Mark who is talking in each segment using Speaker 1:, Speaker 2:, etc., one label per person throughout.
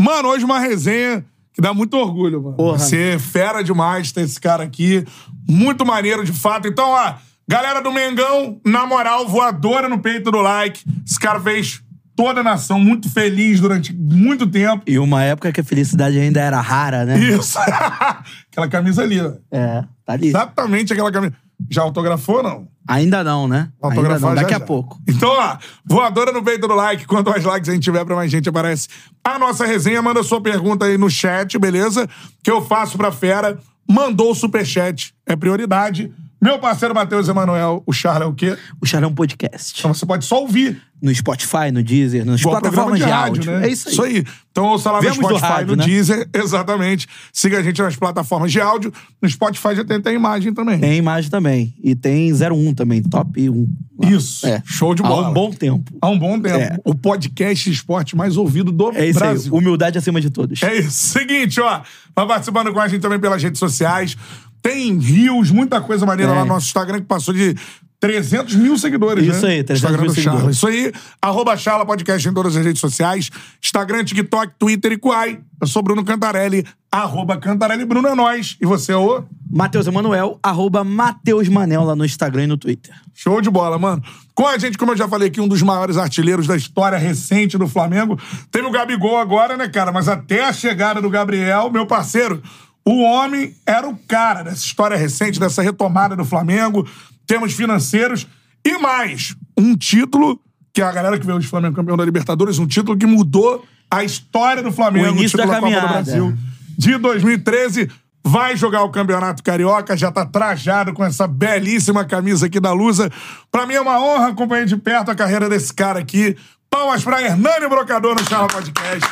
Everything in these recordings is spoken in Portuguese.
Speaker 1: Mano, hoje uma resenha que dá muito orgulho, mano.
Speaker 2: Porra.
Speaker 1: Você é fera demais ter esse cara aqui. Muito maneiro, de fato. Então, ó, galera do Mengão, na moral, voadora no peito do like. Esse cara fez toda a nação muito feliz durante muito tempo.
Speaker 2: E uma época que a felicidade ainda era rara, né?
Speaker 1: Isso. aquela camisa ali, ó.
Speaker 2: É, tá ali.
Speaker 1: Exatamente aquela camisa. Já autografou, não?
Speaker 2: Ainda não, né? Ainda não,
Speaker 1: já,
Speaker 2: daqui a
Speaker 1: já.
Speaker 2: pouco.
Speaker 1: Então, ó, voadora no peito do like. Quanto mais likes a gente tiver, pra mais gente aparece a nossa resenha. Manda sua pergunta aí no chat, beleza? Que eu faço pra fera. Mandou o superchat. É prioridade. Meu parceiro Matheus Emanuel, o Charla é o quê?
Speaker 2: O Charlão Podcast.
Speaker 1: Então você pode só ouvir.
Speaker 2: No Spotify, no Deezer, nas
Speaker 1: programa
Speaker 2: plataformas de, áudio.
Speaker 1: né?
Speaker 2: É isso aí.
Speaker 1: Então ouça lá
Speaker 2: Vemos
Speaker 1: no
Speaker 2: do
Speaker 1: Spotify,
Speaker 2: rádio,
Speaker 1: no
Speaker 2: né?
Speaker 1: Deezer. Exatamente. Siga a gente nas plataformas de áudio. No Spotify já tem até imagem também.
Speaker 2: Tem imagem também. E tem 01 também, top 1. lá.
Speaker 1: Isso.
Speaker 2: É.
Speaker 1: Show de
Speaker 2: Há
Speaker 1: bola.
Speaker 2: um bom tempo.
Speaker 1: Há um bom tempo.
Speaker 2: É.
Speaker 1: O podcast de esporte mais ouvido do
Speaker 2: É isso
Speaker 1: Brasil.
Speaker 2: aí. Humildade acima de todos.
Speaker 1: É isso. Seguinte, ó. Vai participando com a gente também pelas redes sociais. Tem rios, muita coisa maneira
Speaker 2: É.
Speaker 1: lá no nosso Instagram que passou de 300 mil seguidores,
Speaker 2: Isso
Speaker 1: né?
Speaker 2: aí, 300
Speaker 1: Instagram
Speaker 2: mil seguidores.
Speaker 1: Isso aí. Arroba Charla Podcast em todas as redes sociais. Instagram, TikTok, Twitter e Quai. Eu sou Bruno Cantarelli. Arroba Cantarelli Bruno é nós. E você é o...
Speaker 2: Matheus Emanuel, arroba Matheus Manel lá no Instagram e no Twitter.
Speaker 1: Show de bola, mano. Com a gente, como eu já falei aqui, um dos maiores artilheiros da história recente do Flamengo. Teve o Gabigol agora, né, cara? Mas até a chegada do Gabriel, meu parceiro, o homem era o cara dessa história recente, dessa retomada do Flamengo, termos financeiros e mais, um título que a galera que veio de Flamengo campeão da Libertadores, um título que mudou a história do Flamengo,
Speaker 2: O início
Speaker 1: título
Speaker 2: da
Speaker 1: Copa do. Brasil de 2013. Vai jogar o Campeonato Carioca, já tá trajado com essa belíssima camisa aqui da Lusa. Pra mim é uma honra acompanhar de perto a carreira desse cara aqui. Palmas pra Hernani Brocador no Charla Podcast.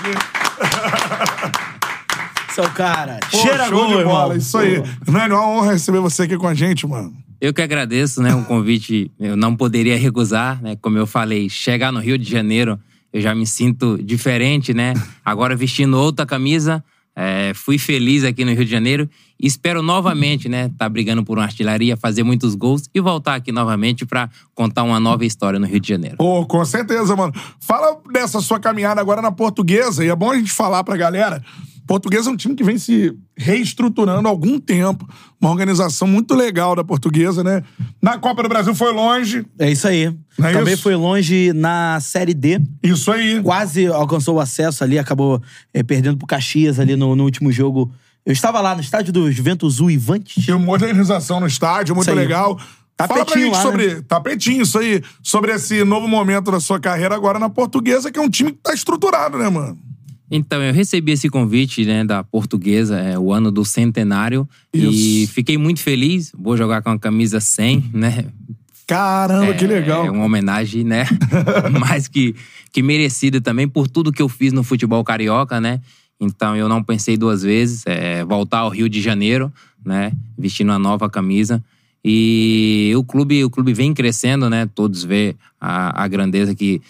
Speaker 2: Seu cara.
Speaker 1: Pô,
Speaker 2: Cheira
Speaker 1: show
Speaker 2: gol,
Speaker 1: de
Speaker 2: irmão.
Speaker 1: bola, isso aí. Hernani, é uma honra receber você aqui com a gente, mano.
Speaker 3: Eu que agradeço, né? O convite eu não poderia recusar, né? Como eu falei, chegar no Rio de Janeiro, eu já me sinto diferente, né? Agora vestindo outra camisa, é, fui feliz aqui no Rio de Janeiro e espero novamente, né? Tá brigando por uma artilharia, fazer muitos gols e voltar aqui novamente pra contar uma nova história no Rio de Janeiro.
Speaker 1: Pô, com certeza, mano. Fala dessa sua caminhada agora na Portuguesa, e é bom a gente falar pra galera. Portuguesa é um time que vem se reestruturando há algum tempo. Uma organização muito legal da Portuguesa, né? Na Copa do Brasil foi longe.
Speaker 2: É isso aí.
Speaker 1: É
Speaker 2: Também
Speaker 1: isso?
Speaker 2: foi longe na Série D.
Speaker 1: Isso aí.
Speaker 2: Quase alcançou o acesso ali, acabou eh, perdendo pro Caxias ali no, no último jogo. Eu estava lá no estádio do Juventus Uivantes.
Speaker 1: Uma modernização no estádio, muito
Speaker 2: Isso aí.
Speaker 1: legal. Fala pra
Speaker 2: Tapetinho
Speaker 1: gente
Speaker 2: lá,
Speaker 1: sobre.
Speaker 2: né?
Speaker 1: Tapetinho, isso aí. Sobre esse novo momento da sua carreira agora na Portuguesa, que é um time que tá estruturado, né, mano?
Speaker 3: Então, eu recebi esse convite né, da portuguesa, é o ano do centenário, e
Speaker 1: Isso.
Speaker 3: fiquei muito feliz. Vou jogar com a camisa 100, né?
Speaker 1: Caramba, que legal.
Speaker 3: É uma homenagem, né? Mais que, que merecida também por tudo que eu fiz no futebol carioca, né? Então eu não pensei duas vezes. É, voltar ao Rio de Janeiro, né? Vestindo uma nova camisa. E o clube, o clube vem crescendo, né? Todos vê a, a grandeza que,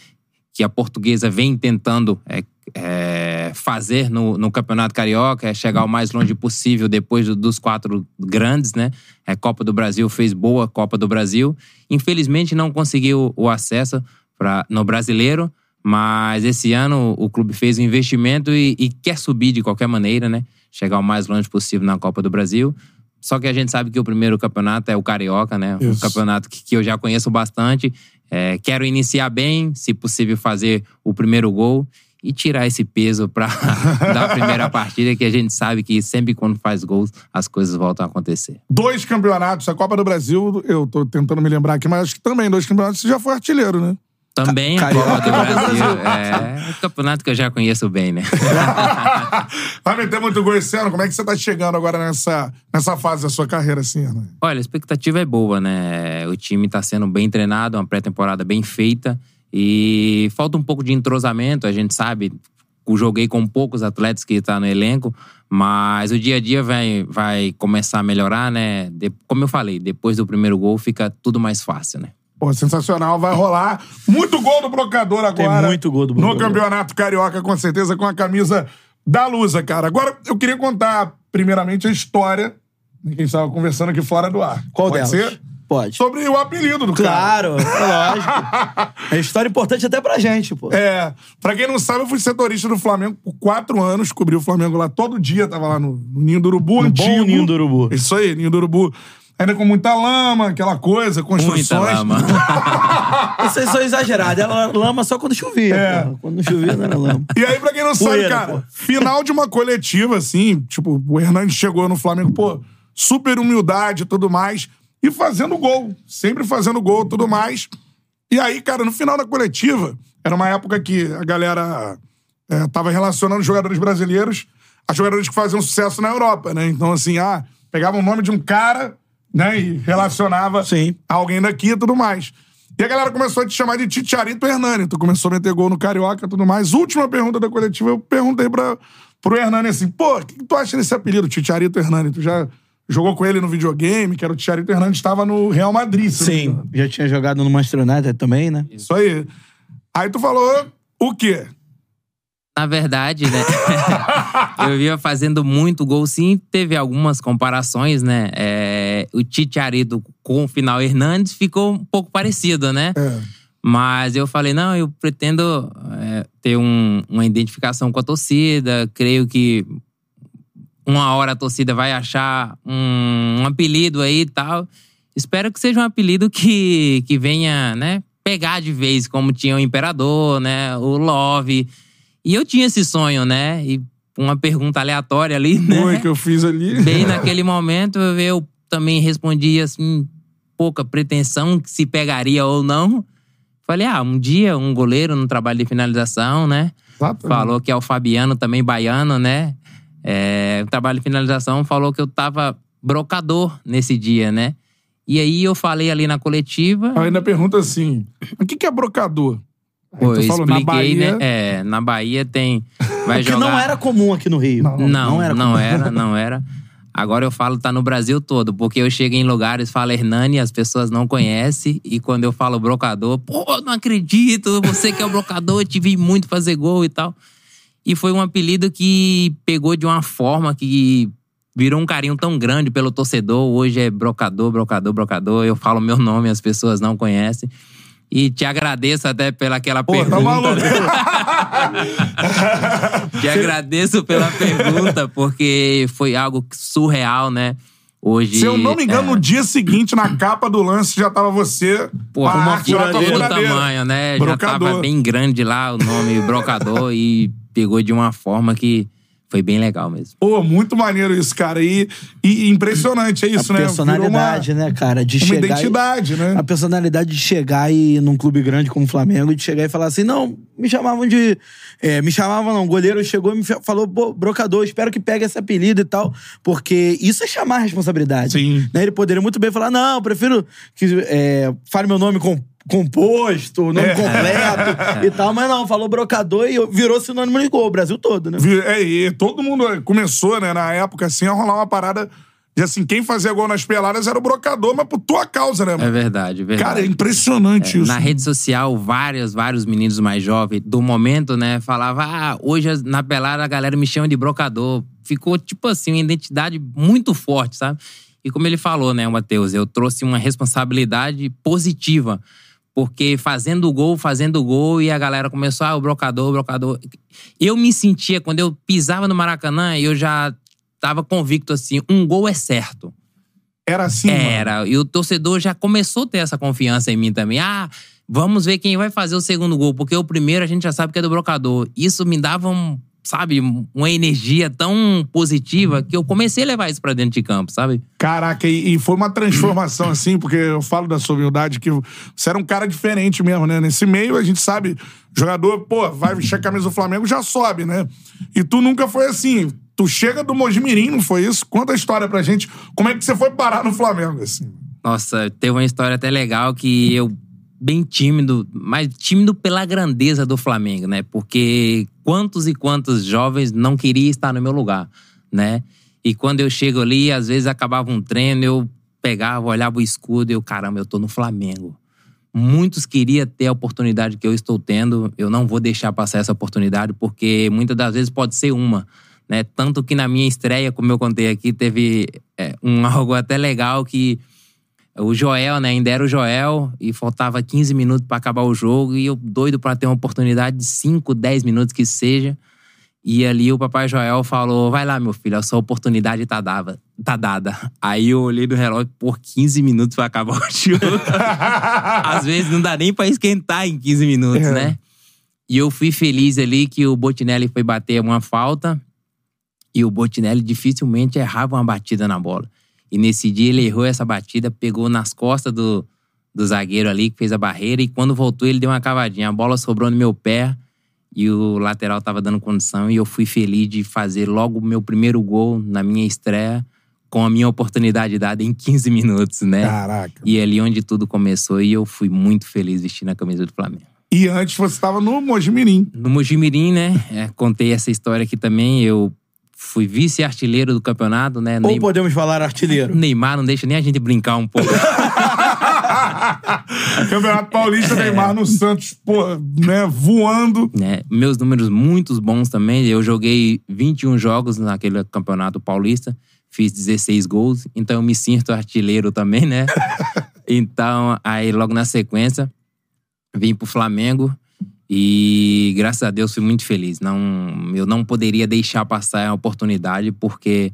Speaker 3: que a portuguesa vem tentando é, é, fazer no, no Campeonato Carioca, é chegar o mais longe possível depois do- dos quatro grandes, né? É, Copa do Brasil fez boa Copa do Brasil. Infelizmente não conseguiu o acesso pra, no brasileiro, mas esse ano o clube fez um investimento e, e quer subir de qualquer maneira, né? Chegar o mais longe possível na Copa do Brasil. Só que a gente sabe que o primeiro campeonato é o Carioca, né? Um
Speaker 1: Isso.
Speaker 3: campeonato que, que eu já conheço bastante. É, quero iniciar bem, se possível fazer o primeiro gol e tirar esse peso pra da primeira partida, que a gente sabe que sempre quando faz gols as coisas voltam a acontecer.
Speaker 1: Dois campeonatos, a Copa do Brasil, eu tô tentando me lembrar aqui, mas acho que também dois campeonatos você já foi artilheiro, né?
Speaker 3: Também a. Copa do Brasil. É um campeonato que eu já conheço bem, né?
Speaker 1: Vai meter muito gol esse ano? Como é que você tá chegando agora nessa, nessa fase da sua carreira, assim, Hernani?
Speaker 3: Olha, a expectativa é boa, né? O time tá sendo bem treinado, uma pré-temporada bem feita. E falta um pouco de entrosamento, a gente sabe. Eu joguei com poucos atletas que estão no elenco, mas o dia a dia vai, vai começar a melhorar, né? De- como eu falei, depois do primeiro gol fica tudo mais fácil, né?
Speaker 1: Pô, sensacional, vai rolar. Muito gol do blocador agora.
Speaker 2: muito gol do
Speaker 1: No
Speaker 2: Brocador.
Speaker 1: Campeonato Carioca, com certeza, com a camisa da Lusa, cara. Agora, eu queria contar, primeiramente, a história de quem estava conversando aqui fora do ar.
Speaker 2: Qual
Speaker 1: Pode
Speaker 2: delas?
Speaker 1: ser?
Speaker 2: Pode.
Speaker 1: Sobre o apelido do cara.
Speaker 2: Claro, é lógico. É história importante até pra gente, pô.
Speaker 1: É, pra quem não sabe, eu fui setorista do Flamengo por quatro anos, cobri o Flamengo lá todo dia, tava lá no, no Ninho do Urubu,
Speaker 2: No
Speaker 1: antigo.
Speaker 2: bom Ninho do Urubu.
Speaker 1: Isso aí, Ninho do Urubu. Ainda com muita lama, aquela coisa, construções.
Speaker 3: Muita lama.
Speaker 2: Vocês são exagerados. Era lama só quando chovia.
Speaker 1: É.
Speaker 2: pô. Quando não chovia, não era lama.
Speaker 1: E aí, pra quem não sabe,
Speaker 2: Poeira,
Speaker 1: cara,
Speaker 2: pô.
Speaker 1: final de uma coletiva, assim, tipo, o Hernandes chegou no Flamengo, pô, super humildade e tudo mais, e fazendo gol, sempre fazendo gol e tudo mais. E aí, cara, no final da coletiva, era uma época que a galera é, tava relacionando jogadores brasileiros a jogadores que faziam sucesso na Europa, né? Então, assim, ah, pegava o nome de um cara, né, e relacionava
Speaker 2: Sim.
Speaker 1: a alguém daqui e tudo mais. E a galera começou a te chamar de Titiarito Hernani. Tu começou a meter gol no Carioca e tudo mais. Última pergunta da coletiva, eu perguntei pra, pro Hernani assim, pô, o que, que tu acha desse apelido, Titiarito Hernani? Tu já jogou com ele no videogame, que era o Titiarito Hernani, estava no Real Madrid.
Speaker 2: Sim, já tinha jogado no Manchester United também, né?
Speaker 1: Isso aí. Aí tu falou o quê?
Speaker 3: Na verdade, né? eu vinha fazendo muito gol, sim. Teve algumas comparações, né? É, o Tite Aredo com o final Hernandes ficou um pouco parecido, né?
Speaker 1: É.
Speaker 3: Mas eu falei, não, eu pretendo é, ter um- uma identificação com a torcida. Creio que uma hora a torcida vai achar um, um apelido aí e tal. Espero que seja um apelido que, que venha, né, pegar de vez, como tinha o Imperador, né, o Love. E eu tinha esse sonho, né? E uma pergunta aleatória ali, né?
Speaker 1: Oi, que eu fiz ali.
Speaker 3: Bem naquele momento, eu também respondi assim, pouca pretensão se pegaria ou não. Falei, ah, um dia um goleiro no trabalho de finalização, né?
Speaker 1: Exatamente.
Speaker 3: Falou que é o Fabiano, também baiano, né? É, o trabalho de finalização falou que eu tava brocador nesse dia, né? E aí eu falei ali na coletiva.
Speaker 1: Aí ainda pergunta assim, o que, que é brocador?
Speaker 3: Pô, eu
Speaker 1: falou, na
Speaker 3: expliquei,
Speaker 1: Bahia...
Speaker 3: né? É, na Bahia tem. Vai
Speaker 2: Que
Speaker 3: jogar.
Speaker 2: não era comum aqui no Rio.
Speaker 3: Não, não era, não
Speaker 2: comum.
Speaker 3: era, Agora eu falo, tá no Brasil todo, porque eu chego em lugares, falo Hernani, as pessoas não conhecem, e quando eu falo brocador, pô, não acredito, você que é o brocador, te vi muito fazer gol e tal. E foi um apelido que pegou de uma forma que virou um carinho tão grande pelo torcedor. Hoje é brocador, brocador, brocador. Eu falo meu nome, as pessoas não conhecem. E te agradeço até pela aquela
Speaker 1: Pô,
Speaker 3: pergunta.
Speaker 1: tá maluco.
Speaker 3: Te agradeço pela pergunta, porque foi algo surreal, né? Hoje.
Speaker 1: Se eu não me engano,
Speaker 3: é,
Speaker 1: no dia seguinte, na capa do lance, já tava você
Speaker 3: Pô, uma furadeira do tamanho, né?
Speaker 1: Brocador.
Speaker 3: Já tava bem grande lá o nome brocador e pegou de uma forma que foi bem legal mesmo.
Speaker 1: Pô, muito maneiro isso, cara. E, e impressionante, é isso,
Speaker 2: a
Speaker 1: né?
Speaker 2: personalidade,
Speaker 1: Virou
Speaker 2: né, cara? De
Speaker 1: Uma, uma
Speaker 2: chegar e-
Speaker 1: identidade, né?
Speaker 2: A personalidade de chegar e num clube grande como o Flamengo, de chegar e falar assim: não, me chamavam de. é, me chamavam, não. O goleiro chegou e me fa- falou, "Pô, brocador, espero que pegue esse apelido e tal. Porque isso é chamar a responsabilidade.
Speaker 1: Sim.
Speaker 2: Né? Ele poderia muito bem falar: não, prefiro que é, fale meu nome com. Composto, nome
Speaker 1: É.
Speaker 2: completo e tal, mas não, falou brocador e virou sinônimo de gol, o Brasil todo, né?
Speaker 1: É, e todo mundo começou, né, na época, assim, a rolar uma parada de assim, quem fazia gol nas peladas era o brocador, mas por tua causa, né,
Speaker 3: É
Speaker 1: mano?
Speaker 3: verdade, é verdade.
Speaker 1: Cara, é impressionante isso.
Speaker 3: Na rede social, vários, vários meninos mais jovens do momento, né, falavam: ah, hoje na pelada a galera me chama de brocador. Ficou, tipo assim, uma identidade muito forte, sabe? E como ele falou, né, Matheus, eu trouxe uma responsabilidade positiva. Porque fazendo gol, fazendo gol, e a galera começou, ah, o brocador, o brocador. Eu me sentia, quando eu pisava no Maracanã, eu já tava convicto assim: um gol é certo.
Speaker 1: Era assim, mano.
Speaker 3: Era. E o torcedor já começou a ter essa confiança em mim também. Ah, vamos ver quem vai fazer o segundo gol, porque o primeiro a gente já sabe que é do brocador. Isso me dava um, sabe, uma energia tão positiva que eu comecei a levar isso pra dentro de campo, sabe?
Speaker 1: Caraca, e, e foi uma transformação, assim, porque eu falo da sua humildade, que você era um cara diferente mesmo, né? Nesse meio, a gente sabe, jogador, pô, vai vestir a camisa do Flamengo, já sobe, né? E tu nunca foi assim. Tu chega do Mojimirim, não foi isso? Conta a história pra gente. Como é que você foi parar no Flamengo, assim?
Speaker 3: Nossa, teve uma história até legal que eu bem tímido, mas tímido pela grandeza do Flamengo, né? Porque quantos e quantos jovens não queriam estar no meu lugar, né? E quando eu chego ali, às vezes acabava um treino, eu pegava, olhava o escudo e eu, caramba, eu tô no Flamengo. Muitos queriam ter a oportunidade que eu estou tendo, eu não vou deixar passar essa oportunidade, porque muitas das vezes pode ser uma. Né? Tanto que na minha estreia, como eu contei aqui, teve é, um algo até legal que o Joel, né? Ainda era o Joel e faltava 15 minutos para acabar o jogo e eu doido para ter uma oportunidade de 5, 10 minutos que seja. E ali o papai Joel falou: Vai lá, meu filho, a sua oportunidade tá, dava, tá dada. Aí eu olhei no relógio por 15 minutos para acabar o jogo. Às vezes não dá nem para esquentar em 15 minutos, né? E eu fui feliz ali que o Botinelli foi bater uma falta e o Botinelli dificilmente errava uma batida na bola. E nesse dia ele errou essa batida, pegou nas costas do, do zagueiro ali, que fez a barreira, e quando voltou ele deu uma cavadinha. A bola sobrou no meu pé e o lateral tava dando condição, e eu fui feliz de fazer logo o meu primeiro gol na minha estreia, com a minha oportunidade dada em 15 minutos, né?
Speaker 1: Caraca.
Speaker 3: E ali onde tudo começou, e eu fui muito feliz vestindo a camisa do Flamengo.
Speaker 1: E antes você estava no Mojimirim.
Speaker 3: No Mojimirim, né? é, contei essa história aqui também. Eu fui vice-artilheiro do campeonato, né?
Speaker 2: Ou
Speaker 3: Neym-
Speaker 2: podemos falar artilheiro?
Speaker 3: Neymar não deixa nem a gente brincar um pouco.
Speaker 1: Campeonato Paulista, Neymar no Santos, pô, né, voando.
Speaker 3: né? Meus números muito bons também. Eu joguei 21 jogos naquele campeonato paulista, fiz 16 gols, então eu me sinto artilheiro também, né? então, aí logo na sequência, vim pro Flamengo e graças a Deus fui muito feliz. Não, eu não poderia deixar passar a oportunidade porque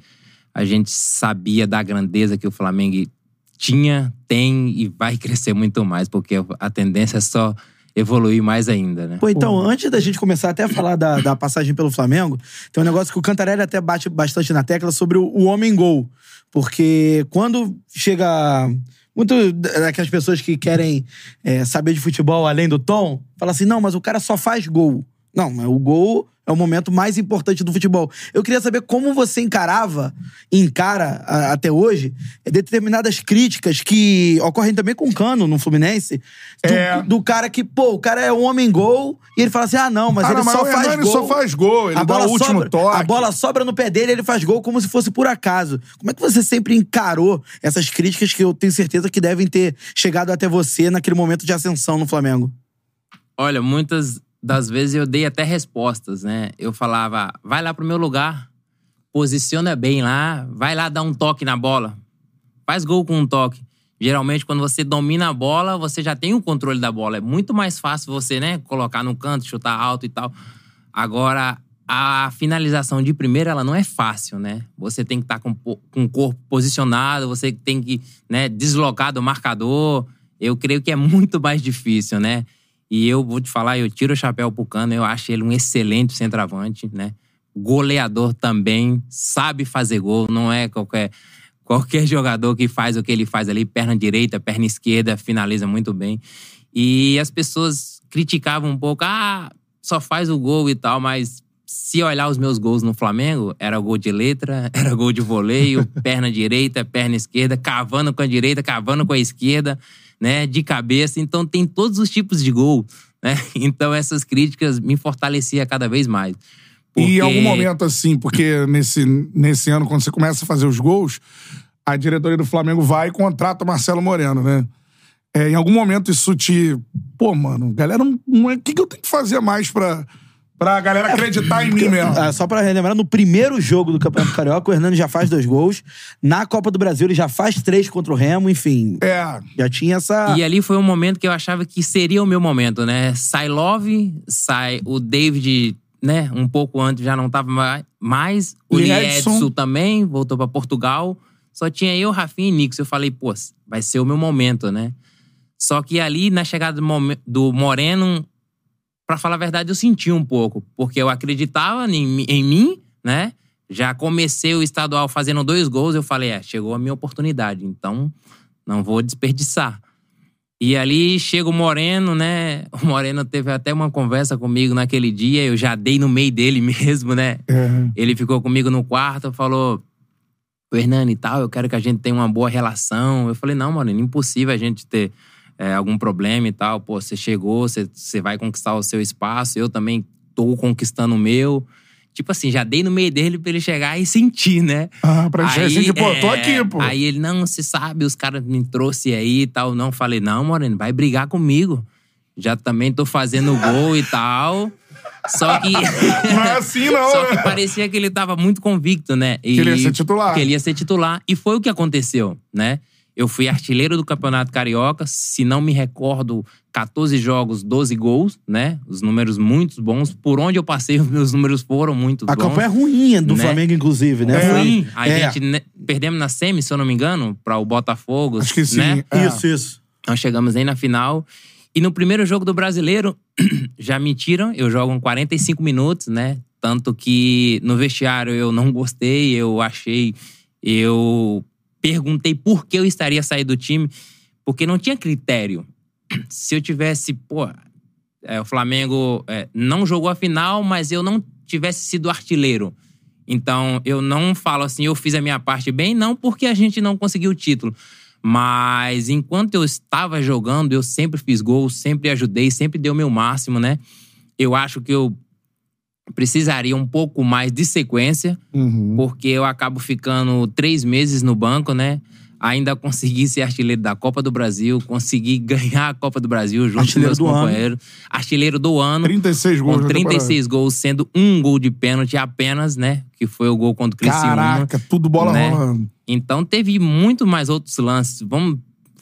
Speaker 3: a gente sabia da grandeza que o Flamengo tinha, tem e vai crescer muito mais, porque a tendência é só evoluir mais ainda, né?
Speaker 2: Pô, então, antes da gente começar até a falar da, da passagem pelo Flamengo, tem um negócio que o Cantarelli até bate bastante na tecla sobre o, o homem-gol. Porque quando chega. Muito daquelas pessoas que querem é, saber de futebol além do tom, fala assim: não, mas o cara só faz gol. Não, mas o gol é o momento mais importante do futebol. Eu queria saber como você encarava, encara a- até hoje, determinadas críticas que ocorrem também com o Cano no Fluminense, do,
Speaker 1: É.
Speaker 2: do cara que, pô, o cara é um homem-gol, e ele fala assim: ah, não, mas
Speaker 1: Ah,
Speaker 2: ele
Speaker 1: não, mas
Speaker 2: só
Speaker 1: o
Speaker 2: faz gol.
Speaker 1: só faz gol, ele dá o último
Speaker 2: sobra,
Speaker 1: toque.
Speaker 2: A bola sobra no pé dele, ele faz gol como se fosse por acaso. Como é que você sempre encarou essas críticas que eu tenho certeza que devem ter chegado até você naquele momento de ascensão no Flamengo?
Speaker 3: Olha, muitas das vezes eu dei até respostas, né? Eu falava, vai lá pro meu lugar, posiciona bem lá, vai lá dar um toque na bola. Faz gol com um toque. Geralmente, quando você domina a bola, você já tem o controle da bola. É muito mais fácil você, né, colocar no canto, chutar alto e tal. Agora, a finalização de primeira, ela não é fácil, né? Você tem que estar com, po- com o corpo posicionado, você tem que né, deslocar do marcador. Eu creio que é muito mais difícil, né? E eu vou te falar, eu tiro o chapéu pro Cano, eu acho ele um excelente centroavante, né? Goleador também, sabe fazer gol, não é qualquer, qualquer jogador que faz o que ele faz ali, perna direita, perna esquerda, finaliza muito bem. E as pessoas criticavam um pouco, ah, só faz o gol e tal, mas se olhar os meus gols no Flamengo, era gol de letra, era gol de voleio, perna direita, perna esquerda, cavando com a direita, cavando com a esquerda, né, de cabeça. Então tem todos os tipos de gol, né? Então essas críticas me fortaleciam cada vez mais.
Speaker 1: E em
Speaker 3: Porque-
Speaker 1: algum momento, assim, porque nesse, nesse ano, quando você começa a fazer os gols, a diretoria do Flamengo vai e contrata o Marcelo Moreno, né? É, em algum momento isso te. Pô, mano, galera, não, não é. O que, que eu tenho que fazer mais pra, pra galera acreditar em mim mesmo?
Speaker 2: Ah, só pra relembrar, no primeiro jogo do Campeonato Carioca, o Hernani já faz dois gols. Na Copa do Brasil, ele já faz três contra o Remo, enfim.
Speaker 1: É.
Speaker 2: Já tinha essa.
Speaker 3: E ali foi um momento que eu achava que seria o meu momento, né? Sai Love, sai o David, né? Um pouco antes já não tava ma- mais. O Edson. Também, voltou pra Portugal. Só tinha eu, Rafinha e Nix. Eu falei, pô, vai ser o meu momento, né? Só que ali, na chegada do, do Moreno, pra falar a verdade, eu senti um pouco. Porque eu acreditava em, em mim, né? Já comecei o estadual fazendo dois gols. Eu falei, é, chegou a minha oportunidade. Então, não vou desperdiçar. E ali chega o Moreno, né? O Moreno teve até uma conversa comigo naquele dia. Eu já dei no meio dele mesmo, né?
Speaker 1: É.
Speaker 3: Ele ficou comigo no quarto, falou: "Ô, Hernani e tal, eu quero que a gente tenha uma boa relação. Eu falei: não, é impossível a gente ter é, algum problema e tal. Pô, você chegou, você, você vai conquistar o seu espaço, eu também tô conquistando o meu. Tipo assim, já dei no meio dele pra ele chegar e sentir, né?
Speaker 1: Ah, pra assim, tipo, pô, tô
Speaker 3: é,
Speaker 1: aqui, pô.
Speaker 3: Aí ele, não, você sabe, os caras me trouxe aí e tal. Não, falei, não, Moreno, vai brigar comigo. Já também tô fazendo gol e tal. Só que.
Speaker 1: Não é assim, não,
Speaker 3: Só que
Speaker 1: né?
Speaker 3: parecia que ele tava muito convicto, né? E
Speaker 1: Que ele ia ser titular.
Speaker 3: Que ele ia ser titular. E foi o que aconteceu, né? Eu fui artilheiro do Campeonato Carioca, se não me recordo, 14 jogos, 12 gols, né? Os números muito bons. Por onde eu passei, os meus números foram muito
Speaker 2: A
Speaker 3: bons.
Speaker 2: campanha é ruim do
Speaker 3: Né?
Speaker 2: Flamengo, inclusive, né?
Speaker 3: É ruim. A
Speaker 2: é.
Speaker 3: gente né, perdemos na semi, se eu não me engano, para o Botafogo.
Speaker 1: Acho que sim.
Speaker 3: Né?
Speaker 1: É.
Speaker 2: Isso, isso.
Speaker 3: Nós chegamos nem na final. E no primeiro jogo do Brasileiro, já me tiram. Eu jogo 45 minutos, né? Tanto que no vestiário eu não gostei, eu achei. Eu perguntei por que eu estaria saindo do time, porque não tinha critério. Se eu tivesse, pô, é, o Flamengo é, não jogou a final, mas eu não tivesse sido artilheiro. Então, eu não falo assim, eu fiz a minha parte bem, não porque a gente não conseguiu o título. Mas enquanto eu estava jogando, eu sempre fiz gols, sempre ajudei, sempre dei o meu máximo, né? Eu acho que eu precisaria um pouco mais de sequência,
Speaker 1: Uhum.
Speaker 3: porque eu acabo ficando três meses no banco, né? Ainda consegui ser artilheiro da Copa do Brasil, consegui ganhar a Copa do Brasil junto
Speaker 2: Artilheiro
Speaker 3: com meus
Speaker 2: ano.
Speaker 3: companheiros. Artilheiro do ano.
Speaker 1: 36 gols
Speaker 3: Com
Speaker 1: na
Speaker 3: 36 gols, sendo um gol de pênalti apenas, né? Que foi o gol contra o Criciúma.
Speaker 1: Caraca, tudo bola
Speaker 3: né?
Speaker 1: rolando.
Speaker 3: Então teve muito mais outros lances. Vamos,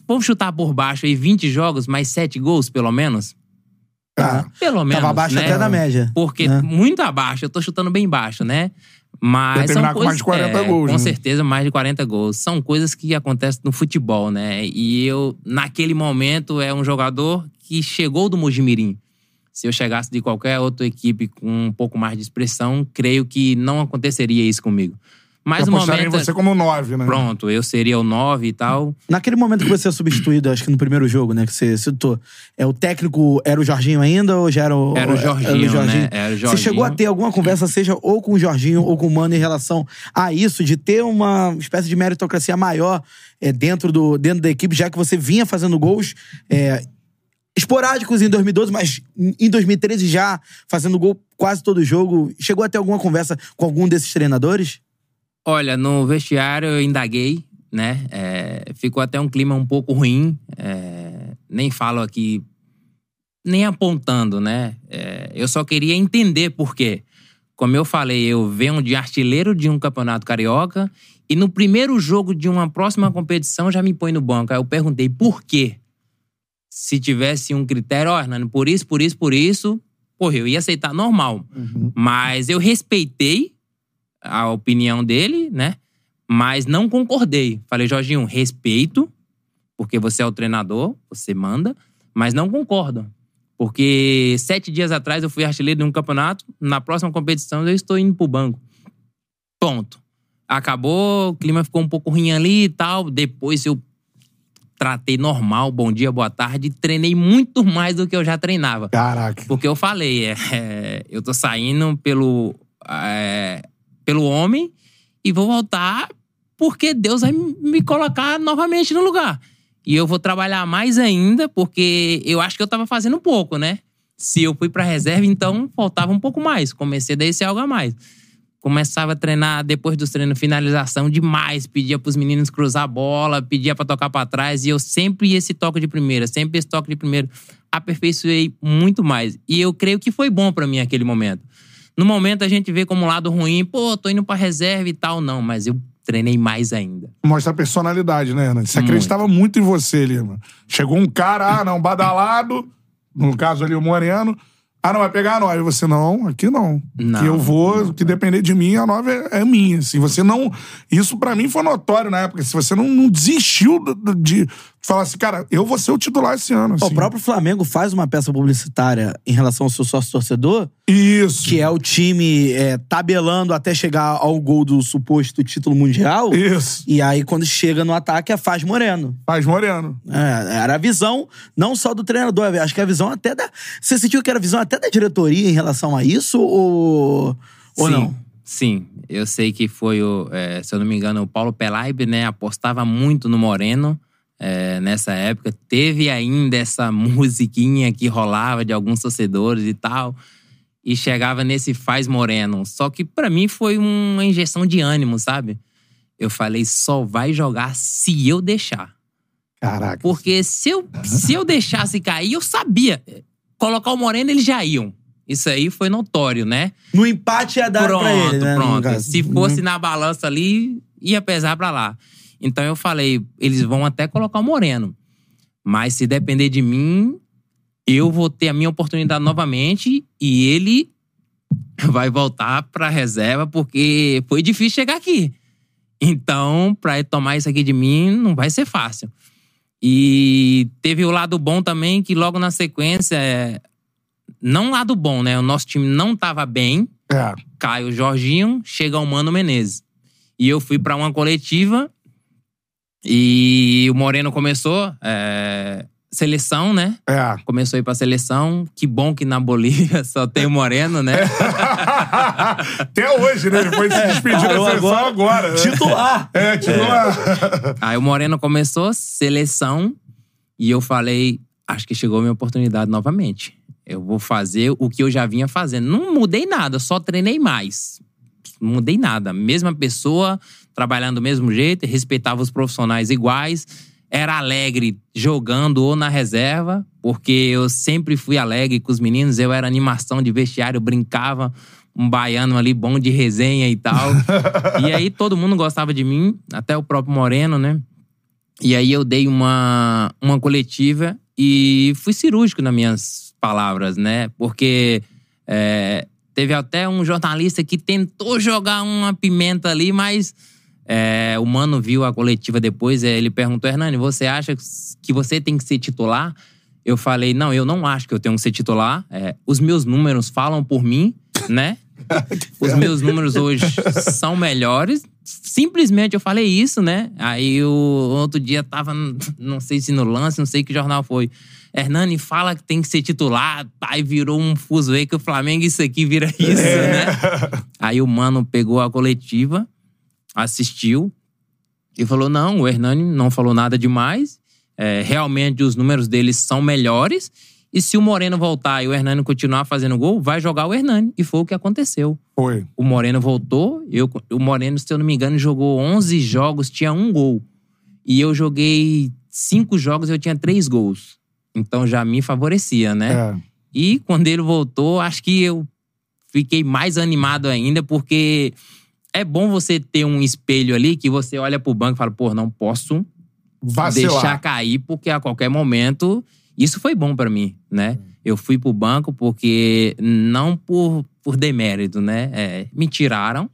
Speaker 3: vamos chutar por baixo aí 20 jogos, mais 7 gols, pelo menos?
Speaker 1: Tá.
Speaker 3: Pelo menos.
Speaker 2: Tava abaixo
Speaker 3: né?
Speaker 2: até da média.
Speaker 3: Porque
Speaker 2: né?
Speaker 3: muito abaixo, eu tô chutando bem baixo, né? Mas são
Speaker 1: com mais de 40
Speaker 3: é,
Speaker 1: gols,
Speaker 3: Com
Speaker 1: né?
Speaker 3: certeza, mais de 40 gols. São coisas que acontecem no futebol, né? E eu, naquele momento, é um jogador que chegou do Mojimirim. Se eu chegasse de qualquer outra equipe com um pouco mais de expressão, creio que não aconteceria isso comigo. Mas no momento.
Speaker 1: você como 9, né?
Speaker 3: Pronto, eu seria o 9 e tal.
Speaker 2: Naquele momento que você é substituído, acho que no primeiro jogo, né, que você citou, é, o técnico era o Jorginho ainda ou já era o.
Speaker 3: Era o Jorginho, né? Era o
Speaker 2: Você chegou a
Speaker 3: Jorginho.
Speaker 2: ter alguma conversa, seja ou com o Jorginho ou com o Mano, em relação a isso, de ter uma espécie de meritocracia maior é, dentro, do, dentro da equipe, já que você vinha fazendo gols é, esporádicos em 2012, mas em 2013 já fazendo gol quase todo jogo. Chegou a ter alguma conversa com algum desses treinadores?
Speaker 3: Olha, no vestiário eu indaguei, né? É, ficou até um clima um pouco ruim. é, nem falo aqui, nem apontando, né? É, eu só queria entender por quê. Como eu falei, eu venho de artilheiro de um campeonato carioca e no primeiro jogo de uma próxima competição já me põe no banco. Aí eu perguntei por quê. Se tivesse um critério, ó, Hernani, por isso, por isso, por isso, porra, eu ia aceitar normal. Mas eu respeitei a opinião dele, né? Mas não concordei. Falei, Jorginho, respeito, porque você é o treinador, você manda, mas não concordo. Porque sete dias atrás eu fui artilheiro de um campeonato, na próxima competição eu estou indo pro banco. Ponto. Acabou, o clima ficou um pouco ruim ali e tal. Depois eu tratei normal, bom dia, boa tarde, treinei muito mais do que eu já treinava.
Speaker 1: Caraca.
Speaker 3: Porque eu falei, é, é, eu tô saindo pelo, é, pelo homem e vou voltar porque Deus vai me colocar novamente no lugar. E eu vou trabalhar mais ainda, porque eu acho que eu tava fazendo pouco, né? Se eu fui pra reserva, então faltava um pouco mais. Comecei daí ser algo a mais. Começava a treinar depois dos treinos, finalização demais. Pedia pros meninos cruzar a bola, pedia pra tocar pra trás. E eu sempre esse toque de primeira, sempre esse toque de primeiro. Aperfeiçoei muito mais. E eu creio que foi bom pra mim aquele momento. No momento a gente vê como um lado ruim, pô, tô indo pra reserva e tal. Não, mas eu treinei mais ainda.
Speaker 1: Mostra a personalidade, né, Hernani? Você
Speaker 3: Muito.
Speaker 1: acreditava muito em você ali, mano. Chegou um cara, ah, não, badalado, no caso ali o Moreno. Ah, não, vai pegar a nove. E você, não, aqui não.
Speaker 3: Não.
Speaker 1: Que eu vou, que depender de mim, a nove é, é minha. Assim, você não. Isso pra mim foi notório na época. Se você não, não desistiu do- de Falar assim, cara, eu vou ser o titular esse ano.
Speaker 2: O
Speaker 1: assim.
Speaker 2: próprio Flamengo faz uma peça publicitária em relação ao seu sócio-torcedor,
Speaker 1: Isso.
Speaker 2: que é o time é, tabelando até chegar ao gol do suposto título mundial.
Speaker 1: Isso.
Speaker 2: E aí, quando chega no ataque, é Faz Moreno.
Speaker 1: Faz Moreno.
Speaker 2: É, era a visão não só do treinador, acho que a visão até da. Você sentiu que era a visão até da diretoria em relação a isso? Ou, ou
Speaker 3: sim,
Speaker 2: não?
Speaker 3: Sim, eu sei que foi o, é, se eu não me engano, o Paulo Pelaib, né? Apostava muito no Moreno é, nessa época. Teve ainda essa musiquinha que rolava de alguns torcedores e tal. E chegava nesse Faz Moreno. Só que pra mim foi uma injeção de ânimo, sabe? Eu falei, só vai jogar se eu deixar.
Speaker 1: Caraca.
Speaker 3: Porque se eu, se eu deixasse cair, eu sabia. Colocar o Moreno, eles já iam. Isso aí foi notório, né?
Speaker 2: No empate ia dar
Speaker 3: pronto,
Speaker 2: pra ele, né?
Speaker 3: pronto.
Speaker 2: caso.
Speaker 3: Se fosse
Speaker 2: Uhum.
Speaker 3: na balança ali, ia pesar pra lá. Então eu falei, eles vão até colocar o Moreno. Mas se depender de mim, eu vou ter a minha oportunidade novamente e ele vai voltar pra reserva porque foi difícil chegar aqui. Então, pra ele tomar isso aqui de mim, não vai ser fácil. E teve o lado bom também, que logo na sequência, não lado bom, né? O nosso time não tava bem,
Speaker 1: É.
Speaker 3: cai o Jorginho, chega o Mano Menezes. E eu fui pra uma coletiva e o Moreno começou, é, seleção, né?
Speaker 1: É.
Speaker 3: Começou a ir pra seleção. Que bom que na Bolívia só tem o Moreno, né?
Speaker 1: Até hoje, né? Ele foi se despedir da
Speaker 2: parou
Speaker 1: seleção agora.
Speaker 2: agora.
Speaker 1: né?
Speaker 2: Titular!
Speaker 1: É, titular.
Speaker 3: Aí o Moreno começou, seleção, e eu falei: acho que chegou a minha oportunidade novamente. Eu vou fazer o que eu já vinha fazendo. Não mudei nada, só treinei mais. Não mudei nada. Mesma pessoa, trabalhando do mesmo jeito, respeitava os profissionais iguais. Era alegre jogando ou na reserva, porque eu sempre fui alegre com os meninos. Eu era animação de vestiário, brincava. Um baiano ali bom de resenha e tal. e aí todo mundo gostava de mim, até o próprio Moreno, né? E aí eu dei uma, uma coletiva e fui cirúrgico nas minhas palavras, né? Porque é, teve até um jornalista que tentou jogar uma pimenta ali, mas é, o Mano viu a coletiva depois, é, ele perguntou, Hernani, você acha que você tem que ser titular? Eu falei, não, eu não acho que eu tenho que ser titular. É, os meus números falam por mim, né? Os meus números hoje são melhores. Simplesmente eu falei isso, né? Aí o outro dia tava, não sei se no lance, não sei que jornal foi. Hernani fala que tem que ser titular, aí virou um fuzuê que o Flamengo isso aqui vira isso, né? Aí o mano pegou a coletiva, assistiu e falou: não, o Hernani não falou nada demais. É, realmente os números deles são melhores. E se o Moreno voltar e o Hernani continuar fazendo gol, vai jogar o Hernani. E foi o que aconteceu.
Speaker 1: Foi.
Speaker 3: O Moreno voltou. Eu, o Moreno, se eu não me engano, jogou 11 jogos, tinha um gol. E eu joguei cinco jogos eu tinha três gols. Então já me favorecia, né?
Speaker 1: É.
Speaker 3: E quando ele voltou, acho que eu fiquei mais animado ainda, porque é bom você ter um espelho ali que você olha pro banco e fala, pô, não posso
Speaker 1: Vacilar.
Speaker 3: deixar cair, porque a qualquer momento. Isso foi bom pra mim, né? Eu fui pro banco porque não por, por demérito, né? É, me tiraram,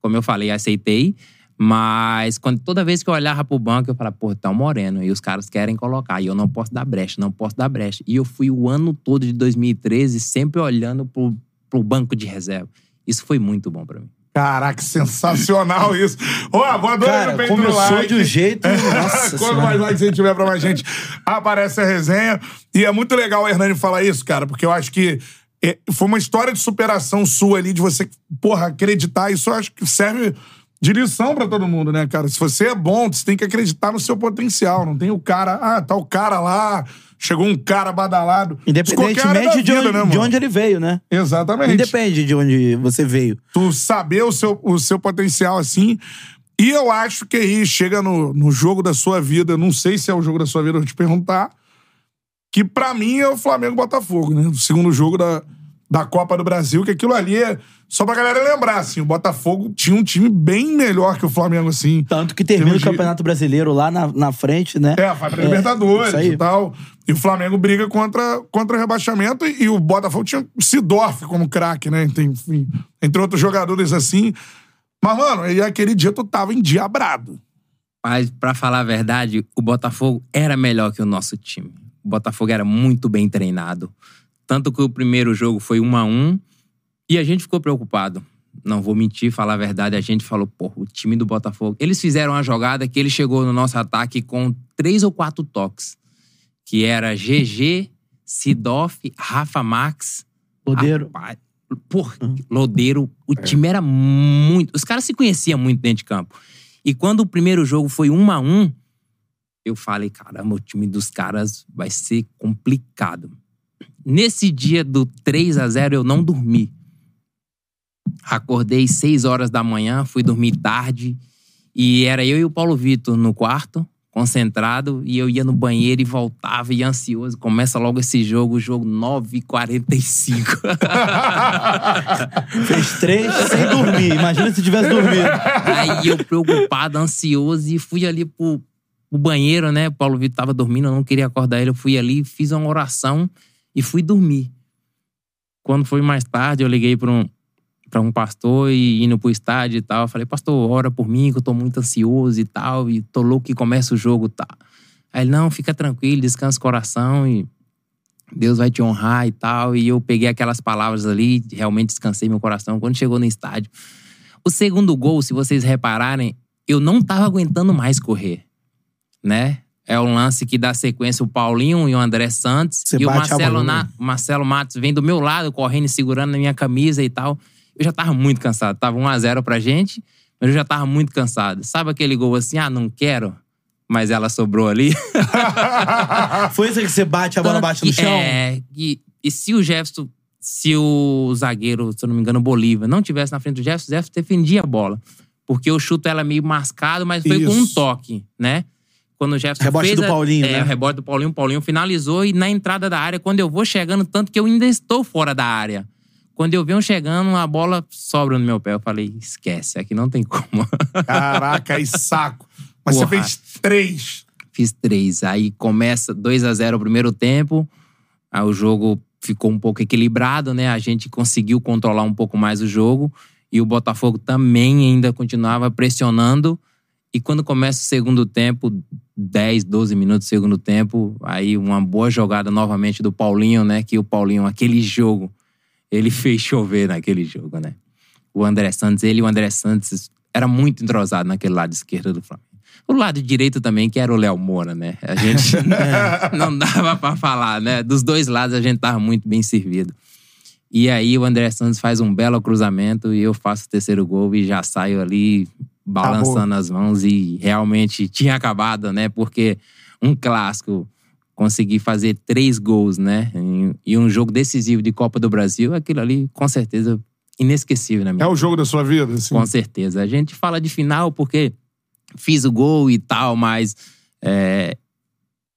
Speaker 3: como eu falei, aceitei. Mas quando, toda vez que eu olhava pro banco, eu falava, pô, tá um moreno. E os caras querem colocar. E eu não posso dar brecha, não posso dar brecha. E eu fui o ano todo de 2013 sempre olhando pro, pro banco de reserva. Isso foi muito bom pra mim.
Speaker 1: Caraca, sensacional isso. Ó, vou adorar
Speaker 2: Cara,
Speaker 1: no peito do
Speaker 2: começou
Speaker 1: like.
Speaker 2: de um jeito. Nossa
Speaker 1: Quanto
Speaker 2: Senhora.
Speaker 1: mais likes a gente tiver pra mais gente, aparece a resenha. E é muito legal o Hernani falar isso, cara, porque eu acho que é, foi uma história de superação sua ali, de você, porra, acreditar. Isso eu acho que serve de lição pra todo mundo, né, cara? Se você é bom, você tem que acreditar no seu potencial. Não tem o cara, ah, tá o cara lá, chegou um cara badalado.
Speaker 2: Independentemente de,
Speaker 1: vida,
Speaker 2: onde,
Speaker 1: né,
Speaker 2: de onde ele veio, né?
Speaker 1: Exatamente.
Speaker 2: Independe de onde você veio.
Speaker 1: tu saber o seu, o seu potencial assim. E eu acho que aí chega no, no jogo da sua vida, eu não sei se é o jogo da sua vida, eu vou te perguntar, que pra mim é o Flamengo e Botafogo, né? O segundo jogo da, da Copa do Brasil, que aquilo ali é. Só pra galera lembrar, assim, o Botafogo tinha um time bem melhor que o Flamengo, assim.
Speaker 2: Tanto que termina o
Speaker 1: de-
Speaker 2: Campeonato Brasileiro lá na, na frente, né?
Speaker 1: É, vai pra Libertadores
Speaker 2: isso aí.
Speaker 1: e tal. E o Flamengo briga contra, contra o rebaixamento e, e o Botafogo tinha o Sidorf como craque, né? Enfim, entre outros jogadores assim. Mas, mano, e aquele dia tu tava endiabrado.
Speaker 3: Mas, pra falar a verdade, o Botafogo era melhor que o nosso time. O Botafogo era muito bem treinado. Tanto que o primeiro jogo foi um a um e a gente ficou preocupado. Não vou mentir, falar a verdade, a gente falou, pô, o time do Botafogo. Eles fizeram uma jogada que ele chegou no nosso ataque com três ou quatro toques. Que era GG, Sidoff, Rafa Max.
Speaker 2: Lodeiro.
Speaker 3: Rapaz, Pô, Lodeiro, o time era muito. Os caras se conheciam muito dentro de campo. E quando o primeiro jogo foi um a um, eu falei, caramba, o time dos caras vai ser complicado. Nesse dia do 3 a 0 eu não dormi. Acordei 6 horas da manhã, fui dormir tarde. E era eu e o Paulo Vitor no quarto, concentrado. E eu ia no banheiro e voltava, e ansioso. Começa logo esse jogo, o jogo 9h45.
Speaker 2: Fez três sem dormir. Imagina se tivesse dormido.
Speaker 3: Aí eu preocupado, ansioso, e fui ali pro, pro banheiro, né? O Paulo Vitor tava dormindo, eu não queria acordar ele. Eu fui ali, fiz uma oração e fui dormir. Quando foi mais tarde, eu liguei para um, pra um pastor e indo pro estádio e tal. Eu falei, pastor, ora por mim, que eu tô muito ansioso e tal, e tô louco que começa o jogo e tal. Aí ele, não, fica tranquilo, descansa o coração e Deus vai te honrar e tal. E eu peguei aquelas palavras ali, realmente descansei meu coração. Quando chegou no estádio, o segundo gol, se vocês repararem, eu não tava aguentando mais correr, né? É um lance que dá sequência o Paulinho e o André Santos.
Speaker 2: Você
Speaker 3: e o Marcelo, Na-
Speaker 2: né?
Speaker 3: Marcelo Matos vem do meu lado, correndo e segurando na minha camisa e tal. Eu já tava muito cansado. Tava 1x0 pra gente, mas eu já tava muito cansado. Sabe aquele gol assim, ah, não quero, mas ela sobrou ali?
Speaker 2: Foi isso que você bate, a bola bate no chão?
Speaker 3: É, e, e se o Jefferson, se o zagueiro, se eu não me engano, o Bolívar, não tivesse na frente do Jefferson, o Jefferson defendia a bola. Porque eu chuto ela meio mascado, mas foi com um
Speaker 1: Isso.
Speaker 3: toque, né? Quando o Jefferson
Speaker 2: Rebote
Speaker 3: fez
Speaker 2: do
Speaker 3: a-
Speaker 2: Paulinho,
Speaker 3: é,
Speaker 2: né?
Speaker 3: o rebote do Paulinho, o Paulinho finalizou e na entrada da área, quando eu vou chegando, tanto que eu ainda estou fora da área. Quando eu venho chegando, a bola sobra no meu pé. Eu falei, esquece, aqui não tem como.
Speaker 1: Caraca, aí saco. Mas você
Speaker 3: Porra.
Speaker 1: fez três.
Speaker 3: Fiz três. Aí começa 2 a 0 o primeiro tempo. Aí o jogo ficou um pouco equilibrado, né? A gente conseguiu controlar um pouco mais o jogo. E o Botafogo também ainda continuava pressionando. E quando começa o segundo tempo, 10, 12 minutos do segundo tempo, aí uma boa jogada novamente do Paulinho, né? Que o Paulinho, aquele jogo, ele fez chover naquele jogo, né? O André Santos, ele e o André Santos era muito entrosado naquele lado esquerdo do Flamengo. O lado direito também, que era o Léo Moura, né? A gente não dava pra falar, né? Dos dois lados a gente tava muito bem servido. E aí o André Santos faz um belo cruzamento e eu faço o terceiro gol e já saio ali balançando as mãos e realmente tinha acabado, né? Porque um clássico, conseguir fazer três gols, né? E um jogo decisivo de Copa do Brasil, aquilo ali, com certeza, inesquecível na minha
Speaker 1: É o jogo da sua vida? Assim.
Speaker 3: com certeza. A gente fala de final porque fiz o gol e tal, mas é,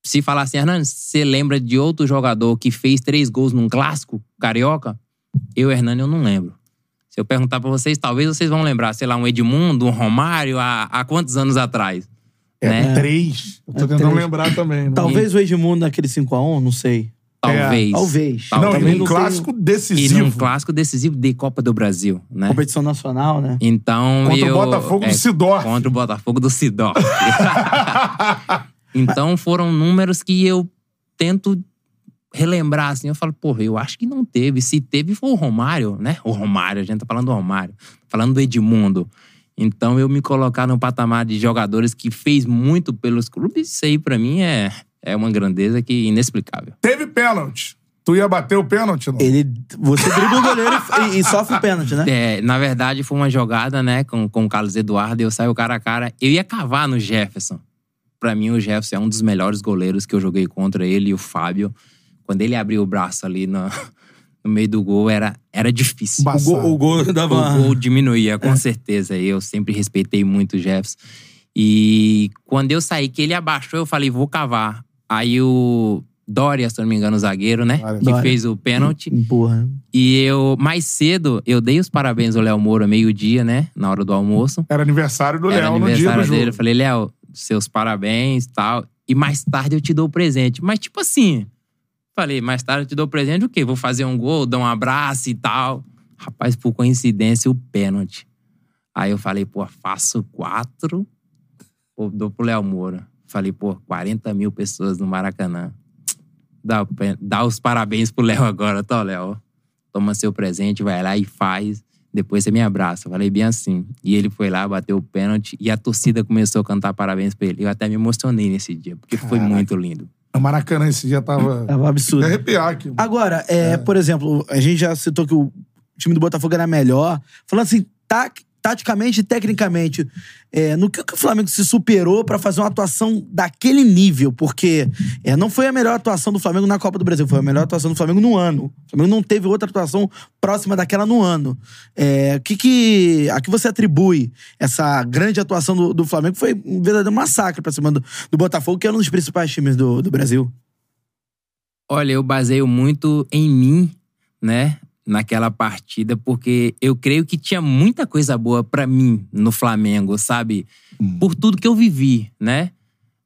Speaker 3: se falar assim, Hernandes, você lembra de outro jogador que fez três gols num clássico carioca? Eu, Hernani, eu não lembro. Se eu perguntar pra vocês, talvez vocês vão lembrar, sei lá, um Edmundo, um Romário, há, há quantos anos atrás?
Speaker 1: É
Speaker 3: né?
Speaker 1: três. Eu tô
Speaker 2: É
Speaker 1: tentando
Speaker 2: três.
Speaker 1: lembrar também. né?
Speaker 2: Talvez o Edmundo naquele 5x1, não sei.
Speaker 3: Talvez.
Speaker 2: Talvez.
Speaker 3: Tal-
Speaker 1: Não,
Speaker 2: Talvez
Speaker 1: e num
Speaker 2: não
Speaker 1: clássico
Speaker 3: E
Speaker 1: decisivo.
Speaker 3: num clássico decisivo de Copa do Brasil, né?
Speaker 2: Competição nacional, né?
Speaker 3: Então
Speaker 1: Contra o
Speaker 3: eu,
Speaker 1: Botafogo do Sidorf.
Speaker 3: Contra o Botafogo do Sidorf. então foram números que eu tento relembrar, assim. Eu falo, porra, eu acho que não teve. Se teve, foi o Romário, né? O Romário, a gente tá falando do Romário. Falando do Edmundo. Então eu me colocar no patamar de jogadores que fez muito pelos clubes, isso aí pra mim é, é uma grandeza que inexplicável.
Speaker 1: Teve pênalti. Tu ia bater o pênalti, não?
Speaker 2: Ele, você dribla o goleiro e, e sofre o pênalti, né?
Speaker 3: É, na verdade, foi uma jogada, né, com, com o Carlos Eduardo, e eu saio cara a cara. Eu ia cavar no Jefferson. Pra mim, o Jefferson é um dos melhores goleiros que eu joguei contra ele e o Fábio. Quando ele abriu o braço ali no, no meio do gol, era, era difícil.
Speaker 2: O gol, o gol dava.
Speaker 3: O gol diminuía, com certeza. Eu sempre respeitei muito o Jefferson. E quando eu saí, que ele abaixou, eu falei, vou cavar. Aí o Dória, se eu não me engano, o zagueiro, né?
Speaker 1: Dória.
Speaker 3: Que
Speaker 2: Dória.
Speaker 3: fez o pênalti.
Speaker 2: Empurra.
Speaker 3: E eu, mais cedo, eu dei os parabéns ao Léo Moura, meio-dia, né? Na hora do almoço.
Speaker 1: Era aniversário do Léo no dia do
Speaker 3: aniversário
Speaker 1: jogo.
Speaker 3: dele. Eu falei, Léo, seus parabéns e tal. E mais tarde eu te dou o presente. Mas, tipo assim, falei, mais tarde eu te dou o presente o quê? Vou fazer um gol, dar um abraço e tal. Rapaz, por coincidência, o pênalti. Aí eu falei, pô, faço quatro Pô, dou pro Léo Moura. Falei, pô, 40 mil pessoas no Maracanã. Dá, dá os parabéns pro Léo agora, tá, Léo? Toma seu presente, vai lá e faz. Depois você me abraça. Falei bem assim. E ele foi lá, bateu o pênalti e a torcida começou a cantar parabéns pra ele. Eu até me emocionei nesse dia, porque foi
Speaker 1: Caraca.
Speaker 3: muito lindo.
Speaker 1: O Maracanã esse dia tava.
Speaker 2: Tava absurdo.
Speaker 1: De arrepiar aqui.
Speaker 2: Agora, é, por exemplo, a gente já citou que o time do Botafogo era melhor. Falando assim, ta- taticamente e tecnicamente, é, no que, o Flamengo se superou pra fazer uma atuação daquele nível? Porque é, não foi a melhor atuação do Flamengo na Copa do Brasil, foi a melhor atuação do Flamengo no ano. O Flamengo não teve outra atuação próxima daquela no ano. É, que que, a que você atribui essa grande atuação do, do Flamengo? Foi um verdadeiro massacre pra cima do, do Botafogo, que é um dos principais times do, do Brasil.
Speaker 3: Olha, eu baseio muito em mim, né? Naquela partida, porque eu creio que tinha muita coisa boa pra mim no Flamengo, sabe? Por tudo que eu vivi, né?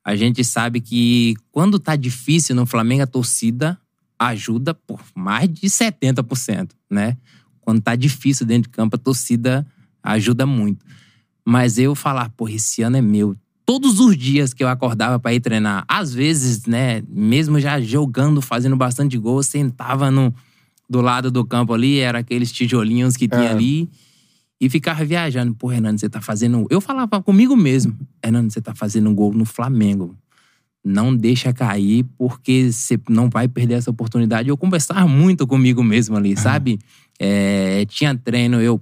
Speaker 3: A gente sabe que quando tá difícil no Flamengo, a torcida ajuda por mais de 70%, né? Quando tá difícil dentro de campo, a torcida ajuda muito. Mas eu falar, pô, esse ano é meu. Todos os dias que eu acordava pra ir treinar, às vezes, né, mesmo já jogando, fazendo bastante gol, eu sentava no, do lado do campo ali, era aqueles tijolinhos que tinha
Speaker 1: É.
Speaker 3: ali, e ficava viajando. Pô, Renan, você tá fazendo. Eu falava comigo mesmo, Renan, você tá fazendo um gol no Flamengo. Não deixa cair, porque você não vai perder essa oportunidade. Eu conversava muito comigo mesmo ali, sabe? É, tinha treino, eu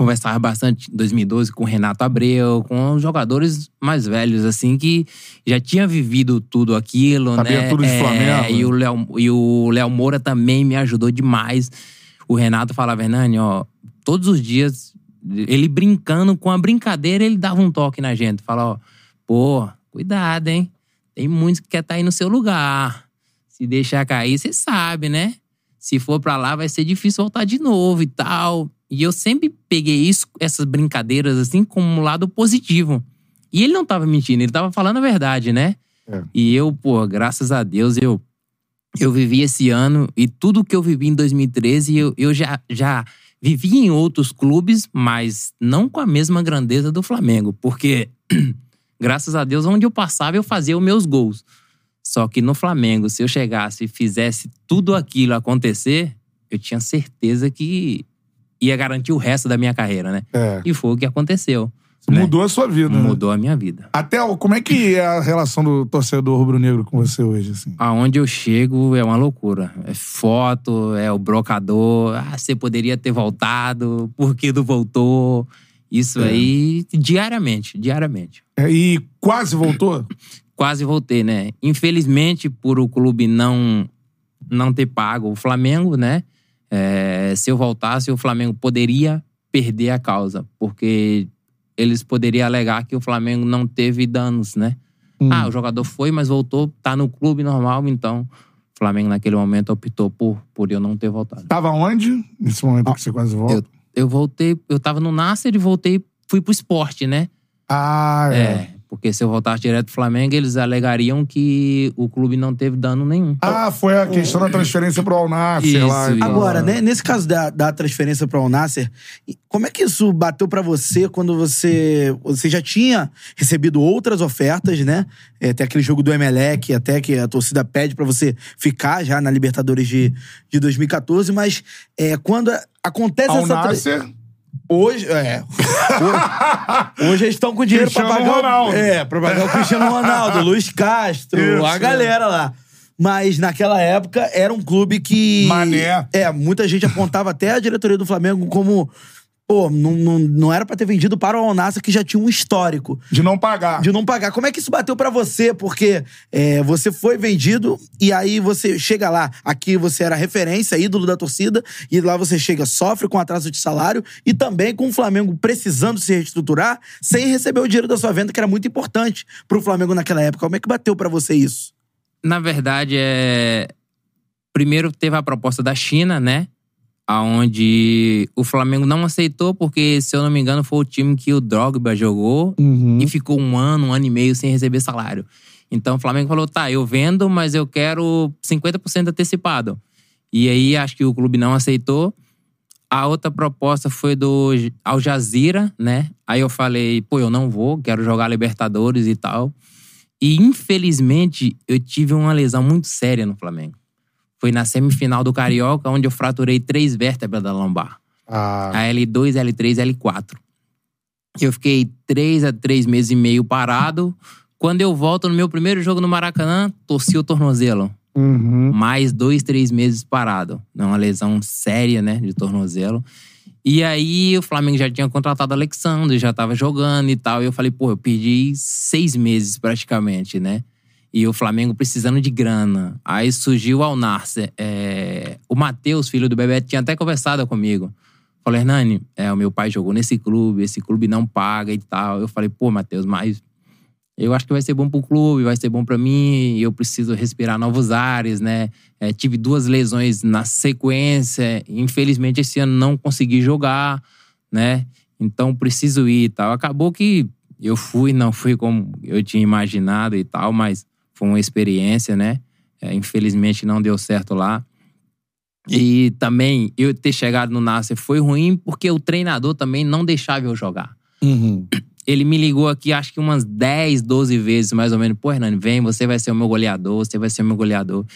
Speaker 3: conversava bastante em 2012 com o Renato Abreu, com os jogadores mais velhos, assim, que já tinha vivido tudo aquilo,
Speaker 1: Sabia
Speaker 3: né?
Speaker 1: tudo de
Speaker 3: É,
Speaker 1: Flamengo,
Speaker 3: E o Léo e o Léo Moura também me ajudou demais. O Renato falava, Hernani, ó, todos os dias, ele brincando com a brincadeira, ele dava um toque na gente. Fala, ó, pô, cuidado, hein? Tem muitos que quer estar aí no seu lugar. Se deixar cair, você sabe, né? Se for pra lá, vai ser difícil voltar de novo e tal. E eu sempre peguei isso, essas brincadeiras, assim, como um lado positivo. E ele não tava mentindo, ele tava falando a verdade, né?
Speaker 1: É.
Speaker 3: E eu, pô, graças a Deus, eu, eu vivi esse ano e tudo que eu vivi em 2013, eu, eu já, já vivi em outros clubes, mas não com a mesma grandeza do Flamengo. Porque, graças a Deus, onde eu passava, eu fazia os meus gols. Só que no Flamengo, se eu chegasse e fizesse tudo aquilo acontecer, eu tinha certeza que ia garantir o resto da minha carreira, né?
Speaker 1: É.
Speaker 3: E foi o que aconteceu. né?
Speaker 1: Mudou a sua vida. né?
Speaker 3: Mudou a minha vida.
Speaker 1: Até o- como é que é a relação do torcedor rubro-negro com você hoje, assim?
Speaker 3: Aonde eu chego é uma loucura. É foto, é o brocador. Ah, você poderia ter voltado, por que não voltou? Isso aí, diariamente, diariamente.
Speaker 1: É, e quase voltou?
Speaker 3: Quase voltei, né? Infelizmente, por o clube não, não ter pago o Flamengo, né? É, se eu voltasse, o Flamengo poderia perder a causa, porque eles poderiam alegar que o Flamengo não teve danos, né?
Speaker 1: Hum.
Speaker 3: Ah, o jogador foi, mas voltou, tá no clube normal, então o Flamengo naquele momento optou por, por eu não ter voltado.
Speaker 1: Tava onde? Nesse momento que você quase volta?
Speaker 3: Eu, eu voltei, eu tava no Nasser e voltei, fui pro esporte, né?
Speaker 1: Ah, é.
Speaker 3: É, porque se eu voltasse direto pro Flamengo, eles alegariam que o clube não teve dano nenhum.
Speaker 1: Ah, foi a questão da transferência pro Alnasser lá.
Speaker 3: isso.
Speaker 2: Agora, né, nesse caso da, da transferência para o Nasser, como é que isso bateu para você quando você você já tinha recebido outras ofertas, né? É, tem aquele jogo do Emelec, até que a torcida pede para você ficar já na Libertadores de, de 2014, mas é, quando acontece essa... tra-
Speaker 1: Alnasser.
Speaker 2: Hoje, é. Hoje, hoje eles estão com dinheiro pra
Speaker 1: Cristiano
Speaker 2: pagar. o-
Speaker 1: Ronaldo.
Speaker 2: É, pra pagar o Cristiano Ronaldo, Luiz Castro,
Speaker 1: Isso,
Speaker 2: a
Speaker 1: é.
Speaker 2: galera lá. Mas naquela época era um clube que.
Speaker 1: Mané.
Speaker 2: É, muita gente apontava até a diretoria do Flamengo como. Pô, não, não, não era pra ter vendido para o Alnassa, que já tinha um histórico
Speaker 1: De não pagar.
Speaker 2: de não pagar. Como é que isso bateu pra você? Porque é, você foi vendido e aí você chega lá. Aqui você era referência, ídolo da torcida, e lá você chega, sofre com atraso de salário e também com o Flamengo precisando se reestruturar sem receber o dinheiro da sua venda, que era muito importante pro Flamengo naquela época. Como é que bateu pra você isso?
Speaker 3: Na verdade, é. Primeiro teve a proposta da China, né? Aonde o Flamengo não aceitou, porque, se eu não me engano, foi o time que o Drogba jogou
Speaker 1: Uhum.
Speaker 3: e ficou um ano, um ano e meio sem receber salário. Então o Flamengo falou: tá, eu vendo, mas eu quero 50% antecipado. E aí acho que o clube não aceitou. A outra proposta foi do Al Jazeera, né? Aí eu falei, pô, eu não vou, quero jogar Libertadores e tal. E infelizmente eu tive uma lesão muito séria no Flamengo. Foi na semifinal do Carioca, onde eu fraturei três vértebras da lombar.
Speaker 1: Ah,
Speaker 3: A L2, L3, L4. Eu fiquei três a três meses e meio parado. Quando eu volto no meu primeiro jogo no Maracanã, torci o tornozelo.
Speaker 1: uhum.
Speaker 3: Mais dois, três meses parado. É uma lesão séria, né, de tornozelo. E aí o Flamengo já tinha contratado o Alexandre, já tava jogando e tal. E eu falei, pô, eu perdi seis meses praticamente, né? E o Flamengo precisando de grana. Aí surgiu o Alnasser. É... O Matheus, filho do Bebeto, tinha até conversado comigo. Falei, Hernani, é, o meu pai jogou nesse clube, esse clube não paga e tal. Eu falei, pô, Matheus, mas eu acho que vai ser bom pro clube, vai ser bom pra mim, eu preciso respirar novos ares, né? É, tive duas lesões na sequência, infelizmente esse ano não consegui jogar, né? Então preciso ir e tal. Acabou que eu fui, não fui como eu tinha imaginado e tal, mas foi uma experiência, né? É, infelizmente não deu certo lá. E também eu ter chegado no Nasser foi ruim porque o treinador também não deixava eu jogar.
Speaker 1: Uhum.
Speaker 3: Ele me ligou aqui, acho que umas 10, 12 vezes, mais ou menos. Pô, Hernani, vem, você vai ser o meu goleador, você vai ser o meu goleador.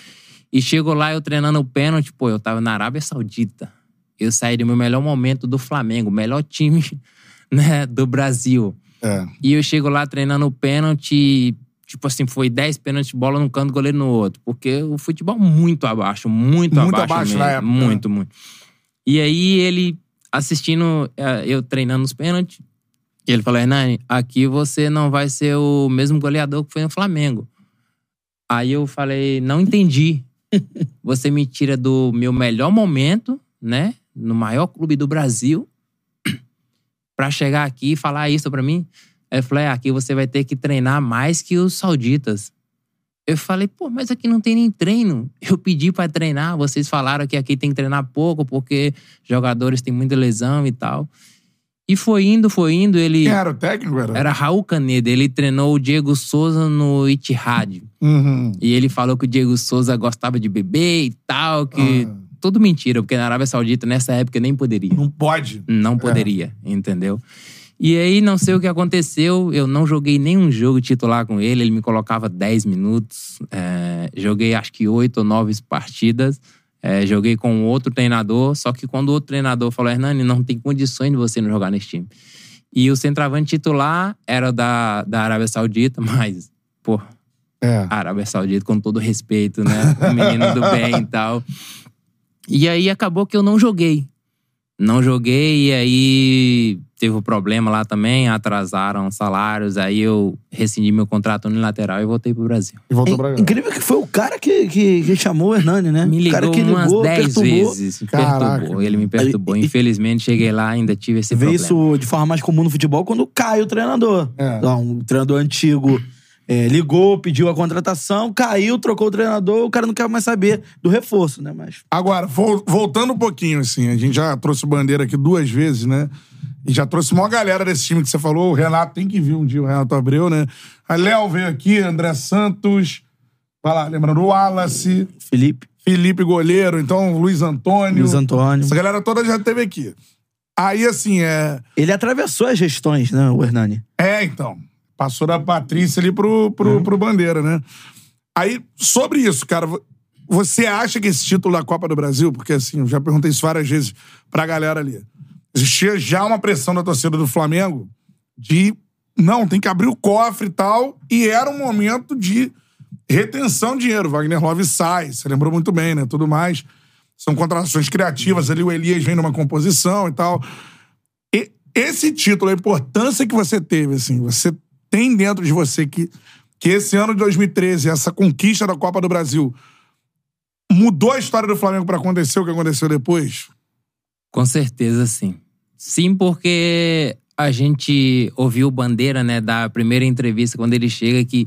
Speaker 3: E chegou lá, eu treinando o pênalti, pô, eu tava na Arábia Saudita. Eu saí do meu melhor momento do Flamengo, o melhor time né, do Brasil.
Speaker 1: É.
Speaker 3: E eu chego lá treinando o pênalti, tipo assim, foi 10 pênaltis, bola num canto, goleiro no outro. Porque o futebol muito abaixo, muito,
Speaker 1: Muito
Speaker 3: abaixo,
Speaker 1: abaixo
Speaker 3: mesmo.
Speaker 1: na época,
Speaker 3: Muito, muito. E aí ele assistindo, eh, eu treinando os pênaltis, e ele falou, Hernani, aqui você não vai ser o mesmo goleador que foi no Flamengo. Aí eu falei, não entendi. Você me tira do meu melhor momento, né? No maior clube do Brasil, pra chegar aqui e falar isso pra mim. Aí eu falei, "É, aqui você vai ter que treinar mais que os sauditas. Eu falei, pô, mas aqui não tem nem treino. Eu pedi pra treinar, vocês falaram que aqui tem que treinar pouco porque jogadores têm muita lesão e tal. E foi indo, foi indo, ele...
Speaker 1: Quem era o técnico? Era?
Speaker 3: Era Raul Caneda, ele treinou o Diego Souza no Itihad.
Speaker 1: Uhum.
Speaker 3: E ele falou que o Diego Souza gostava de beber e tal, que...
Speaker 1: Ah.
Speaker 3: Tudo mentira, porque na Arábia Saudita, nessa época, nem poderia.
Speaker 1: Não pode.
Speaker 3: Não poderia, entendeu? E aí, não sei o que aconteceu, eu não joguei nenhum jogo titular com ele, ele me colocava 10 minutos. é, joguei acho que 8 ou 9 partidas. é, joguei com outro treinador, só que quando o outro treinador falou, Hernani, não tem condições de você não jogar nesse time. E o centroavante titular era da, da Arábia Saudita, mas, pô,
Speaker 1: É.
Speaker 3: Arábia Saudita, com todo respeito, né? O menino do bem e tal. E aí acabou que eu não joguei. Não joguei, e aí teve o problema lá também, atrasaram salários, aí eu rescindi meu contrato unilateral e voltei pro Brasil.
Speaker 1: E voltou pra
Speaker 2: É
Speaker 1: cá.
Speaker 2: incrível que foi o cara que, que, que chamou o Hernani, né?
Speaker 3: Me
Speaker 2: o cara
Speaker 3: ligou
Speaker 2: que
Speaker 3: umas
Speaker 2: ligou,
Speaker 3: 10
Speaker 2: perturbou.
Speaker 3: vezes, me
Speaker 1: Caraca.
Speaker 3: perturbou. Ele me perturbou.
Speaker 2: E-
Speaker 3: Infelizmente, cheguei lá ainda tive esse
Speaker 2: Vê
Speaker 3: problema.
Speaker 2: isso de forma mais comum no futebol quando cai o treinador.
Speaker 1: É.
Speaker 2: Então, um treinador antigo é, ligou, pediu a contratação, caiu, trocou o treinador, o cara não quer mais saber do reforço, né? Mas
Speaker 1: Agora, vol- voltando um pouquinho, assim, a gente já trouxe bandeira aqui duas vezes, né? E já trouxe uma galera desse time que você falou. O Renato tem que vir um dia, o Renato Abreu, né? A Léo veio aqui, André Santos. Vai lá, lembrando, o Wallace,
Speaker 2: Felipe,
Speaker 1: Felipe Goleiro, então Luiz Antônio.
Speaker 2: Luiz Antônio.
Speaker 1: Essa galera toda já teve aqui. Aí, assim, é.
Speaker 2: Ele atravessou as gestões, né, o Hernani?
Speaker 1: É, então. Passou da Patrícia ali pro, pro, pro Bandeira, né? Aí, sobre isso, cara, vo- você acha que esse título da Copa do Brasil, porque assim, eu já perguntei isso várias vezes pra galera ali, existia já uma pressão da torcida do Flamengo de, não, tem que abrir o cofre e tal, e era um momento de retenção de dinheiro. Wagner Love sai, você lembrou muito bem, né? Tudo mais. São contratações criativas ali, o Elias vem numa composição e tal. E esse título, a importância que você teve, assim, você tem dentro de você que, que esse ano de 2013, essa conquista da Copa do Brasil, mudou a história do Flamengo pra acontecer o que aconteceu depois?
Speaker 3: Com certeza, sim. Sim, porque a gente ouviu o Bandeira, né, da primeira entrevista, quando ele chega, que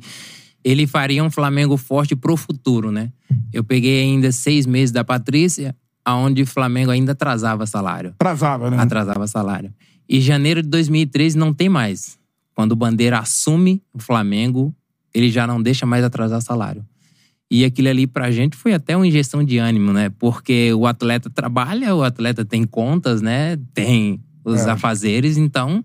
Speaker 3: ele faria um Flamengo forte pro futuro, né? Eu peguei ainda seis meses da Patrícia, aonde o Flamengo ainda atrasava salário.
Speaker 1: Atrasava, né?
Speaker 3: Atrasava salário. E janeiro de 2013 não tem mais. Quando o Bandeira assume o Flamengo, ele já não deixa mais atrasar salário. E aquilo ali pra gente foi até uma injeção de ânimo, né? Porque o atleta trabalha, o atleta tem contas, né? Tem os
Speaker 1: É.
Speaker 3: afazeres, então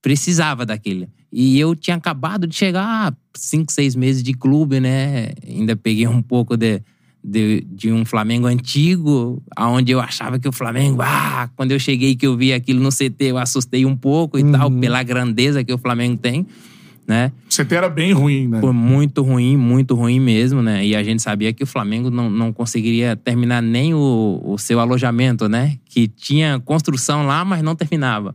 Speaker 3: precisava daquilo. E eu tinha acabado de chegar cinco, seis meses de clube, né? Ainda peguei um pouco de, de, de um Flamengo antigo, aonde eu achava que o Flamengo, ah, quando eu cheguei que eu vi aquilo no CT, eu assustei um pouco e tal, pela grandeza que o Flamengo tem, né?
Speaker 1: O CT era bem ruim, né?
Speaker 3: Foi muito ruim, muito ruim mesmo, né? E a gente sabia que o Flamengo não, não conseguiria terminar nem o, o seu alojamento, né? Que tinha construção lá, mas não terminava.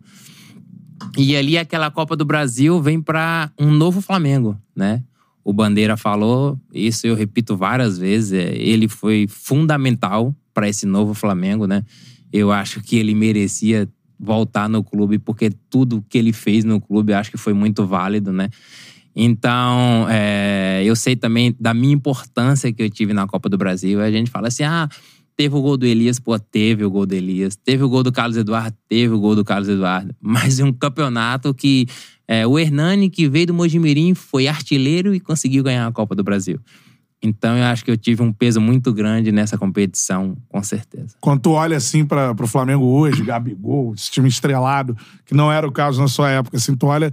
Speaker 3: E ali aquela Copa do Brasil vem para um novo Flamengo, né? O Bandeira falou, isso eu repito várias vezes, é, ele foi fundamental para esse novo Flamengo, né? Eu acho que ele merecia voltar no clube porque tudo que ele fez no clube acho que foi muito válido, né? Então, é, eu sei também da minha importância que eu tive na Copa do Brasil. A gente fala assim, ah, teve o gol do Elias, pô, teve o gol do Elias. Teve o gol do Carlos Eduardo, teve o gol do Carlos Eduardo. Mas um campeonato que é, o Hernani, que veio do Mojimirim, foi artilheiro e conseguiu ganhar a Copa do Brasil. Então, eu acho que eu tive um peso muito grande nessa competição, com certeza.
Speaker 1: Quando tu olha assim para pro Flamengo hoje, Gabigol, esse time estrelado, que não era o caso na sua época, assim, tu olha,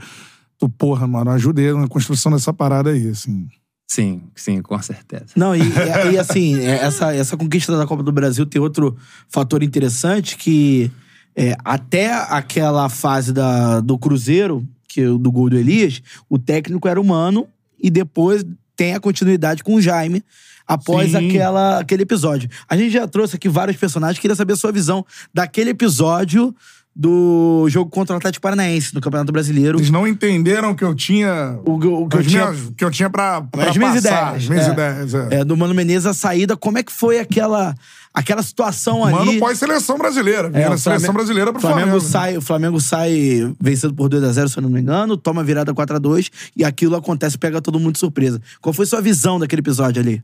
Speaker 1: tu, porra, mano, eu ajudei na construção dessa parada aí, assim.
Speaker 3: Sim, sim, com certeza.
Speaker 2: Não, e, e- e, assim, é, essa, essa conquista da Copa do Brasil tem outro fator interessante que é, até aquela fase da, do Cruzeiro, que é o do gol do Elias, o técnico era humano e depois tem a continuidade com o Jaime após
Speaker 1: Sim.
Speaker 2: aquela, aquele episódio. A gente já trouxe aqui vários personagens, queria saber a sua visão daquele episódio do jogo contra o Atlético Paranaense no Campeonato Brasileiro.
Speaker 1: Eles não entenderam que eu tinha.
Speaker 2: O, que- o que eu tinha
Speaker 1: tinha, que eu tinha pra, pra
Speaker 2: as minhas
Speaker 1: passar,
Speaker 2: ideias.
Speaker 1: As minhas
Speaker 2: é.
Speaker 1: ideias, é.
Speaker 2: É, do Mano Menezes, a saída. Como é que foi aquela, aquela situação
Speaker 1: Mano,
Speaker 2: ali?
Speaker 1: pós-seleção brasileira.
Speaker 2: É,
Speaker 1: na
Speaker 2: o
Speaker 1: seleção
Speaker 2: Flamengo-
Speaker 1: brasileira pro
Speaker 2: Flamengo
Speaker 1: Flamengo. né?
Speaker 2: sai, O Flamengo sai vencendo por 2x0, se eu não me engano, toma a virada 4x2 e aquilo acontece, pega todo mundo de surpresa. Qual foi sua visão daquele episódio ali?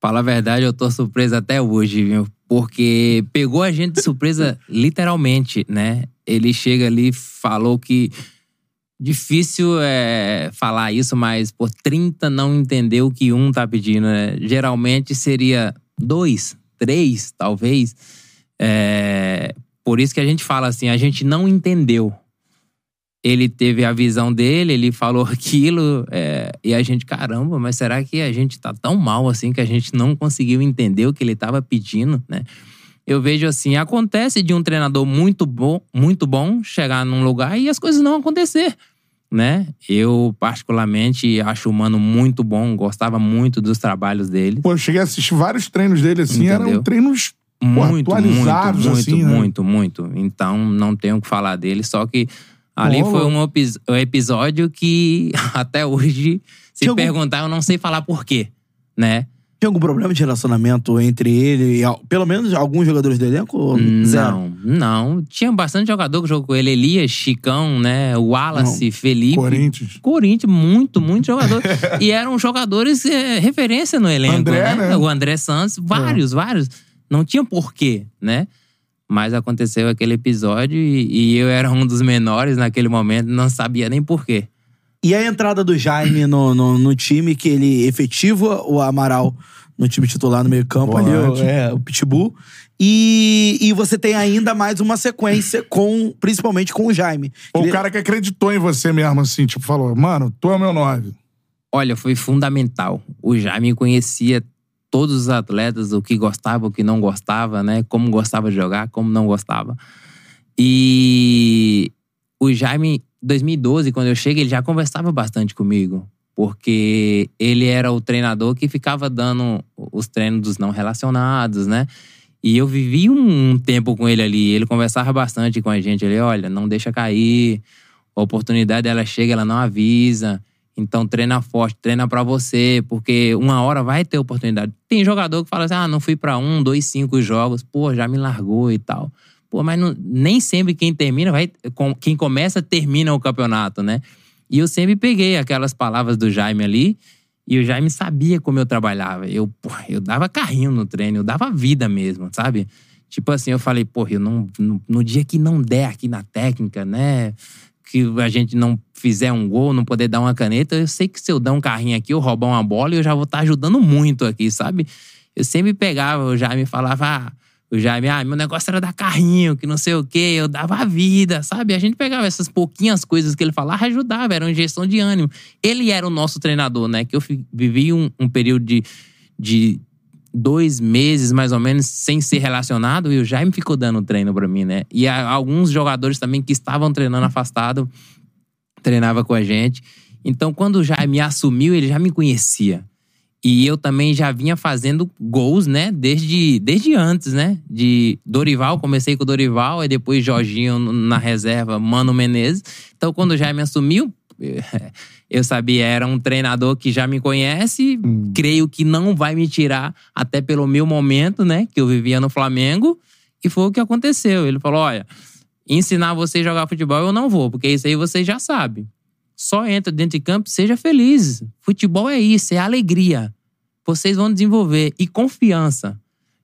Speaker 3: Fala a verdade, eu tô surpreso até hoje, viu? Porque pegou a gente de surpresa literalmente, né? Ele chega ali, falou que difícil é falar isso, mas por 30 não entendeu o que um tá pedindo, né? Geralmente seria dois, três, talvez. É, por isso que a gente fala assim, a gente não entendeu. Ele teve a visão dele, ele falou aquilo, é, e a gente, caramba, mas será que a gente tá tão mal assim que a gente não conseguiu entender o que ele tava pedindo, né? Eu vejo assim, acontece de um treinador muito bom, muito bom chegar num lugar e as coisas não acontecer, né? Eu particularmente acho o Mano muito bom, gostava muito dos trabalhos dele.
Speaker 1: Pô, eu cheguei a assistir vários treinos dele, assim, eram
Speaker 3: Entendeu?
Speaker 1: treinos pô,
Speaker 3: Muito,
Speaker 1: atualizados,
Speaker 3: muito,
Speaker 1: assim,
Speaker 3: muito,
Speaker 1: né?
Speaker 3: muito, muito. Então, não tenho o que falar dele. Só que ali foi um, um episódio que até hoje, se
Speaker 2: Tinha algum-
Speaker 3: perguntar, eu não sei falar por quê, né?
Speaker 2: Tinha algum problema de relacionamento entre ele e pelo menos alguns jogadores do elenco? Zero.
Speaker 3: Não, não. Tinha bastante jogador que jogou com ele. Elias, Chicão, né? Wallace, Felipe.
Speaker 1: Corinthians.
Speaker 3: Corinthians, muito, muito jogador. e eram jogadores é, referência no elenco,
Speaker 1: André,
Speaker 3: né?
Speaker 1: né?
Speaker 3: O André Santos, vários, vários. Não tinha porquê, né? Mas aconteceu aquele episódio e, e eu era um dos menores naquele momento, não sabia nem porquê.
Speaker 2: E a entrada do Jaime no, no, no time, que ele efetiva o Amaral no time titular no meio-campo ali, o, é, o Pitbull. E, e você tem ainda mais uma sequência com, principalmente com o Jaime.
Speaker 1: Ou
Speaker 2: Ele-
Speaker 1: o cara que acreditou em você mesmo, assim, tipo, falou, mano, tu é o meu nove.
Speaker 3: Olha, foi fundamental. O Jaime conhecia todos os atletas, o que gostava, o que não gostava, né? Como gostava de jogar, como não gostava. E o Jaime, 2012, quando eu cheguei, ele já conversava bastante comigo. Porque ele era o treinador que ficava dando os treinos dos não relacionados, né? E eu vivi um, tempo com ele ali. Ele conversava bastante com a gente. Ele, olha, não deixa cair. A oportunidade ela chega, ela não avisa. Então treina forte, treina pra você, porque uma hora vai ter oportunidade. Tem jogador que fala assim: ah, não fui pra um, dois, cinco jogos, pô, já me largou e tal. Pô, mas não- nem sempre quem termina vai. Quem começa, termina o campeonato, né? E eu sempre peguei aquelas palavras do Jaime ali, e o Jaime sabia como eu trabalhava. Eu, pô, eu dava carrinho no treino, eu dava vida mesmo, sabe? Tipo assim, eu falei, pô, eu não, no, no dia que não der aqui na técnica, né? Que a gente não fizer um gol, não poder dar uma caneta, eu sei que se eu dar um carrinho aqui, eu roubar uma bola, eu já vou estar ajudando muito aqui, sabe? Eu sempre pegava, o Jaime falava, ah, o Jaime, ah, meu negócio era dar carrinho, que não sei o quê, eu dava a vida, sabe? A gente pegava essas pouquinhas coisas que ele falava, ajudava, era uma injeção de ânimo. Ele era o nosso treinador, né? Que eu vivi um, um período de, de dois meses, mais ou menos, sem ser relacionado, e o Jaime ficou dando treino pra mim, né? E alguns jogadores também que estavam treinando afastado, treinava com a gente. Então, quando o Jaime assumiu, ele já me conhecia. E eu também já vinha fazendo gols, né? Desde, desde antes, né? De Dorival, comecei com o Dorival, e depois Jorginho na reserva, Mano Menezes. Então, quando o Jaime assumiu, eu sabia, era um treinador que já me conhece, creio que não vai me tirar, até pelo meu momento, né? Que eu vivia no Flamengo. E foi o que aconteceu. Ele falou: olha, ensinar você a jogar futebol eu não vou, porque isso aí você já sabe. Só entra dentro de campo, seja feliz. Futebol é isso, é alegria. Vocês vão desenvolver. E confiança.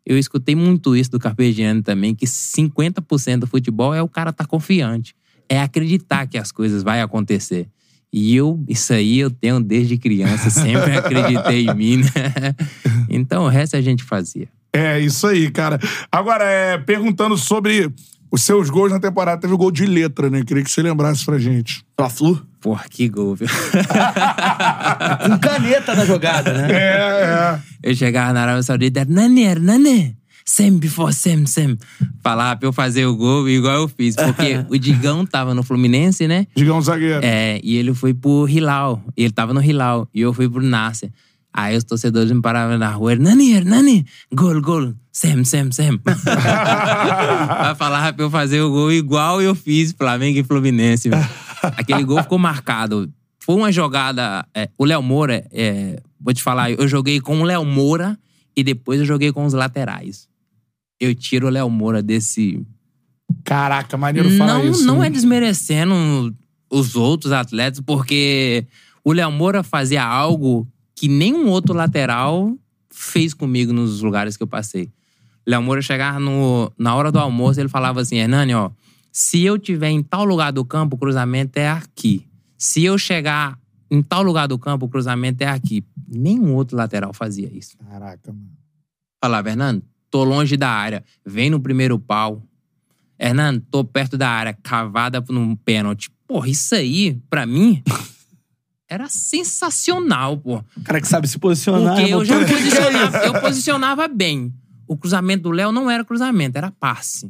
Speaker 3: Eu escutei muito isso do Carpegiani também, que 50% do futebol é o cara estar confiante. É acreditar que as coisas vão acontecer. E eu, isso aí eu tenho desde criança, sempre acreditei em mim, né? Então o resto a gente fazia.
Speaker 1: É, isso aí, cara. Agora, é, perguntando sobre os seus gols na temporada. Teve o gol de letra, né? Queria que você lembrasse pra gente.
Speaker 2: Fla-Flu.
Speaker 3: Porra, que gol, viu?
Speaker 2: Com caneta na jogada, né?
Speaker 1: É, é.
Speaker 3: Eu chegava na Arábia Saudita, Hernani, Hernani, sem before sem, sem. Falava pra eu fazer o gol igual eu fiz. Porque o Digão tava no Fluminense, né?
Speaker 1: Digão zagueiro.
Speaker 3: É, e ele foi pro Hilal. Ele tava no Hilal. E eu fui pro Nasser. Aí os torcedores me paravam na rua. Hernani, Hernani, gol, gol. Sem, sem, sem. Aí falava pra eu fazer o gol igual eu fiz Flamengo e Fluminense. Aquele gol ficou marcado. Foi uma jogada... é, o Léo Moura, é, vou te falar, eu joguei com o Léo Moura e depois eu joguei com os laterais. Eu tiro o Léo Moura desse,
Speaker 1: Caraca, maneiro falar
Speaker 3: não,
Speaker 1: isso.
Speaker 3: não
Speaker 1: né?
Speaker 3: é desmerecendo os outros atletas, porque o Léo Moura fazia algo que nenhum outro lateral fez comigo nos lugares que eu passei. Léo Moura chegava no, na hora do almoço, ele falava assim: Hernani, ó, se eu tiver em tal lugar do campo, o cruzamento é aqui. Se eu chegar em tal lugar do campo, o cruzamento é aqui. Nenhum outro lateral fazia isso.
Speaker 1: Caraca, mano.
Speaker 3: Falava, Hernando, tô longe da área, vem no primeiro pau. Hernando, tô perto da área, cavada num pênalti. Porra, isso aí, pra mim, era sensacional, pô.
Speaker 2: cara que sabe se posicionar.
Speaker 3: Porque eu já posicionava, eu posicionava bem. O cruzamento do Léo não era cruzamento, era passe.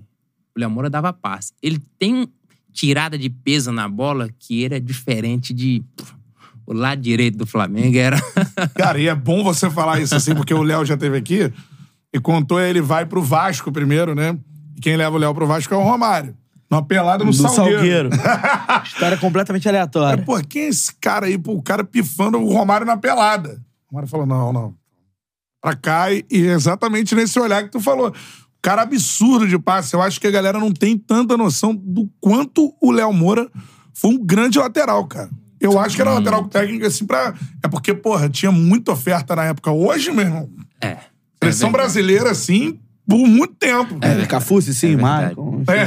Speaker 3: O Léo Moura dava passe. Ele tem tirada de peso na bola que era diferente de. O lado direito do Flamengo era.
Speaker 1: Cara, e é bom você falar isso assim, porque o Léo já teve aqui e contou ele vai pro Vasco primeiro, né? E quem leva o Léo pro Vasco é o Romário. Numa pelada no
Speaker 2: do
Speaker 1: Salgueiro.
Speaker 2: Salgueiro. História completamente aleatória.
Speaker 1: pô, quem é esse cara aí? Pô, o cara pifando o Romário na pelada. O Romário falou: não, não. Pra cá, e e exatamente nesse olhar que tu falou. Cara absurdo de passe. Eu acho que a galera não tem tanta noção do quanto o Léo Moura foi um grande lateral, cara. Eu acho que era lateral técnico, assim, pra. É porque, porra, tinha muita oferta na época. Hoje, meu irmão,
Speaker 3: É.
Speaker 1: seleção
Speaker 3: é
Speaker 1: brasileira, assim, por muito tempo.
Speaker 2: É, Cafuce, sim,
Speaker 3: É.
Speaker 2: Maicon.
Speaker 1: É.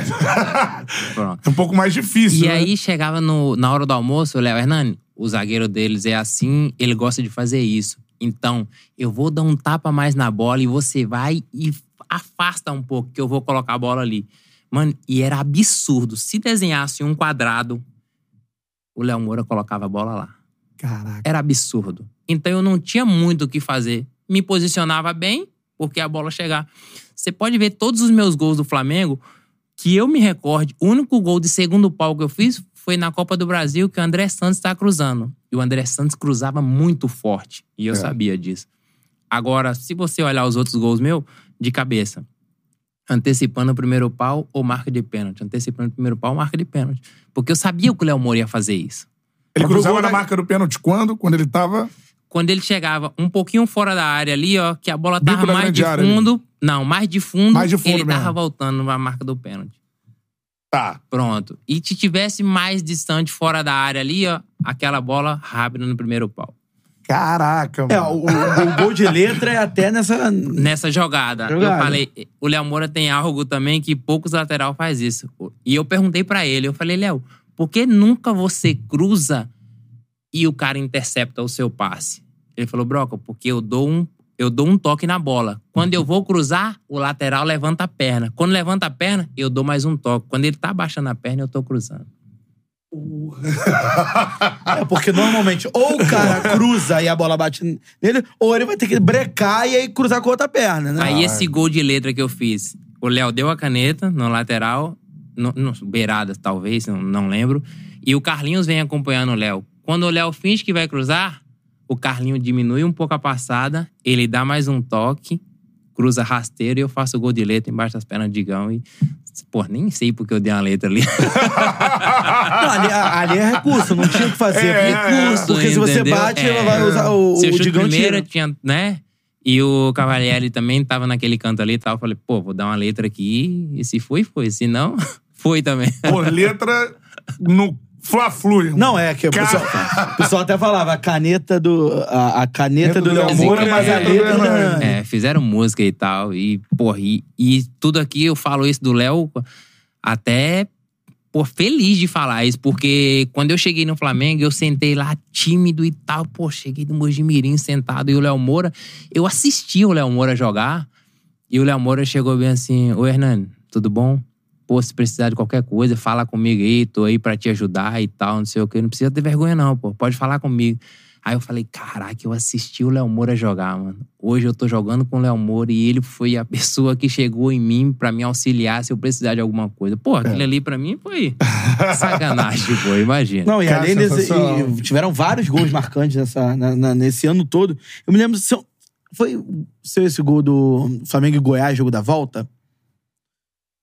Speaker 3: Pronto.
Speaker 1: É um pouco mais difícil.
Speaker 3: E
Speaker 1: né?
Speaker 3: aí chegava no- na hora do almoço, o Léo Hernani, o zagueiro deles é assim, ele gosta de fazer isso. Então, eu vou dar um tapa mais na bola e você vai e afasta um pouco, que eu vou colocar a bola ali. Mano, e era absurdo. Se desenhasse um quadrado, o Léo Moura colocava a bola lá.
Speaker 1: Caraca.
Speaker 3: Era absurdo. Então eu não tinha muito o que fazer. Me posicionava bem, porque a bola chegava. Você pode ver todos os meus gols do Flamengo, que eu me recorde, o único gol de segundo pau que eu fiz foi na Copa do Brasil, que o André Santos está cruzando. E o André Santos cruzava muito forte. E eu
Speaker 1: É.
Speaker 3: sabia disso. Agora, se você olhar os outros gols meus, de cabeça. Antecipando o primeiro pau ou marca de pênalti. Antecipando o primeiro pau ou marca de pênalti. Porque eu sabia que o Léo Moura ia fazer isso.
Speaker 1: Ele cruzava na
Speaker 2: na-
Speaker 1: marca do pênalti quando? Quando ele tava.
Speaker 3: Quando ele chegava um pouquinho fora da área ali, ó, que a bola tava mais de
Speaker 1: área
Speaker 3: fundo. Não, mais de fundo,
Speaker 1: Mais de fundo
Speaker 3: ele tava
Speaker 1: mesmo.
Speaker 3: voltando na marca do pênalti.
Speaker 1: Tá.
Speaker 3: Pronto. E se tivesse mais distante fora da área ali, ó, aquela bola rápida no primeiro pau.
Speaker 1: Caraca, mano.
Speaker 2: É, o, o- o gol de letra é até nessa.
Speaker 3: Nessa jogada,
Speaker 2: Jogada.
Speaker 3: eu falei, o Léo Moura tem algo também que poucos lateral faz isso. E eu perguntei pra ele, eu falei, Léo, por que nunca você cruza e o cara intercepta o seu passe? Ele falou, Broca, porque eu dou um, eu dou um toque na bola. Quando eu vou cruzar, o lateral levanta a perna. Quando levanta a perna, eu dou mais um toque. Quando ele tá abaixando a perna, eu tô cruzando.
Speaker 2: É porque normalmente ou o cara cruza e a bola bate nele, ou ele vai ter que brecar e aí cruzar com a outra perna, né?
Speaker 3: Aí esse gol de letra que eu fiz, o Léo deu a caneta no lateral, no, no, beirada talvez, não, não lembro, e o Carlinhos vem acompanhando o Léo. Quando o Léo finge que vai cruzar, o Carlinho diminui um pouco a passada, ele dá mais um toque, cruza rasteiro e eu faço o gol de letra embaixo das pernas do Digão e... Pô, nem sei porque eu dei uma letra ali.
Speaker 2: Não, ali, ali é recurso, não tinha o que fazer.
Speaker 1: É,
Speaker 3: recurso,
Speaker 2: porque se você
Speaker 3: entendeu?
Speaker 2: bate,
Speaker 3: É.
Speaker 2: ela vai usar o,
Speaker 3: Seu
Speaker 2: o
Speaker 3: chute
Speaker 2: Digão
Speaker 3: primeiro
Speaker 2: tira.
Speaker 3: tinha, né? E o Cavalieri também tava naquele canto ali e tal. Eu falei, pô, vou dar uma letra aqui. E se foi, foi. Se não, foi também.
Speaker 1: Por letra no Fla-Flu, irmão.
Speaker 2: Não, é que o pessoal, o pessoal até falava a caneta do. A, a caneta do,
Speaker 1: do
Speaker 2: Léo Moura, mas a
Speaker 1: é do
Speaker 2: letra.
Speaker 1: Hernani.
Speaker 2: da-
Speaker 3: É, fizeram música e tal. E, porra, e, e tudo aqui eu falo isso do Léo até pô, feliz de falar isso, porque quando eu cheguei no Flamengo, eu sentei lá tímido e tal. Pô, cheguei do Mojimirim sentado e o Léo Moura. Eu assisti o Léo Moura jogar e o Léo Moura chegou bem assim: Ô Hernani, tudo bom? Pô, se precisar de qualquer coisa, fala comigo aí, tô aí pra te ajudar e tal, não sei o quê. Não precisa ter vergonha, não, pô. Pode falar comigo. Aí eu falei, caraca, eu assisti o Léo Moura jogar, mano. Hoje eu tô jogando com o Léo Moura e ele foi a pessoa que chegou em mim pra me auxiliar se eu precisar de alguma coisa. Pô, aquilo ali pra mim foi sacanagem, pô, imagina.
Speaker 2: Não, e
Speaker 1: Cara,
Speaker 2: além desse. e tiveram vários gols marcantes nessa, na- na- nesse ano todo. Eu me lembro. Se eu- foi seu esse gol do Flamengo e Goiás, jogo da volta?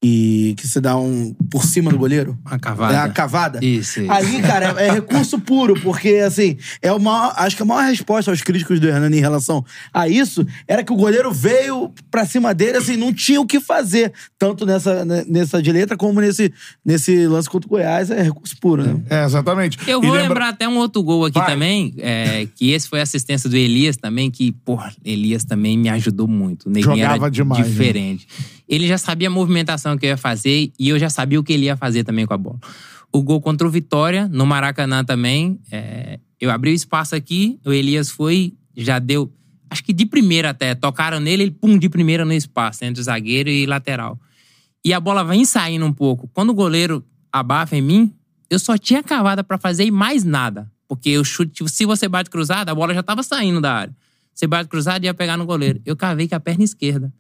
Speaker 2: E que você dá um por cima do goleiro?
Speaker 3: Uma cavada.
Speaker 2: É a cavada.
Speaker 3: Isso, isso.
Speaker 2: Ali, cara, é recurso puro, porque, assim, é o maior, acho que a maior resposta aos críticos do Hernani em relação a isso era que o goleiro veio pra cima dele, assim, não tinha o que fazer. Tanto nessa, né, nessa de letra como nesse, nesse lance contra o Goiás, é recurso puro, né?
Speaker 1: É, exatamente.
Speaker 3: Eu vou
Speaker 1: lembra-
Speaker 3: lembrar até um outro gol aqui
Speaker 1: Vai.
Speaker 3: também, é, que esse foi assistência do Elias também, que, porra, Elias também me ajudou muito. O Neguinho
Speaker 1: Jogava
Speaker 3: era
Speaker 1: demais, né?
Speaker 3: diferente. Ele já sabia a movimentação que eu ia fazer e eu já sabia o que ele ia fazer também com a bola. O gol contra o Vitória, no Maracanã também, é, eu abri o espaço aqui, o Elias foi, já deu, acho que de primeira até, tocaram nele, ele pum, de primeira no espaço, entre zagueiro e lateral. E a bola vem saindo um pouco. Quando o goleiro abafa em mim, eu só tinha cavada pra fazer e mais nada. Porque o chute, se você bate cruzado, a bola já tava saindo da área. Você bate cruzado ia pegar no goleiro. Eu cavei com a perna esquerda.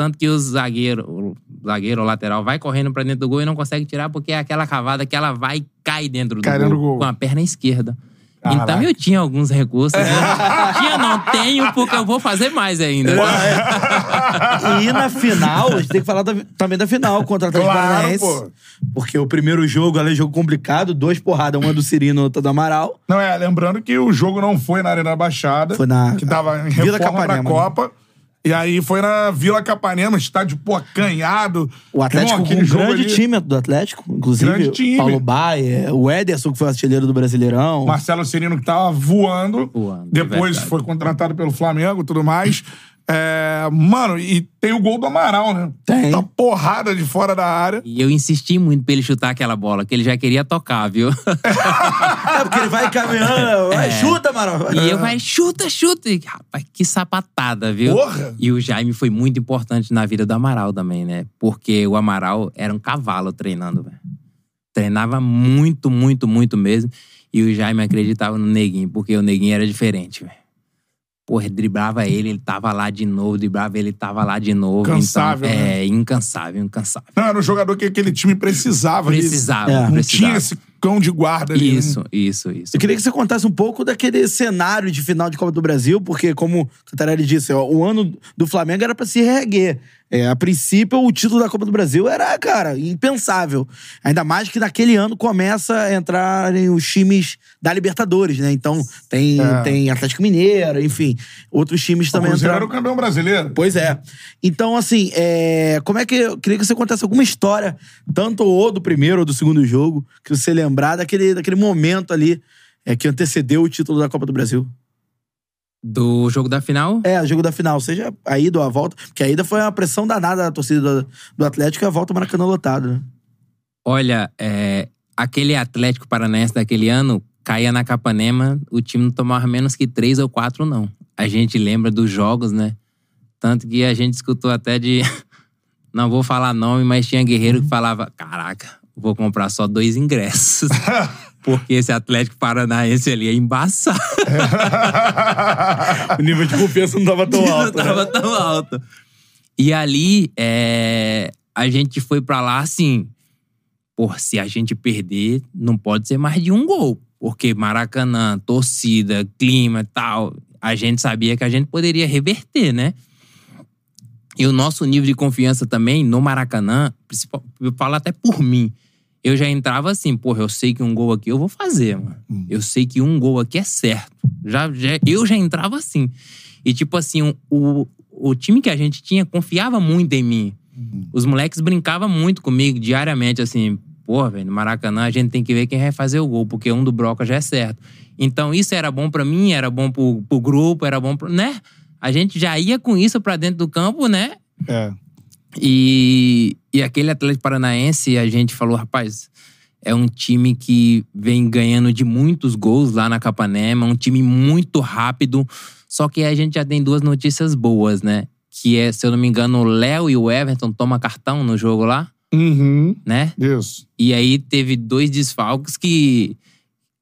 Speaker 3: Tanto que o zagueiro, o zagueiro ou lateral vai correndo pra dentro do gol e não consegue tirar porque é aquela cavada que ela vai e cai dentro do
Speaker 1: Cai
Speaker 3: gol,
Speaker 1: dentro do gol.
Speaker 3: com a perna esquerda.
Speaker 1: Caraca.
Speaker 3: Então eu tinha alguns recursos. né? tinha, não tenho, porque eu vou fazer mais ainda.
Speaker 2: E na final, a gente tem que falar da- também da final contra o Atlético
Speaker 1: Claro,
Speaker 2: Paranaense.
Speaker 1: pô.
Speaker 2: Porque o primeiro jogo, ali, é jogo complicado, dois porradas, uma do Cirino, outra do Amaral.
Speaker 1: Não, é, lembrando que o jogo não foi na Arena Baixada.
Speaker 2: Foi na-
Speaker 1: Que tava em
Speaker 2: Vila
Speaker 1: reforma pra
Speaker 2: Capanema, né?
Speaker 1: E aí foi na Vila Capanema, estádio, pô, acanhado.
Speaker 2: O Atlético
Speaker 1: Irmão,
Speaker 2: com um grande
Speaker 1: ali,
Speaker 2: time do Atlético, inclusive.
Speaker 1: Grande time.
Speaker 2: Paulo Baia, o Ederson, que foi artilheiro do Brasileirão.
Speaker 1: Marcelo Serino que tava voando.
Speaker 3: Voando,
Speaker 1: Depois
Speaker 3: verdade.
Speaker 1: foi contratado pelo Flamengo e tudo mais. É, mano, e tem o gol do Amaral, né?
Speaker 2: Tem.
Speaker 1: Tá porrada de fora da área.
Speaker 3: E eu insisti muito pra ele chutar aquela bola, que ele já queria tocar, viu?
Speaker 2: É, porque ele vai caminhando, vai, chuta, Amaral.
Speaker 3: E eu falei, chuta, chuta. E, rapaz, que sapatada, viu?
Speaker 1: Porra!
Speaker 3: E o Jaime foi muito importante na vida do Amaral também, né? Porque o Amaral era um cavalo treinando, velho. Treinava muito, muito, muito mesmo. E o Jaime acreditava no Neguinho, porque o Neguinho era diferente, velho. Porra, driblava ele, ele tava lá de novo, driblava ele, tava lá de novo.
Speaker 1: Incansável,
Speaker 3: então,
Speaker 1: né?
Speaker 3: É, incansável, incansável.
Speaker 1: Não, era um jogador que aquele time precisava.
Speaker 3: Precisava,
Speaker 2: É.
Speaker 1: Não
Speaker 3: precisava.
Speaker 1: tinha esse cão de guarda ali. né?
Speaker 3: Isso, isso, isso.
Speaker 2: Eu queria que você contasse um pouco daquele cenário de final de Copa do Brasil, porque, como o Cantarelli disse, ó, o ano do Flamengo era pra se reerguer. É, a princípio, o título da Copa do Brasil era, cara, impensável. Ainda mais que naquele ano começa a entrarem os times da Libertadores, né? Então, tem,
Speaker 1: É.
Speaker 2: tem Atlético Mineiro, enfim, outros times
Speaker 1: O
Speaker 2: também
Speaker 1: Cruzeiro era
Speaker 2: entraram.
Speaker 1: o campeão brasileiro.
Speaker 2: Pois é. Então, assim, é, como é que. Eu queria que você contasse alguma história, tanto ou do primeiro ou do segundo jogo, que você lembrar daquele, daquele momento ali é, que antecedeu o título da Copa do Brasil.
Speaker 3: Do jogo da final,
Speaker 2: É, o jogo da final, seja a ida ou a volta, porque a ida foi uma pressão danada da torcida do, do Atlético e a volta o Maracanã lotado, né?
Speaker 3: Olha, é, aquele Atlético Paranaense daquele ano caía na Capanema, o time não tomava menos que três ou quatro, não. A gente lembra dos jogos, né? Tanto que a gente escutou até de. Não vou falar nome, mas tinha guerreiro que falava: Caraca, vou comprar só dois ingressos. Porque esse Atlético Paranaense ali é embaçado.
Speaker 2: O nível de confiança não tava tão alto.
Speaker 3: Não tava
Speaker 2: né?
Speaker 3: tão alto. E ali, é, a gente foi pra lá assim. Pô, se a gente perder, não pode ser mais de um gol. Porque Maracanã, torcida, clima e tal. A gente sabia que a gente poderia reverter, né? E o nosso nível de confiança também no Maracanã, eu falo até por mim. Eu já entrava assim, porra, eu sei que um gol aqui eu vou fazer, mano. Eu sei que um gol aqui é certo. Já, já- eu já entrava assim. E tipo assim, o, o time que a gente tinha confiava muito em mim. Os moleques brincavam muito comigo diariamente, assim, porra, velho, no Maracanã a gente tem que ver quem vai fazer o gol, porque um do Broca já é certo. Então isso era bom pra mim, era bom pro, pro grupo, era bom pro. né? A gente já ia com isso pra dentro do campo, né?
Speaker 1: É.
Speaker 3: E, e aquele Atlético Paranaense, a gente falou, rapaz, é um time que vem ganhando de muitos gols lá na Capanema, um time muito rápido. Só que a gente já tem duas notícias boas, né? Que é, se eu não me engano, o Léo e o Everton tomam cartão no jogo lá,
Speaker 1: Uhum.
Speaker 3: né?
Speaker 1: Isso.
Speaker 3: E aí teve dois desfalques que.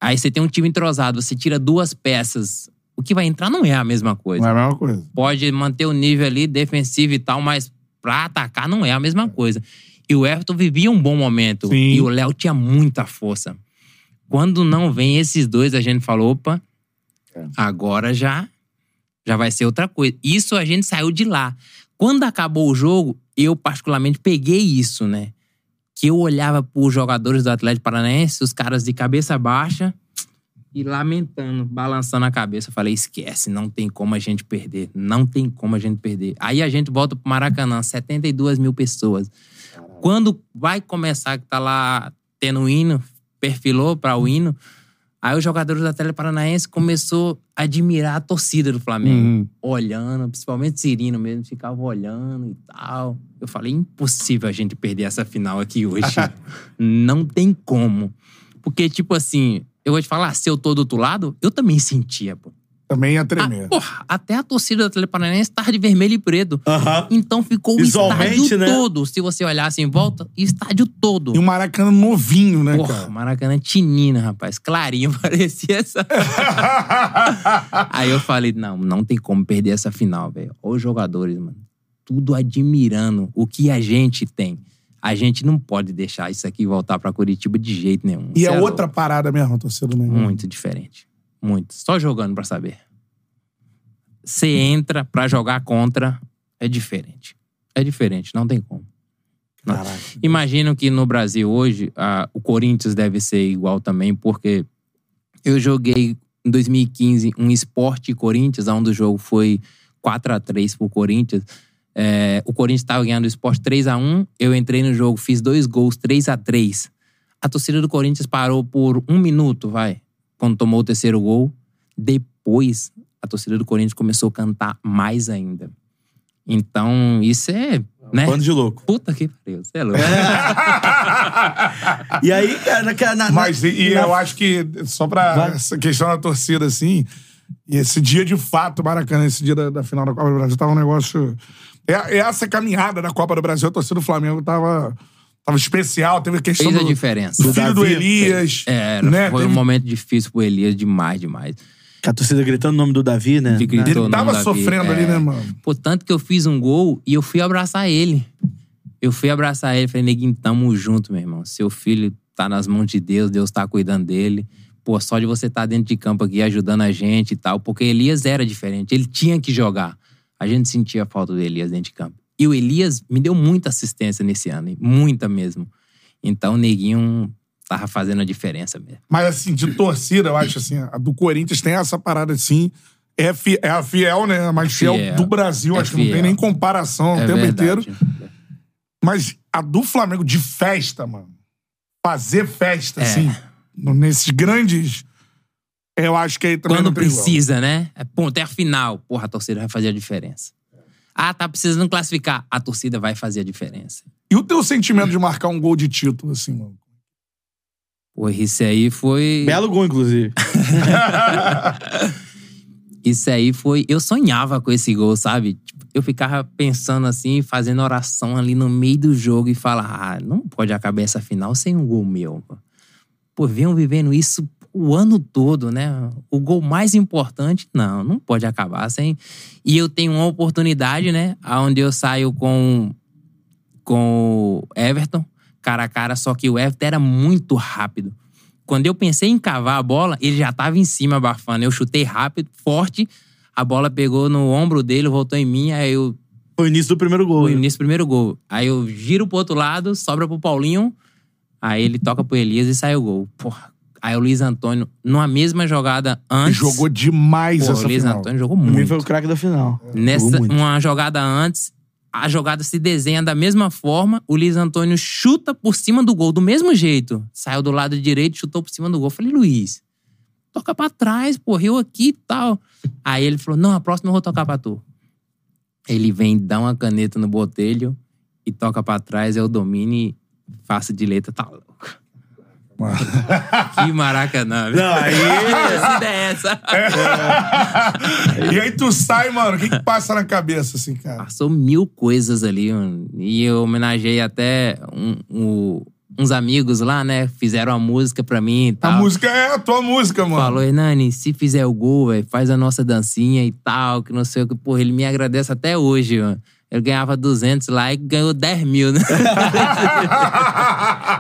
Speaker 3: Aí você tem um time entrosado, você tira duas peças. O que vai entrar não é a mesma coisa
Speaker 1: Não é a mesma coisa.
Speaker 3: pode manter o nível ali defensivo e tal, mas pra atacar não é a mesma coisa. E o Everton vivia um bom momento.
Speaker 1: Sim.
Speaker 3: E o Léo tinha muita força. Quando não vem esses dois, a gente falou, opa, agora já já vai ser outra coisa. Isso a gente saiu de lá. Quando acabou o jogo, eu particularmente peguei isso, né? Que eu olhava pros jogadores do Atlético Paranaense, os caras de cabeça baixa e lamentando, balançando a cabeça. Eu falei, esquece, não tem como a gente perder. Não tem como a gente perder. Aí a gente volta pro Maracanã, 72 mil pessoas. Quando vai começar, que tá lá tendo o hino, perfilou para o hino, aí os jogadores da Tele Paranaense começou a admirar a torcida do Flamengo.
Speaker 1: Uhum.
Speaker 3: Olhando, principalmente Cirino mesmo, ficava olhando e tal. Eu falei, impossível a gente perder essa final aqui hoje. Não tem como. Porque, tipo assim, eu vou te falar, se eu tô do outro lado, eu também sentia, pô.
Speaker 1: Também ia
Speaker 3: Ah,
Speaker 1: tremer.
Speaker 3: porra, até a torcida da Tele Paranaense tava de vermelho e preto. Então ficou o
Speaker 2: Visualmente,
Speaker 3: estádio
Speaker 2: né?
Speaker 3: todo. Se você olhar assim em volta, estádio todo.
Speaker 1: E o Maracanã novinho, né,
Speaker 3: Porra,
Speaker 1: cara?
Speaker 3: Maracanã tinina, rapaz. Clarinho, parecia essa. Aí eu falei, não, não tem como perder essa final, velho. Os jogadores, mano. Tudo admirando o que a gente tem. A gente não pode deixar isso aqui voltar pra Curitiba de jeito nenhum.
Speaker 1: E
Speaker 3: Cê
Speaker 1: é
Speaker 3: louco.
Speaker 1: outra parada mesmo, a torcida do Mengão.
Speaker 3: Muito diferente. Muito. Só jogando pra saber. Você entra pra jogar contra, é diferente. É diferente, não tem como.
Speaker 1: Caraca.
Speaker 3: Imagino que no Brasil hoje, ah, o Corinthians deve ser igual também, porque eu joguei em 2015 um esporte Corinthians, onde o jogo foi 4 a 3 pro Corinthians. É, o Corinthians estava ganhando o esporte 3 a 1 eu entrei no jogo, fiz dois gols, 3 a 3 A torcida do Corinthians parou por um minuto, vai, quando tomou o terceiro gol. Depois, a torcida do Corinthians começou a cantar mais ainda. Então, isso é. Né?
Speaker 2: Bando de louco.
Speaker 3: Puta que pariu, você é louco.
Speaker 2: E aí, cara, na, na,
Speaker 1: Mas e, e
Speaker 2: na-
Speaker 1: eu acho que, só pra
Speaker 2: Vai.
Speaker 1: essa questão da torcida, assim, e esse dia de fato, Maracanã, esse dia da, da final da Copa do Brasil, tava um negócio. É, essa caminhada da Copa do Brasil, a torcida do Flamengo tava, tava especial, teve questão
Speaker 3: Fez a
Speaker 1: do,
Speaker 3: diferença.
Speaker 1: do filho do
Speaker 2: Davi,
Speaker 1: Elias.
Speaker 3: É,
Speaker 1: né?
Speaker 3: foi um
Speaker 1: Teve-
Speaker 3: momento difícil pro Elias, demais, demais.
Speaker 2: Com a torcida gritando o nome do Davi, né?
Speaker 3: Que gritou
Speaker 1: Ele tava sofrendo ali,
Speaker 3: É.
Speaker 1: né, mano?
Speaker 3: Pô, tanto que eu fiz um gol e eu fui abraçar ele. Eu fui abraçar ele, falei, neguinho, tamo junto, meu irmão. Seu filho tá nas mãos de Deus, Deus tá cuidando dele. Pô, só de você estar dentro de campo aqui ajudando a gente e tal, porque Elias era diferente, ele tinha que jogar. A gente sentia a falta do Elias dentro de campo. E o Elias me deu muita assistência nesse ano, muita mesmo. Então o neguinho tava fazendo a diferença mesmo.
Speaker 1: Mas assim, de torcida, eu acho assim, a do Corinthians tem essa parada assim. É, fi- é a fiel, né? A mais fiel,
Speaker 3: Fiel.
Speaker 1: do Brasil.
Speaker 3: É
Speaker 1: acho que não tem
Speaker 3: fiel.
Speaker 1: nem comparação o
Speaker 3: é
Speaker 1: tempo
Speaker 3: verdade.
Speaker 1: inteiro. Mas a do Flamengo de festa, mano. Fazer festa,
Speaker 3: É.
Speaker 1: assim, nesses grandes. Eu acho que aí também
Speaker 3: Quando
Speaker 1: igual.
Speaker 3: precisa, né? É, Pô, até a final, porra, a torcida vai fazer a diferença. Ah, tá precisando classificar. A torcida vai fazer a diferença.
Speaker 1: E o teu sentimento de marcar um gol de título, assim, mano?
Speaker 3: Pô, isso aí foi.
Speaker 2: Belo gol, inclusive.
Speaker 3: Isso aí foi. Eu sonhava com esse gol, sabe? Tipo, eu ficava pensando assim, fazendo oração ali no meio do jogo e falar: ah, não pode acabar essa final sem um gol meu. Pô, pô venham vivendo isso o ano todo, né? O gol mais importante, não, não pode acabar sem. E eu tenho uma oportunidade, né? Onde eu saio com, com o Everton, cara a cara, só que o Everton era muito rápido. Quando eu pensei em cavar a bola, ele já tava em cima abafando. Eu chutei rápido, forte, a bola pegou no ombro dele, voltou em mim, aí eu.
Speaker 2: Foi o início do primeiro gol.
Speaker 3: Foi o início do primeiro gol. Aí eu giro pro outro lado, sobra pro Paulinho, aí ele toca pro Elias e sai o gol. Porra. Aí o Luiz Antônio, numa mesma jogada antes.
Speaker 1: Jogou demais
Speaker 3: Pô,
Speaker 1: essa
Speaker 3: o Luiz
Speaker 1: final.
Speaker 3: Antônio jogou muito.
Speaker 2: foi o craque da final.
Speaker 3: Nessa, uma jogada antes, a jogada se desenha da mesma forma. O Luiz Antônio chuta por cima do gol, do mesmo jeito. Saiu do lado direito, chutou por cima do gol. Falei, Luiz, toca pra trás, pô, eu aqui e tal. Aí ele falou: não, a próxima eu vou tocar pra tu. Ele vem, dá uma caneta no botelho e toca pra trás, eu domino e faço de letra, tá louco. que maracanã.
Speaker 2: Não, aí-
Speaker 3: Que ideia é essa?
Speaker 1: e aí tu sai, mano, o que, que passa na cabeça, assim, cara?
Speaker 3: Passou mil coisas ali. mano. E eu homenageei até um- um- uns amigos lá, né? Fizeram a música pra mim e
Speaker 1: A
Speaker 3: tal.
Speaker 1: música é a tua música, mano.
Speaker 3: Falou, Hernani, se fizer o gol, véi, faz a nossa dancinha e tal, que não sei o que. Porra, ele me agradece até hoje, mano. Eu ganhava 200 lá e ganhou 10 mil, né?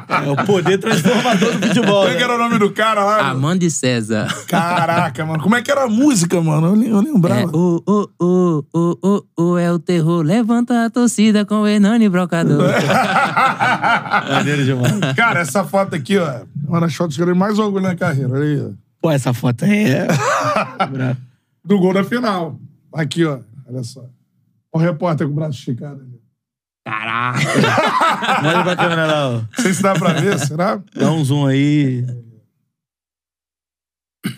Speaker 2: É o poder transformador do futebol.
Speaker 1: Como é que
Speaker 2: né?
Speaker 1: era o nome do cara lá?
Speaker 3: e César.
Speaker 1: Caraca, mano. Como é que era a música, mano? Eu, lem- eu
Speaker 3: É,
Speaker 1: lembrava.
Speaker 3: o, o, o, o, o, o, é o terror. Levanta a torcida com o Hernani Brocador.
Speaker 2: Maneiro demais.
Speaker 1: Cara, essa foto aqui, ó. Uma das fotos que eu dei mais orgulho na carreira. Olha aí. ó.
Speaker 2: Pô, essa foto aí é.
Speaker 1: Do gol da final. Aqui, ó. Olha só. O repórter com o braço esticado ali.
Speaker 3: Caraca.
Speaker 2: Olha pra câmera ó.
Speaker 1: Não sei se dá pra ver, será?
Speaker 2: Dá um zoom aí.
Speaker 1: Vou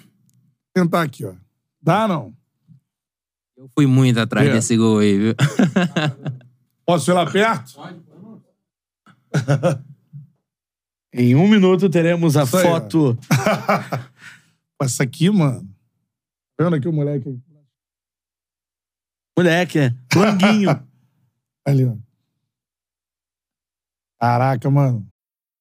Speaker 1: tentar aqui, ó. Dá, não?
Speaker 3: Eu fui muito atrás
Speaker 1: É.
Speaker 3: desse gol aí, viu?
Speaker 1: Posso ir lá perto?
Speaker 2: Em um minuto teremos a
Speaker 1: Isso aí,
Speaker 2: foto.
Speaker 1: Essa aqui, mano. Tá vendo aqui o moleque aí?
Speaker 2: Moleque, é. Languinho.
Speaker 1: Ali, ó. Caraca, mano.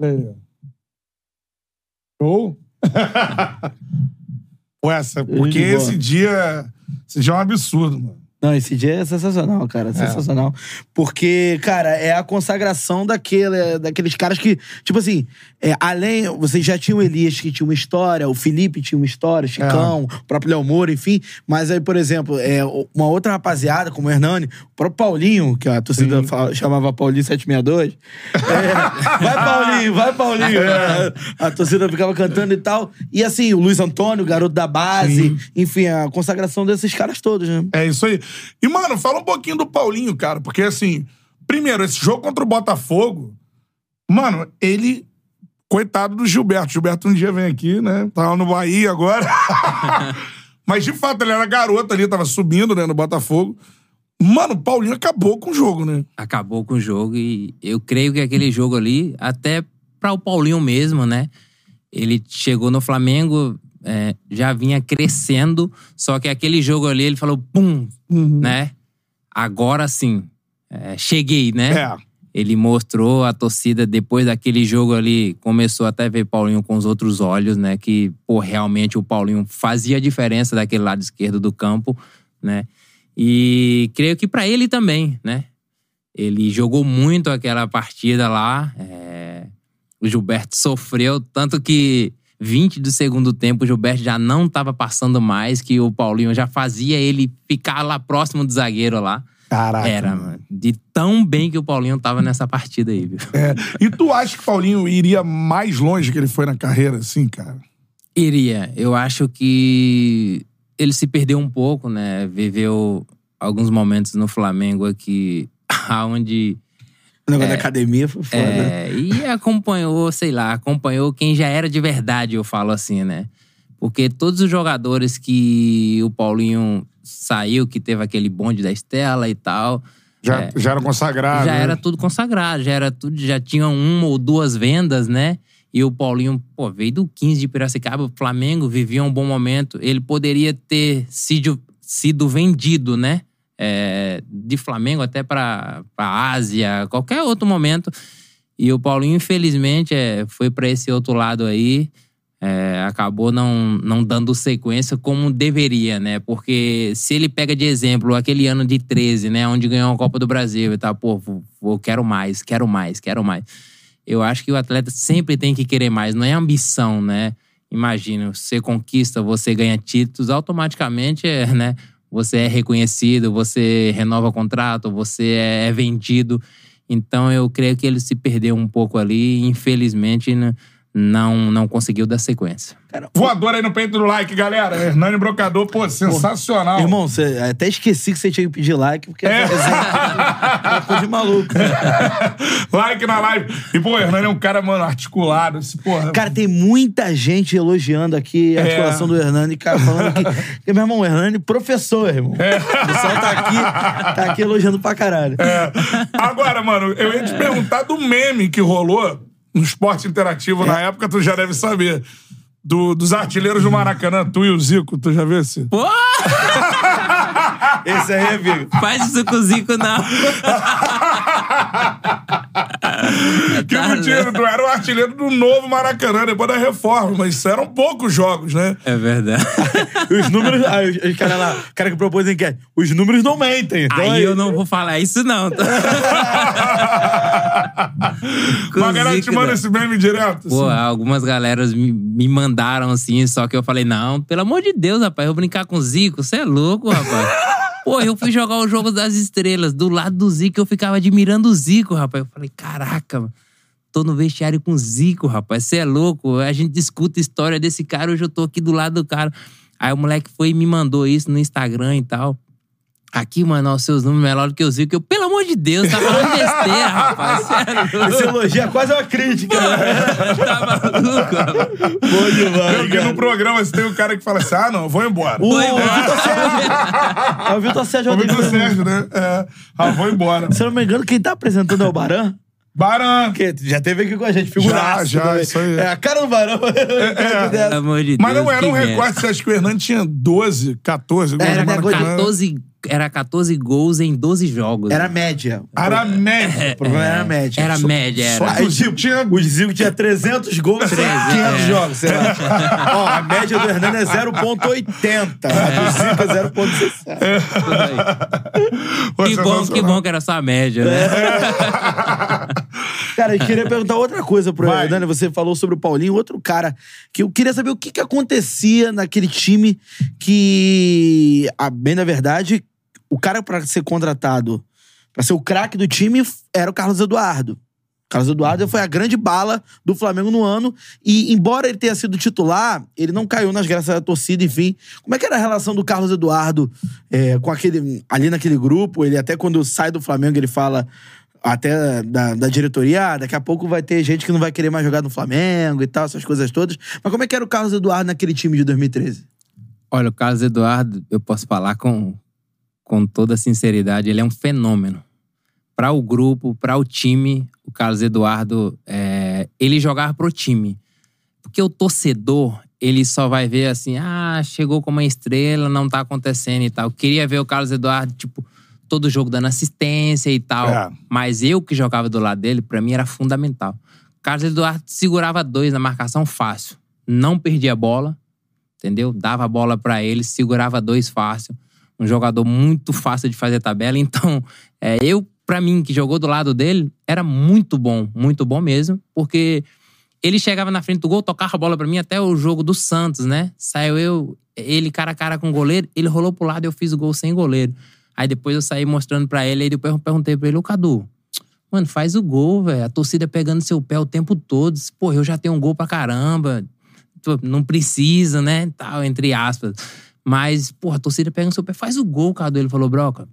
Speaker 1: Ó. Show? Pô, essa, porque esse dia. Esse dia é um absurdo, mano.
Speaker 2: Não, esse dia é sensacional, cara. Sensacional. Porque, cara, é a consagração daquele, daqueles caras que, tipo assim, é, além. Vocês já tinham o Elias que tinha uma história, o Felipe tinha uma história, o Chicão, o próprio Léo Moura, enfim. Mas aí, por exemplo, é, uma outra rapaziada, como o Hernani, o próprio Paulinho, que a torcida fala- chamava Paulinho 762. É, vai, Paulinho, vai, Paulinho. É, a torcida ficava cantando e tal. E assim, o Luiz Antônio, garoto da base, enfim, a consagração desses caras todos, né?
Speaker 1: É isso aí. E, mano, fala um pouquinho do Paulinho, cara. Porque, assim, primeiro, esse jogo contra o Botafogo, mano, ele. Coitado do Gilberto. Gilberto um dia vem aqui, né? Lá no Bahia agora. Mas, de fato, ele era garoto ali, tava subindo, né, no Botafogo. Mano, o Paulinho acabou com o jogo, né?
Speaker 3: acabou com o jogo e eu creio que aquele jogo ali, até para o Paulinho mesmo, né? Ele chegou no Flamengo, é, já vinha crescendo, só que aquele jogo ali ele falou, pum, né? Agora sim, é, cheguei, né?
Speaker 1: É.
Speaker 3: Ele mostrou a torcida depois daquele jogo ali, começou até a ver Paulinho com os outros olhos, né? Que, pô, realmente o Paulinho fazia a diferença daquele lado esquerdo do campo, né? E creio que pra ele também, né? Ele jogou muito aquela partida lá. é, O Gilberto sofreu, tanto que 20 do segundo tempo o Gilberto já não estava passando mais, que o Paulinho já fazia ele ficar lá próximo do zagueiro lá.
Speaker 1: Caraca.
Speaker 3: Era, mano. De tão bem que o Paulinho tava nessa partida aí, viu?
Speaker 1: É. E tu acha que o Paulinho iria mais longe que ele foi na carreira, assim, cara?
Speaker 3: Iria. Eu acho que ele se perdeu um pouco, né? Viveu alguns momentos no Flamengo aqui, onde
Speaker 2: O negócio da academia foi foda.
Speaker 3: É, e acompanhou, sei lá, acompanhou quem já era de verdade, eu falo assim, né? Porque todos os jogadores que o Paulinho saiu, que teve aquele bonde da Estela e tal,
Speaker 1: Já,
Speaker 3: É.
Speaker 1: já era consagrado.
Speaker 3: já
Speaker 1: né?
Speaker 3: era tudo consagrado, já era tudo, já tinham uma ou duas vendas, né? E o Paulinho, pô, veio do 15 de Piracicaba, o Flamengo vivia um bom momento. Ele poderia ter sido, sido vendido, né? É, de Flamengo até para a Ásia, qualquer outro momento. E o Paulinho, infelizmente, é, foi para esse outro lado aí. é, acabou não, não dando sequência como deveria, né? Porque se ele pega de exemplo aquele ano de 13, né? Onde ganhou a Copa do Brasil e tal, pô, vou, vou- quero mais, quero mais, quero mais. Eu acho que o atleta sempre tem que querer mais, não é ambição, né? Imagina, você conquista, você ganha títulos, automaticamente, é, né? Você é reconhecido, você renova contrato, você é vendido. Então eu creio que ele se perdeu um pouco ali, infelizmente né, não não conseguiu dar sequência.
Speaker 1: Voador aí no peito do like, galera. Hernani Brocador, pô, sensacional.
Speaker 2: Irmão, você, até esqueci que você tinha que pedir like, porque
Speaker 1: É.
Speaker 2: resenha foi de maluco.
Speaker 1: like na live. E, pô, o Hernani é um cara, mano, articulado. Esse, porra.
Speaker 2: Cara, tem muita gente elogiando aqui a
Speaker 1: É.
Speaker 2: articulação do Hernani, cara, falando que. que meu irmão, o Hernani, professor, irmão. O pessoal tá aqui, tá aqui elogiando pra caralho.
Speaker 1: É. Agora, mano, eu ia te perguntar do meme que rolou no esporte interativo
Speaker 2: É.
Speaker 1: na época, tu já deve saber. Do- dos artilheiros do Maracanã, tu e o Zico, tu já viu esse?
Speaker 3: Pô,
Speaker 2: Esse aí, amigo.
Speaker 3: faz isso com o Zico, não.
Speaker 1: Que
Speaker 3: Tá,
Speaker 1: mentira, tu era o artilheiro do novo Maracanã, depois da reforma, mas isso eram poucos jogos, né?
Speaker 3: É verdade.
Speaker 2: Os números. Aí, os, cara lá, o cara que propôs a enquete, os números não mentem. Então,
Speaker 3: Aí eu não vou falar isso, não. tá? Com
Speaker 1: Mas a galera te manda esse meme direto.
Speaker 3: Pô,
Speaker 1: assim.
Speaker 3: algumas galeras me, me mandaram assim, só que eu falei, não, pelo amor de Deus, rapaz, eu vou brincar com o Zico, você é louco, rapaz. Pô, eu fui jogar o Jogo das Estrelas, do lado do Zico, eu ficava admirando o Zico, rapaz. Eu falei, caraca, tô no vestiário com o Zico, rapaz, você é louco. A gente discuta a história desse cara, hoje eu tô aqui do lado do cara. Aí o moleque foi e me mandou isso no Instagram e tal. Aqui, mano, os seus números melhor do que o Zico. Eu, pelo amor de Deus, tá falando besteira, rapaz. Você é louco.
Speaker 2: Esse elogio é quase uma crítica.
Speaker 3: Tá maluco, rapaz.
Speaker 2: Bom demais,
Speaker 1: Porque no programa você tem um cara que fala assim: ah, não, eu vou embora.
Speaker 2: O, o
Speaker 3: Foi embora.
Speaker 2: Vitor Sérgio. É o Vitor Sérgio
Speaker 1: O Vitor. Sérgio, né? É, ah, vou embora.
Speaker 2: Se eu não me engano, quem tá apresentando é o Baran.
Speaker 1: Baran.
Speaker 2: Que já teve aqui com a gente, figuraço.
Speaker 1: Já, já,
Speaker 2: também.
Speaker 1: isso aí.
Speaker 2: É a cara do Barão.
Speaker 3: Pelo amor de
Speaker 1: Mas
Speaker 3: Deus,
Speaker 1: não era um você acha que o Hernani tinha 12, 14 gols
Speaker 2: Era
Speaker 1: Maracanã?
Speaker 3: 14, era 14 gols em 12 jogos.
Speaker 2: Era média.
Speaker 1: Era média.
Speaker 2: O problema era média.
Speaker 3: Era média, era.
Speaker 1: Só que o Zico tinha...
Speaker 2: O Zico tinha 300 gols, 500
Speaker 3: é.
Speaker 2: jogos, sei lá. Ó, a média do Hernani é 0,80. A do Zico é 0,60.
Speaker 1: Pô,
Speaker 3: Que bom, que bom que era só a média, né?
Speaker 2: Cara, eu queria perguntar outra coisa pro
Speaker 1: Vai.
Speaker 2: Hernani. Você falou sobre o Paulinho, outro cara que eu queria saber o que, que acontecia naquele time que, a bem na verdade, o cara pra ser contratado, pra ser o craque do time, era o Carlos Eduardo. Carlos Eduardo foi a grande bala do Flamengo no ano. E, embora ele tenha sido titular, ele não caiu nas graças da torcida, enfim. Como é que era a relação do Carlos Eduardo é, com aquele. ali naquele grupo? Ele até quando sai do Flamengo, ele fala até da, da diretoria, ah, daqui a pouco vai ter gente que não vai querer mais jogar no Flamengo e tal, essas coisas todas. Mas como é que era o Carlos Eduardo naquele time de 2013?
Speaker 3: Olha, o Carlos Eduardo, eu posso falar com, com toda sinceridade, ele é um fenômeno. Para o grupo, para o time, o Carlos Eduardo, é, ele jogava pro time. Porque o torcedor, ele só vai ver assim, ah, chegou como uma estrela, não tá acontecendo e tal. Queria ver o Carlos Eduardo, tipo, todo jogo dando assistência e tal.
Speaker 1: É.
Speaker 3: Mas eu que jogava do lado dele, pra mim era fundamental. O Carlos Eduardo segurava dois na marcação fácil. Não perdia a bola, entendeu? Dava a bola pra ele, segurava dois fácil. Um jogador muito fácil de fazer tabela. Então, é, eu, pra mim, que jogou do lado dele, era muito bom, muito bom mesmo, porque ele chegava na frente do gol, tocava a bola pra mim até o jogo do Santos, né? Saiu eu, ele cara a cara com o goleiro, ele rolou pro lado e eu fiz o gol sem goleiro. Aí depois eu saí mostrando pra ele, aí depois eu perguntei pra ele, ô Cadu, mano, faz o gol, velho. A torcida pegando seu pé o tempo todo. Pô, eu já tenho um gol pra caramba. Não precisa, né? Tal, entre aspas. Mas, porra, a torcida pega no seu pé, faz o gol, Cadu. Ele falou, broca,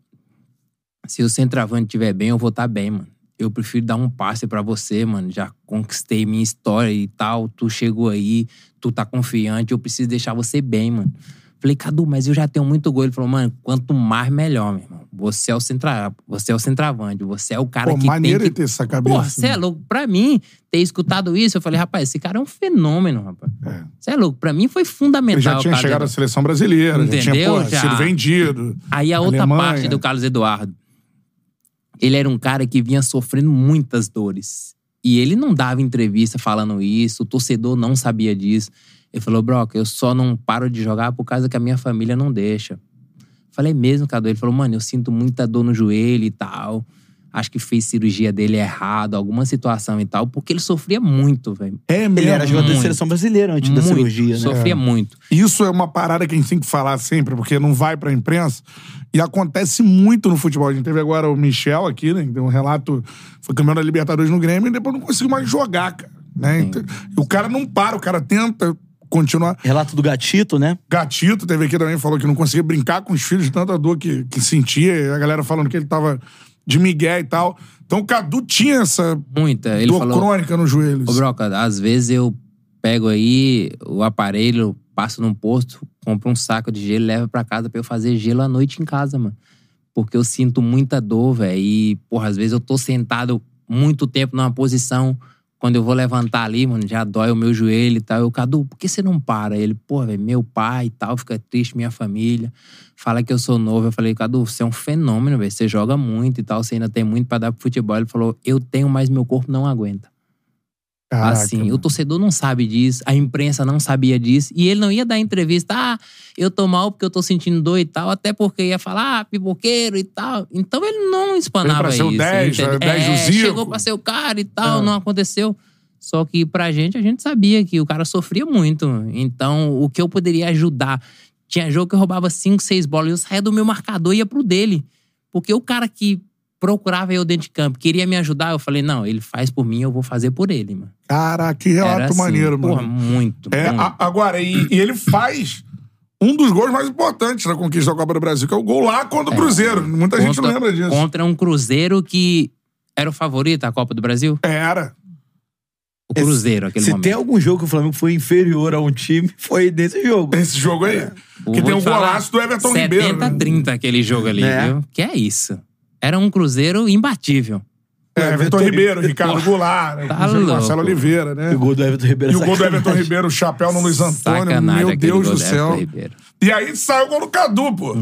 Speaker 3: se o centroavante estiver bem, eu vou estar bem, mano. Eu prefiro dar um passe pra você, mano. Já conquistei minha história e tal. Tu chegou aí, tu tá confiante, eu preciso deixar você bem, mano. Falei, Cadu, mas eu já tenho muito gol. Ele falou, mano, quanto mais melhor, meu irmão. Você é o centra... você é o centroavante, você é o cara
Speaker 1: Pô,
Speaker 3: que
Speaker 1: maneiro
Speaker 3: tem que...
Speaker 1: ter essa cabeça.
Speaker 3: Pô, você é louco. Pra mim, ter escutado isso, eu falei, rapaz, esse cara é um fenômeno, rapaz.
Speaker 1: É.
Speaker 3: Você é louco. Pra mim foi fundamental.
Speaker 1: Ele já tinha chegado à seleção brasileira, já tinha
Speaker 3: Entendeu?
Speaker 1: pô,
Speaker 3: Já.
Speaker 1: sido vendido.
Speaker 3: Aí a outra
Speaker 1: Alemanha.
Speaker 3: parte do Carlos Eduardo. Ele era um cara que vinha sofrendo muitas dores. E ele não dava entrevista falando isso, o torcedor não sabia disso. Ele falou, Broca, eu só não paro de jogar por causa que a minha família não deixa. Falei mesmo, Cadu. Ele falou, mano, eu sinto muita dor no joelho e tal. Acho que fez cirurgia dele errado, alguma situação e tal, porque ele sofria muito, velho.
Speaker 1: É mesmo.
Speaker 2: Ele era jogador da seleção brasileira antes da
Speaker 3: Muito.
Speaker 2: cirurgia, né?
Speaker 3: Sofria muito.
Speaker 1: Isso é uma parada que a gente tem que falar sempre, porque não vai pra imprensa. E acontece muito no futebol. A gente teve agora o Michel aqui, né? Que deu um relato. Foi campeão da Libertadores no Grêmio e depois não conseguiu mais jogar, cara. Né? Então, e o cara não para, o cara tenta continuar.
Speaker 2: Relato do Gatito, né?
Speaker 1: Gatito teve aqui também, falou que não conseguia brincar com os filhos de tanta dor que, que sentia. A galera falando que ele tava de migué e tal. Então o Cadu tinha essa
Speaker 3: Muita. Ele
Speaker 1: dor
Speaker 3: falou.
Speaker 1: crônica nos joelhos.
Speaker 3: Ô, Broca, às vezes eu pego aí o aparelho, passo num posto, compro um saco de gelo e levo pra casa pra eu fazer gelo à noite em casa, mano. Porque eu sinto muita dor, velho. E, porra, às vezes eu tô sentado muito tempo numa posição. Quando eu vou levantar ali, mano, já dói o meu joelho e tal. Eu, Cadu, por que você não para? Ele, pô, velho, meu pai e tal, fica triste, minha família. Fala que eu sou novo. Eu falei, Cadu, você é um fenômeno, velho. Você joga muito e tal, você ainda tem muito pra dar pro futebol. Ele falou, eu tenho, mas meu corpo não aguenta.
Speaker 1: Caraca,
Speaker 3: assim,
Speaker 1: mano.
Speaker 3: o torcedor não sabe disso, a imprensa não sabia disso, e ele não ia dar entrevista, ah, eu tô mal porque eu tô sentindo dor e tal, até porque ia falar, ah, pipoqueiro e tal. Então ele não espanava
Speaker 1: pra ser o
Speaker 3: isso.
Speaker 1: 10,
Speaker 3: entendeu?
Speaker 1: 10 do
Speaker 3: é, chegou pra ser o cara e tal,
Speaker 1: É.
Speaker 3: não aconteceu. Só que pra gente, a gente sabia que o cara sofria muito. Então, o que eu poderia ajudar? Tinha jogo que eu roubava 5, 6 bolas, eu saía do meu marcador e ia pro dele. Porque o cara que procurava eu dentro de campo, queria me ajudar, eu falei, não, ele faz por mim, eu vou fazer por ele, mano.
Speaker 1: Caraca, que relato
Speaker 3: assim,
Speaker 1: maneiro,
Speaker 3: porra,
Speaker 1: mano.
Speaker 3: muito,
Speaker 1: É,
Speaker 3: muito.
Speaker 1: a- agora, e, e ele faz um dos gols mais importantes da conquista da Copa do Brasil, que é o gol lá contra o Cruzeiro. Muita gente não lembra disso.
Speaker 3: Contra um Cruzeiro que era o favorito à Copa do Brasil?
Speaker 1: Era.
Speaker 3: O Cruzeiro, aquele
Speaker 2: Se
Speaker 3: momento.
Speaker 2: tem algum jogo que o Flamengo foi inferior a um time, foi nesse jogo.
Speaker 1: Esse jogo aí. Que
Speaker 3: Vou
Speaker 1: tem
Speaker 3: falar,
Speaker 1: golaço do Everton Ribeiro. né?
Speaker 3: 70-30 aquele jogo ali,
Speaker 2: É.
Speaker 3: viu? Que é isso. Era um Cruzeiro imbatível.
Speaker 1: É, Everton Ribeiro, Ricardo Goulart?
Speaker 3: Tá.
Speaker 1: Marcelo Oliveira, né?
Speaker 2: E o gol do Everton Ribeiro
Speaker 1: E o gol do. Everton Ribeiro, o chapéu no Luiz Antônio.
Speaker 3: Sacanagem
Speaker 1: Meu Deus
Speaker 3: gol
Speaker 1: do céu. E aí saiu o gol do Cadu, pô.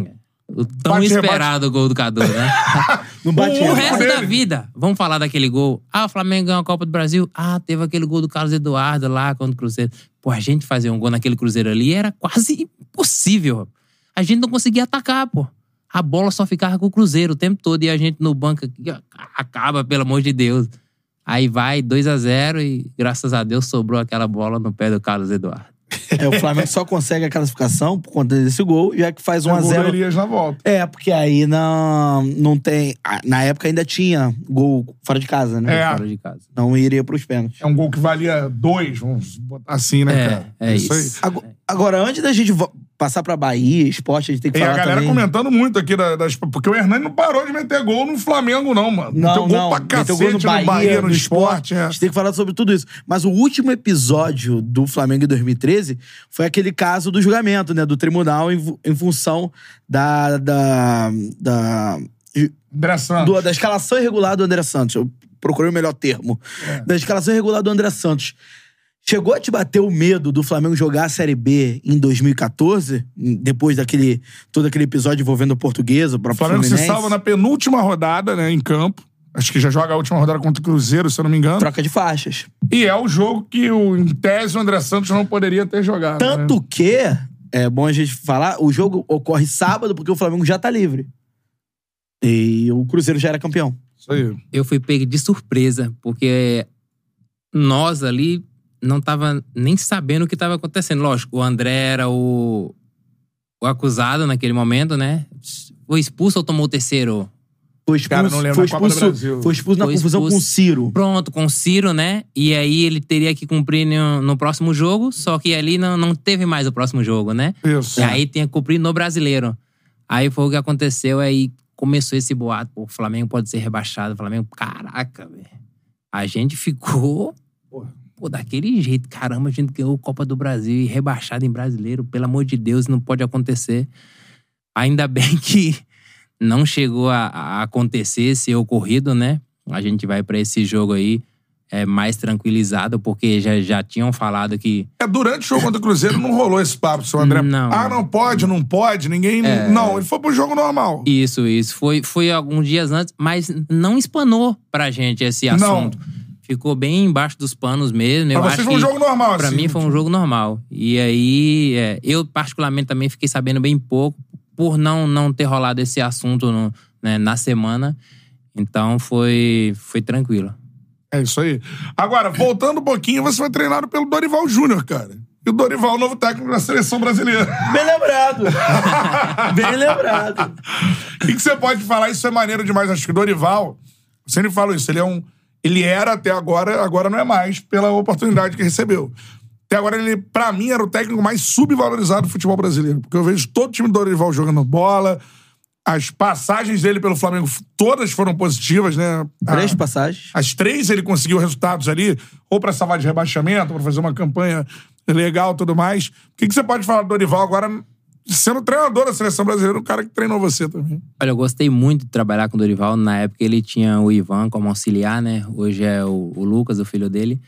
Speaker 3: O tão
Speaker 1: Bate,
Speaker 3: esperado gol do Cadu, né?
Speaker 1: O
Speaker 3: o resto
Speaker 1: dele.
Speaker 3: da vida. Vamos falar daquele gol. Ah, o Flamengo ganhou a Copa do Brasil. Ah, teve aquele gol do Carlos Eduardo lá contra o Cruzeiro. Pô, a gente fazer um gol naquele Cruzeiro ali era quase impossível. A gente não conseguia atacar, pô. A bola só ficava com o Cruzeiro o tempo todo e a gente no banco acaba, pelo amor de Deus. Aí vai 2 a 0 e graças a Deus sobrou aquela bola no pé do Carlos Eduardo.
Speaker 2: É, o Flamengo só consegue a classificação por conta desse gol, já que faz
Speaker 1: O gol do
Speaker 2: 1x0.
Speaker 1: Elias na volta.
Speaker 2: É, porque aí não, não tem. Na época ainda tinha gol fora de casa, né?
Speaker 1: É.
Speaker 3: Fora de casa.
Speaker 2: Não iria pros pênaltis.
Speaker 1: É um gol que valia dois, vamos botar assim, né,
Speaker 3: É,
Speaker 1: cara?
Speaker 3: é isso.
Speaker 1: aí.
Speaker 2: Ago- Agora, antes da gente passar pra Bahia, esporte, a gente tem que
Speaker 1: E a
Speaker 2: falar
Speaker 1: galera
Speaker 2: também.
Speaker 1: comentando muito aqui da- das. Porque o Hernani não parou de meter gol no Flamengo, não, mano.
Speaker 2: Não,
Speaker 1: meteu gol
Speaker 2: não.
Speaker 1: pra cacete
Speaker 2: gol no Bahia,
Speaker 1: no, esporte. é.
Speaker 2: A gente tem que falar sobre tudo isso. Mas o último episódio do Flamengo em 2013 foi aquele caso do julgamento, né? Do tribunal em, em função da. da, da
Speaker 1: André Santos.
Speaker 2: do- da escalação irregular do André Santos. Eu procurei o melhor termo.
Speaker 1: É.
Speaker 2: Da escalação irregular do André Santos. Chegou a te bater o medo do Flamengo jogar a Série B em 2014, depois daquele todo aquele episódio envolvendo o português, o
Speaker 1: O
Speaker 2: próprio
Speaker 1: Flamengo se
Speaker 2: Fluminense?
Speaker 1: salva na penúltima rodada, né, em campo. Acho que já joga a última rodada contra o Cruzeiro, se eu não me engano.
Speaker 2: Troca de faixas.
Speaker 1: E é o jogo que, o, em tese, o André Santos não poderia ter jogado.
Speaker 2: Tanto
Speaker 1: né?
Speaker 2: que, é bom a gente falar, o jogo ocorre sábado porque o Flamengo já tá livre. E o Cruzeiro já era campeão.
Speaker 1: Isso aí.
Speaker 3: eu fui pego de surpresa, porque nós ali não tava nem sabendo o que estava acontecendo. Lógico, o André era o, o acusado naquele momento, né? foi expulso ou tomou o terceiro?
Speaker 2: Foi
Speaker 1: Cara,
Speaker 2: expulso,
Speaker 1: não lembro,
Speaker 2: foi
Speaker 1: Copa do
Speaker 2: expulso,
Speaker 1: Brasil.
Speaker 2: foi expulso na
Speaker 3: Foi
Speaker 2: confusão
Speaker 3: expulso.
Speaker 2: com o Ciro.
Speaker 3: Pronto, com o Ciro, né? E aí ele teria que cumprir no, no próximo jogo, só que ali não, não teve mais o próximo jogo, né?
Speaker 1: Isso.
Speaker 3: E aí tinha que cumprir no brasileiro. Aí foi o que aconteceu, aí começou esse boato, pô, o Flamengo pode ser rebaixado. O Flamengo, caraca, velho. A gente ficou, pô, daquele jeito. Caramba, a gente ganhou a Copa do Brasil e rebaixado em brasileiro. Pelo amor de Deus, não pode acontecer. Ainda bem que não chegou a, a acontecer esse ocorrido, né? A gente vai pra esse jogo aí é, mais tranquilizado, porque já, já tinham falado que
Speaker 1: É, durante o jogo contra o Cruzeiro não rolou esse papo, seu André.
Speaker 3: Não.
Speaker 1: Ah, não pode, não pode, ninguém. Não, ele foi pro jogo normal.
Speaker 3: Isso, isso. Foi, foi alguns dias antes, mas não espanou pra gente esse
Speaker 1: Não.
Speaker 3: Ficou bem embaixo dos panos mesmo. Eu
Speaker 1: Pra
Speaker 3: acho
Speaker 1: vocês foi um
Speaker 3: que
Speaker 1: jogo normal,
Speaker 3: Pra
Speaker 1: assim.
Speaker 3: mim foi um jogo normal. E aí, é, eu particularmente também fiquei sabendo bem pouco por não, não ter rolado esse assunto no- né, na semana. Então foi, foi tranquilo.
Speaker 1: É isso aí. Agora, voltando um pouquinho, você foi treinado pelo Dorival Júnior, cara. E o Dorival, novo técnico da seleção brasileira.
Speaker 2: Bem lembrado. Bem lembrado.
Speaker 1: O que, que você pode falar? Isso é maneiro demais. Acho que o Dorival, eu sempre falo isso, ele é um. Ele era até agora, agora não é mais, pela oportunidade que recebeu. Até agora, ele, pra mim, era o técnico mais subvalorizado do futebol brasileiro. Porque eu vejo todo time do Dorival jogando bola. As passagens dele pelo Flamengo, todas foram positivas, né?
Speaker 2: Três
Speaker 1: A-
Speaker 2: passagens.
Speaker 1: As três ele conseguiu resultados ali, ou pra salvar de rebaixamento, ou pra fazer uma campanha legal e tudo mais. O que, que você pode falar do Dorival agora, sendo treinador da seleção brasileira, o cara que treinou você também?
Speaker 3: Olha, eu gostei muito de trabalhar com o Dorival. Na época ele tinha o Ivan como auxiliar, né? Hoje é o, o Lucas, o filho dele.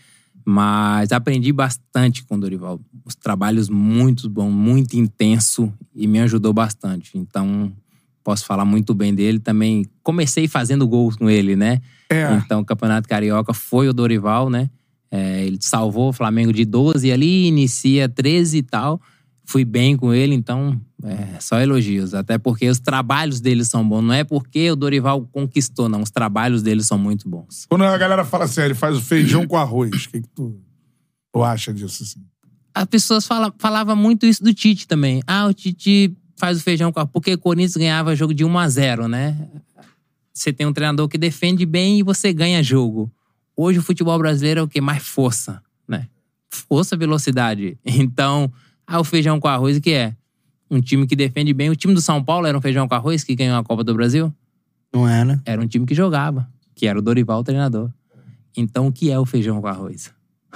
Speaker 3: Mas aprendi bastante com o Dorival. Os trabalhos muito bons, muito intenso e me ajudou bastante. Então, posso falar muito bem dele. Também comecei fazendo gols com ele, né?
Speaker 1: É.
Speaker 3: Então, o Campeonato Carioca foi o Dorival, né? É, ele salvou o Flamengo de 12 ali, inicia 13 e tal. Fui bem com ele, então é, só elogios. Até porque os trabalhos dele são bons. Não é porque o Dorival conquistou, não. Os trabalhos dele são muito bons.
Speaker 1: Quando a galera fala assim, ah, ele faz o feijão com arroz, o que, que tu, tu acha disso? Assim?
Speaker 3: As pessoas fala, falavam muito isso do Tite também. Ah, o Tite faz o feijão com arroz. Porque o Corinthians ganhava jogo de 1 a 0 né? Você tem um treinador que defende bem e você ganha jogo. Hoje o futebol brasileiro é o que? Mais força, né? Força, velocidade. Então, ah, o feijão com arroz, o que é? Um time que defende bem. O time do São Paulo era um feijão com arroz que ganhou a Copa do Brasil?
Speaker 2: Não era?
Speaker 3: Era um time que jogava, que era o Dorival o treinador. Então, o que é o feijão com arroz?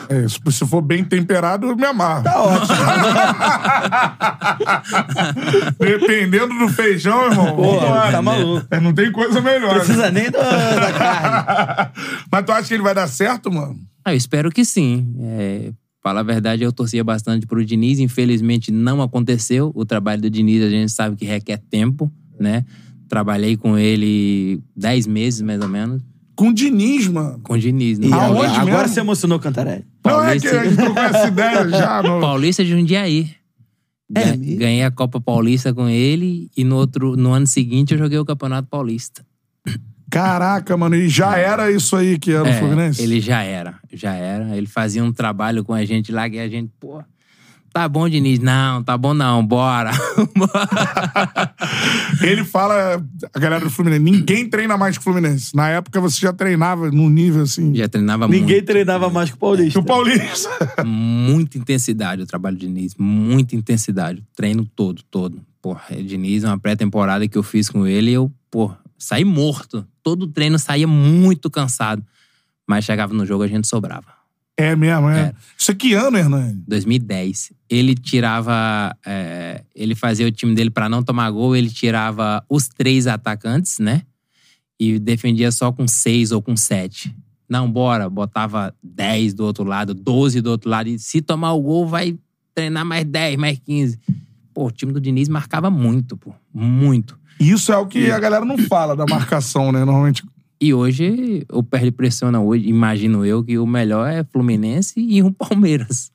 Speaker 1: É, se for bem temperado, eu me amarro.
Speaker 2: Tá ótimo.
Speaker 1: Dependendo do feijão, irmão.
Speaker 2: Pô, tá maluco.
Speaker 1: É, Não tem coisa melhor. né?
Speaker 2: Precisa nem do- da carne.
Speaker 1: Mas tu acha que ele vai dar certo, mano?
Speaker 3: Ah, eu espero que sim. É, falar a verdade, eu torcia bastante pro Diniz. Infelizmente, não aconteceu. O trabalho do Diniz, a gente sabe que requer tempo, né? Trabalhei com ele 10 meses, mais ou menos.
Speaker 1: Com o Diniz, mano.
Speaker 3: Com o Diniz.
Speaker 2: E
Speaker 3: No
Speaker 1: Aonde
Speaker 2: agora,
Speaker 1: mesmo?
Speaker 2: agora você emocionou, Cantarelli.
Speaker 1: Não é que
Speaker 3: Paulista.
Speaker 1: a gente trocou essa ideia já. No...
Speaker 3: Paulista de Jundiaí.
Speaker 2: É?
Speaker 3: Ganhei a Copa Paulista com ele e no, outro, no ano seguinte eu joguei o Campeonato Paulista.
Speaker 1: Caraca, mano. E já era isso aí que era o
Speaker 3: É,
Speaker 1: Fluminense?
Speaker 3: ele já era, já era. Ele fazia um trabalho com a gente lá que a gente, pô, tá bom, Diniz? Não, tá bom não, bora.
Speaker 1: Ele fala, a galera do Fluminense, ninguém treina mais que o Fluminense. Na época você já treinava num nível assim.
Speaker 3: já treinava
Speaker 2: Ninguém
Speaker 3: muito.
Speaker 2: treinava mais que o Paulista.
Speaker 1: Que o Paulista.
Speaker 3: Muita intensidade o trabalho do Diniz, muita intensidade. Treino todo, todo. Porra, o Diniz, uma pré-temporada que eu fiz com ele, eu, pô, saí morto. Todo treino saía muito cansado. Mas chegava no jogo, a gente sobrava.
Speaker 1: É mesmo, é.
Speaker 3: É.
Speaker 1: Isso é que ano, Hernani?
Speaker 3: 2010. Ele tirava. é, ele fazia o time dele pra não tomar gol, ele tirava os três atacantes, né? E defendia só com seis ou com sete. Não, bora, botava 10 do outro lado, 12 do outro lado. E se tomar o gol, vai treinar mais 10, mais 15. Pô, o time do Diniz marcava muito, pô. Muito.
Speaker 1: Isso é o que a galera não fala da marcação, né? Normalmente.
Speaker 3: E hoje, o perde pressiona hoje, imagino eu, que o melhor é Fluminense e o Palmeiras.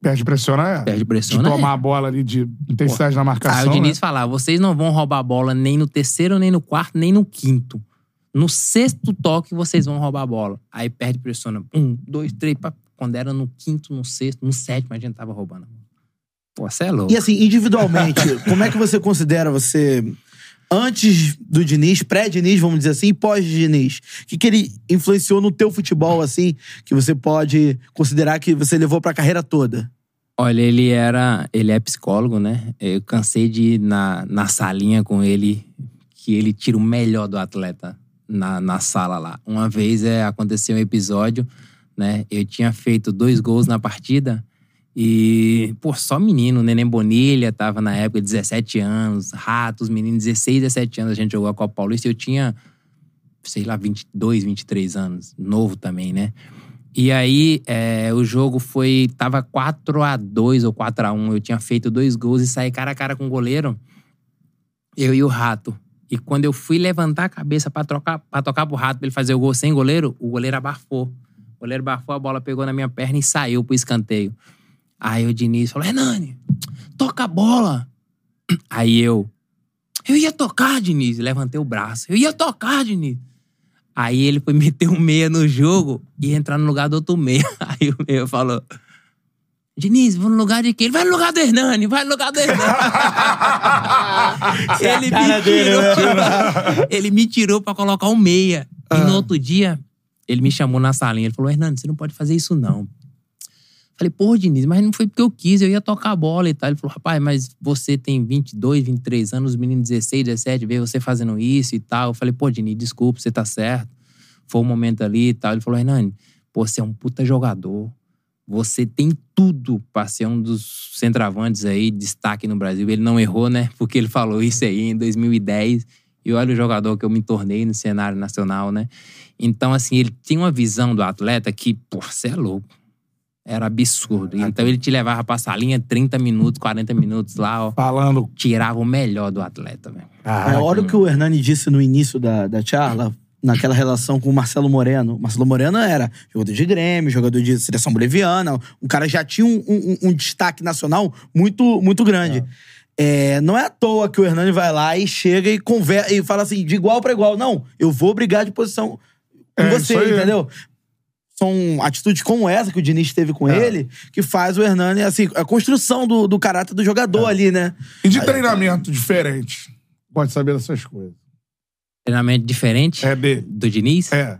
Speaker 1: Perde pressiona, é.
Speaker 3: Perde
Speaker 1: De
Speaker 3: pressiona. é.
Speaker 1: tomar a bola ali de intensidade na marcação.
Speaker 3: Aí o Diniz
Speaker 1: né?
Speaker 3: falava: vocês não vão roubar a bola nem no terceiro, nem no quarto, nem no quinto. No sexto toque, vocês vão roubar a bola. Aí perde, pressiona. Um, dois, três. Quando era no quinto, no sexto, no sétimo, a gente tava roubando. Pô, você é louco.
Speaker 2: E assim, individualmente, como é que você considera você. antes do Diniz, pré-Diniz, vamos dizer assim, e pós-Diniz? O que, que ele influenciou no teu futebol, assim, que você pode considerar que você levou pra carreira toda?
Speaker 3: Olha, ele era. Ele é psicólogo, né? Eu cansei de ir na, na salinha com ele, que ele tira o melhor do atleta na, na sala lá. Uma vez é, aconteceu um episódio, né? Eu tinha feito dois gols na partida e, pô, só menino, Neném Bonilha tava na época 17 anos, Ratos, menino 16, 17 anos, a gente jogou a Copa Paulista eu tinha, sei lá, 22, 23 anos, novo também, né? E aí, é, o jogo foi. Tava 4 a 2 ou 4 a 1 Eu tinha feito dois gols e saí cara a cara com o goleiro. Eu e o Rato. E quando eu fui levantar a cabeça pra, trocar, pra tocar pro Rato pra ele fazer o gol sem goleiro, o goleiro abafou. O goleiro abafou, a bola pegou na minha perna e saiu pro escanteio. Aí o Diniz falou: Hernani, toca a bola. Aí eu. Eu ia tocar, Diniz. Levantei o braço. Eu ia tocar, Diniz. Aí ele foi meter um meia no jogo e entrar no lugar do outro meia. Aí o meia falou: Diniz, vou no lugar de quem? Ele vai no lugar do Hernani, vai no lugar do Hernani. ele, me tirou, ele me tirou pra colocar um meia. E no outro dia, ele me chamou na salinha. Ele falou: Hernani, você não pode fazer isso não. Falei, pô, Diniz, mas não foi porque eu quis, eu ia tocar a bola e tal. Ele falou, rapaz, mas você tem 22, 23 anos, os meninos 16, 17, vê você fazendo isso e tal. Eu falei, pô, Diniz, desculpa, você tá certo. Foi um momento ali e tal. Ele falou, Hernani, pô, você é um puta jogador. Você tem tudo pra ser um dos centravantes aí, destaque no Brasil. Ele não errou, né? Porque ele falou isso aí em 2010. E olha o jogador que eu me tornei no cenário nacional, né? Então, assim, ele tem uma visão do atleta que, pô, você é louco. Era absurdo. Então ele te levava pra salinha 30 minutos, 40 minutos lá, ó.
Speaker 1: Falando.
Speaker 3: Tirava o melhor do atleta, velho.
Speaker 2: É, olha o que o Hernani disse no início da, da charla, naquela relação com o Marcelo Moreno. Marcelo Moreno era jogador de Grêmio, jogador de seleção boliviana. Um cara já tinha um, um- um destaque nacional muito, muito grande. É, não é à toa que o Hernani vai lá e chega e conversa e fala assim, de igual pra igual. Não, eu vou brigar de posição com
Speaker 1: É,
Speaker 2: você, entendeu? São atitudes como essa que o Diniz teve com
Speaker 1: É.
Speaker 2: ele que faz o Hernani, assim, a construção do, do caráter do jogador ali, né?
Speaker 1: E de treinamento diferente. Pode saber dessas coisas.
Speaker 3: Treinamento diferente
Speaker 1: É B.
Speaker 3: do Diniz.
Speaker 1: É.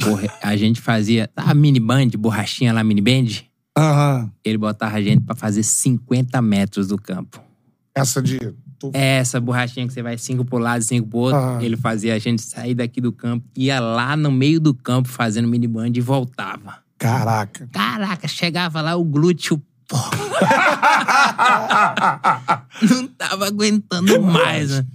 Speaker 3: Porra, a gente fazia a mini band, borrachinha lá, mini band.
Speaker 1: Aham.
Speaker 3: Ele botava a gente pra fazer 50 metros do campo.
Speaker 1: Essa de. Tu-
Speaker 3: É Essa borrachinha que você vai cinco pro lado e cinco pro outro.
Speaker 1: Ah.
Speaker 3: Ele fazia a gente sair daqui do campo, ia lá no meio do campo fazendo mini band e voltava.
Speaker 1: Caraca.
Speaker 3: Caraca, chegava lá o glúteo. não tava aguentando mais, né?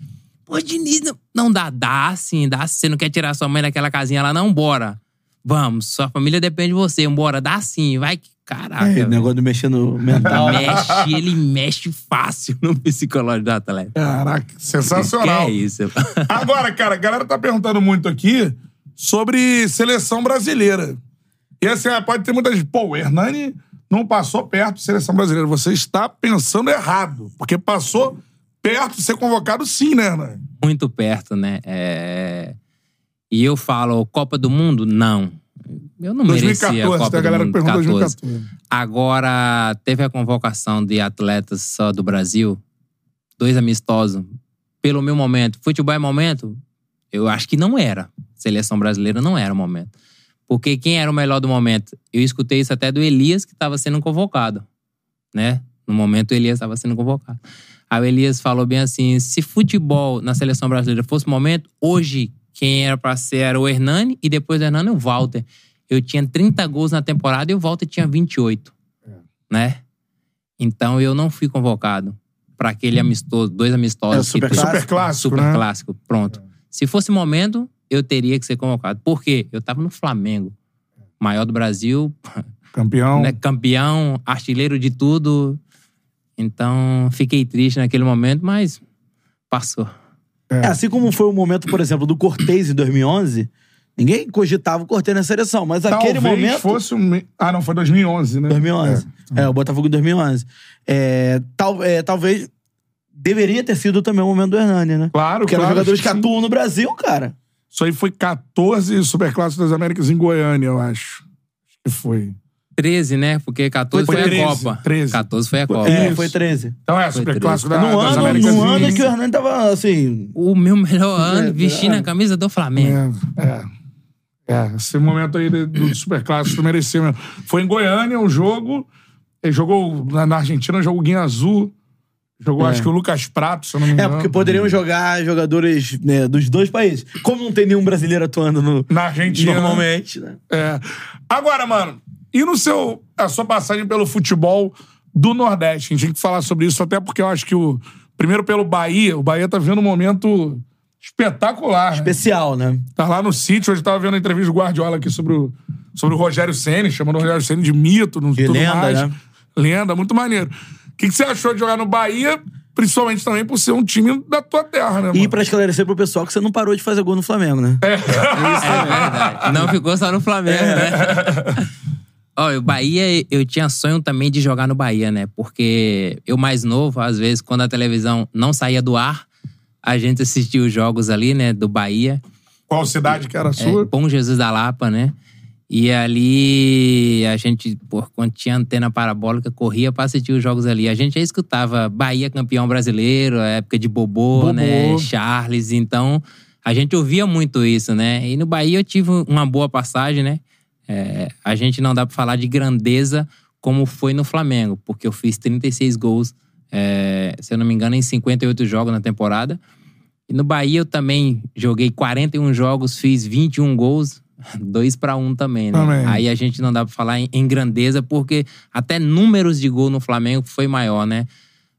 Speaker 3: Pô, Diniz, não, não dá, dá sim, dá sim. Você não quer tirar sua mãe daquela casinha lá, não? Bora. Vamos, sua família depende de você, bora, dá sim, vai que. Caraca.
Speaker 2: É, o negócio do mexer no mental.
Speaker 3: mexe, ele mexe fácil no psicológico do atleta.
Speaker 1: Caraca. Sensacional.
Speaker 3: Que é isso?
Speaker 1: Agora, cara, a galera tá perguntando muito aqui sobre seleção brasileira. E assim, ah, pode ter muita gente. Pô, o Hernani não passou perto de seleção brasileira. Você está pensando errado. Porque passou perto de ser convocado sim, né, Hernani?
Speaker 3: Muito perto, né? É... E eu falo, Copa do Mundo? Não. Eu não merecia a
Speaker 1: 2014,
Speaker 3: Copa
Speaker 1: tem a galera
Speaker 3: do Mundo
Speaker 1: perguntou
Speaker 3: 14.
Speaker 1: 2014.
Speaker 3: Agora, teve a convocação de atletas só do Brasil, dois amistosos. Pelo meu momento, futebol é momento? Eu acho que não era. Seleção brasileira não era o momento. Porque quem era o melhor do momento? Eu escutei isso até do Elias, que estava sendo convocado. Né? No momento, o Elias estava sendo convocado. Aí o Elias falou bem assim: se futebol na seleção brasileira fosse o momento, hoje quem era pra ser era o Hernani e depois do Hernani o Walter. Eu tinha 30 gols na temporada e o Walter tinha 28. Né? Então eu não fui convocado pra aquele amistoso, dois amistosos.
Speaker 2: É Super
Speaker 3: teve.
Speaker 1: Super clássico,
Speaker 3: Super
Speaker 1: né?
Speaker 3: clássico, pronto. Se fosse momento, eu teria que ser convocado. Por quê? Eu tava no Flamengo. Maior do Brasil,
Speaker 1: Campeão.
Speaker 3: né, campeão, artilheiro de tudo. Então, fiquei triste naquele momento, mas passou.
Speaker 2: É, assim como foi o momento, por exemplo, do Cortez em 2011, ninguém cogitava o Cortez na seleção, mas aquele
Speaker 1: Talvez
Speaker 2: momento...
Speaker 1: fosse um. Ah, não, foi 2011, né?
Speaker 2: 2011. É, o Botafogo em 2011. É, tal, é, talvez deveria ter sido também o momento do Hernani, né?
Speaker 1: Claro,
Speaker 2: Porque eram
Speaker 1: claro,
Speaker 2: jogadores que
Speaker 1: sim.
Speaker 2: atuam no Brasil, cara.
Speaker 1: Isso aí foi 14 Superclássicos das Américas em Goiânia, eu acho. Acho que foi.
Speaker 3: 13, né? Porque 14
Speaker 1: Foi
Speaker 3: foi,
Speaker 1: 13,
Speaker 3: a Copa.
Speaker 1: 13.
Speaker 3: 14 foi a Copa.
Speaker 2: É, foi 13.
Speaker 1: Então é, Superclássico da,
Speaker 2: No
Speaker 1: das
Speaker 2: ano,
Speaker 1: Américas.
Speaker 2: no ano que o. Hernani tava assim.
Speaker 3: O meu melhor ano
Speaker 2: É,
Speaker 3: vestindo
Speaker 2: é.
Speaker 3: a camisa do Flamengo.
Speaker 1: É, é. É, esse momento aí do Superclássico mereceu mesmo. Foi em Goiânia o jogo. Ele jogou na na Argentina, jogou o Guinha Azul. Jogou, acho que o Lucas Prato, se eu não me
Speaker 2: É,
Speaker 1: engano.
Speaker 2: porque poderiam jogar jogadores né, dos dois países. Como não tem nenhum brasileiro atuando no,
Speaker 1: Na Argentina.
Speaker 2: normalmente, né?
Speaker 1: É. Agora, mano, e no seu, a sua passagem pelo futebol do Nordeste? A gente tem que falar sobre isso, até porque eu acho que o. Primeiro pelo Bahia, o Bahia tá vivendo um momento espetacular. né?
Speaker 2: Especial, né?
Speaker 1: Tá lá no sítio, hoje tava vendo a entrevista do Guardiola aqui sobre o, sobre o Rogério Ceni, chamando o Rogério Ceni de mito, no,
Speaker 2: De
Speaker 1: tudo
Speaker 2: lenda,
Speaker 1: mais.
Speaker 2: né?
Speaker 1: Lenda, muito maneiro. O que, que você achou de jogar no Bahia, principalmente também por ser um time da tua terra, né, mano?
Speaker 2: E pra esclarecer pro pessoal que você não parou de fazer gol no Flamengo, né?
Speaker 3: É verdade. Não ficou só no Flamengo, né? Ó, o Bahia, eu tinha sonho também de jogar no Bahia, né? Porque eu mais novo, às vezes, quando a televisão não saía do ar, a gente assistia os jogos ali, né, do Bahia.
Speaker 1: Qual cidade que era a
Speaker 3: É,
Speaker 1: sua?
Speaker 3: Bom Jesus da Lapa, né? E ali a gente, por quando tinha antena parabólica, corria pra assistir os jogos ali. A gente já escutava Bahia campeão brasileiro, a época de Bobô,
Speaker 1: Bobô.
Speaker 3: né? Charles. Então, a gente ouvia muito isso, né? E no Bahia eu tive uma boa passagem, né? É, a gente não dá pra falar de grandeza como foi no Flamengo, porque eu fiz 36 gols, é, se eu não me engano, em 58 jogos na temporada. E no Bahia eu também joguei 41 jogos, fiz 21 gols, dois para um também, né? Aí a gente não dá pra falar em, em grandeza, porque até números de gol no Flamengo foi maior, né?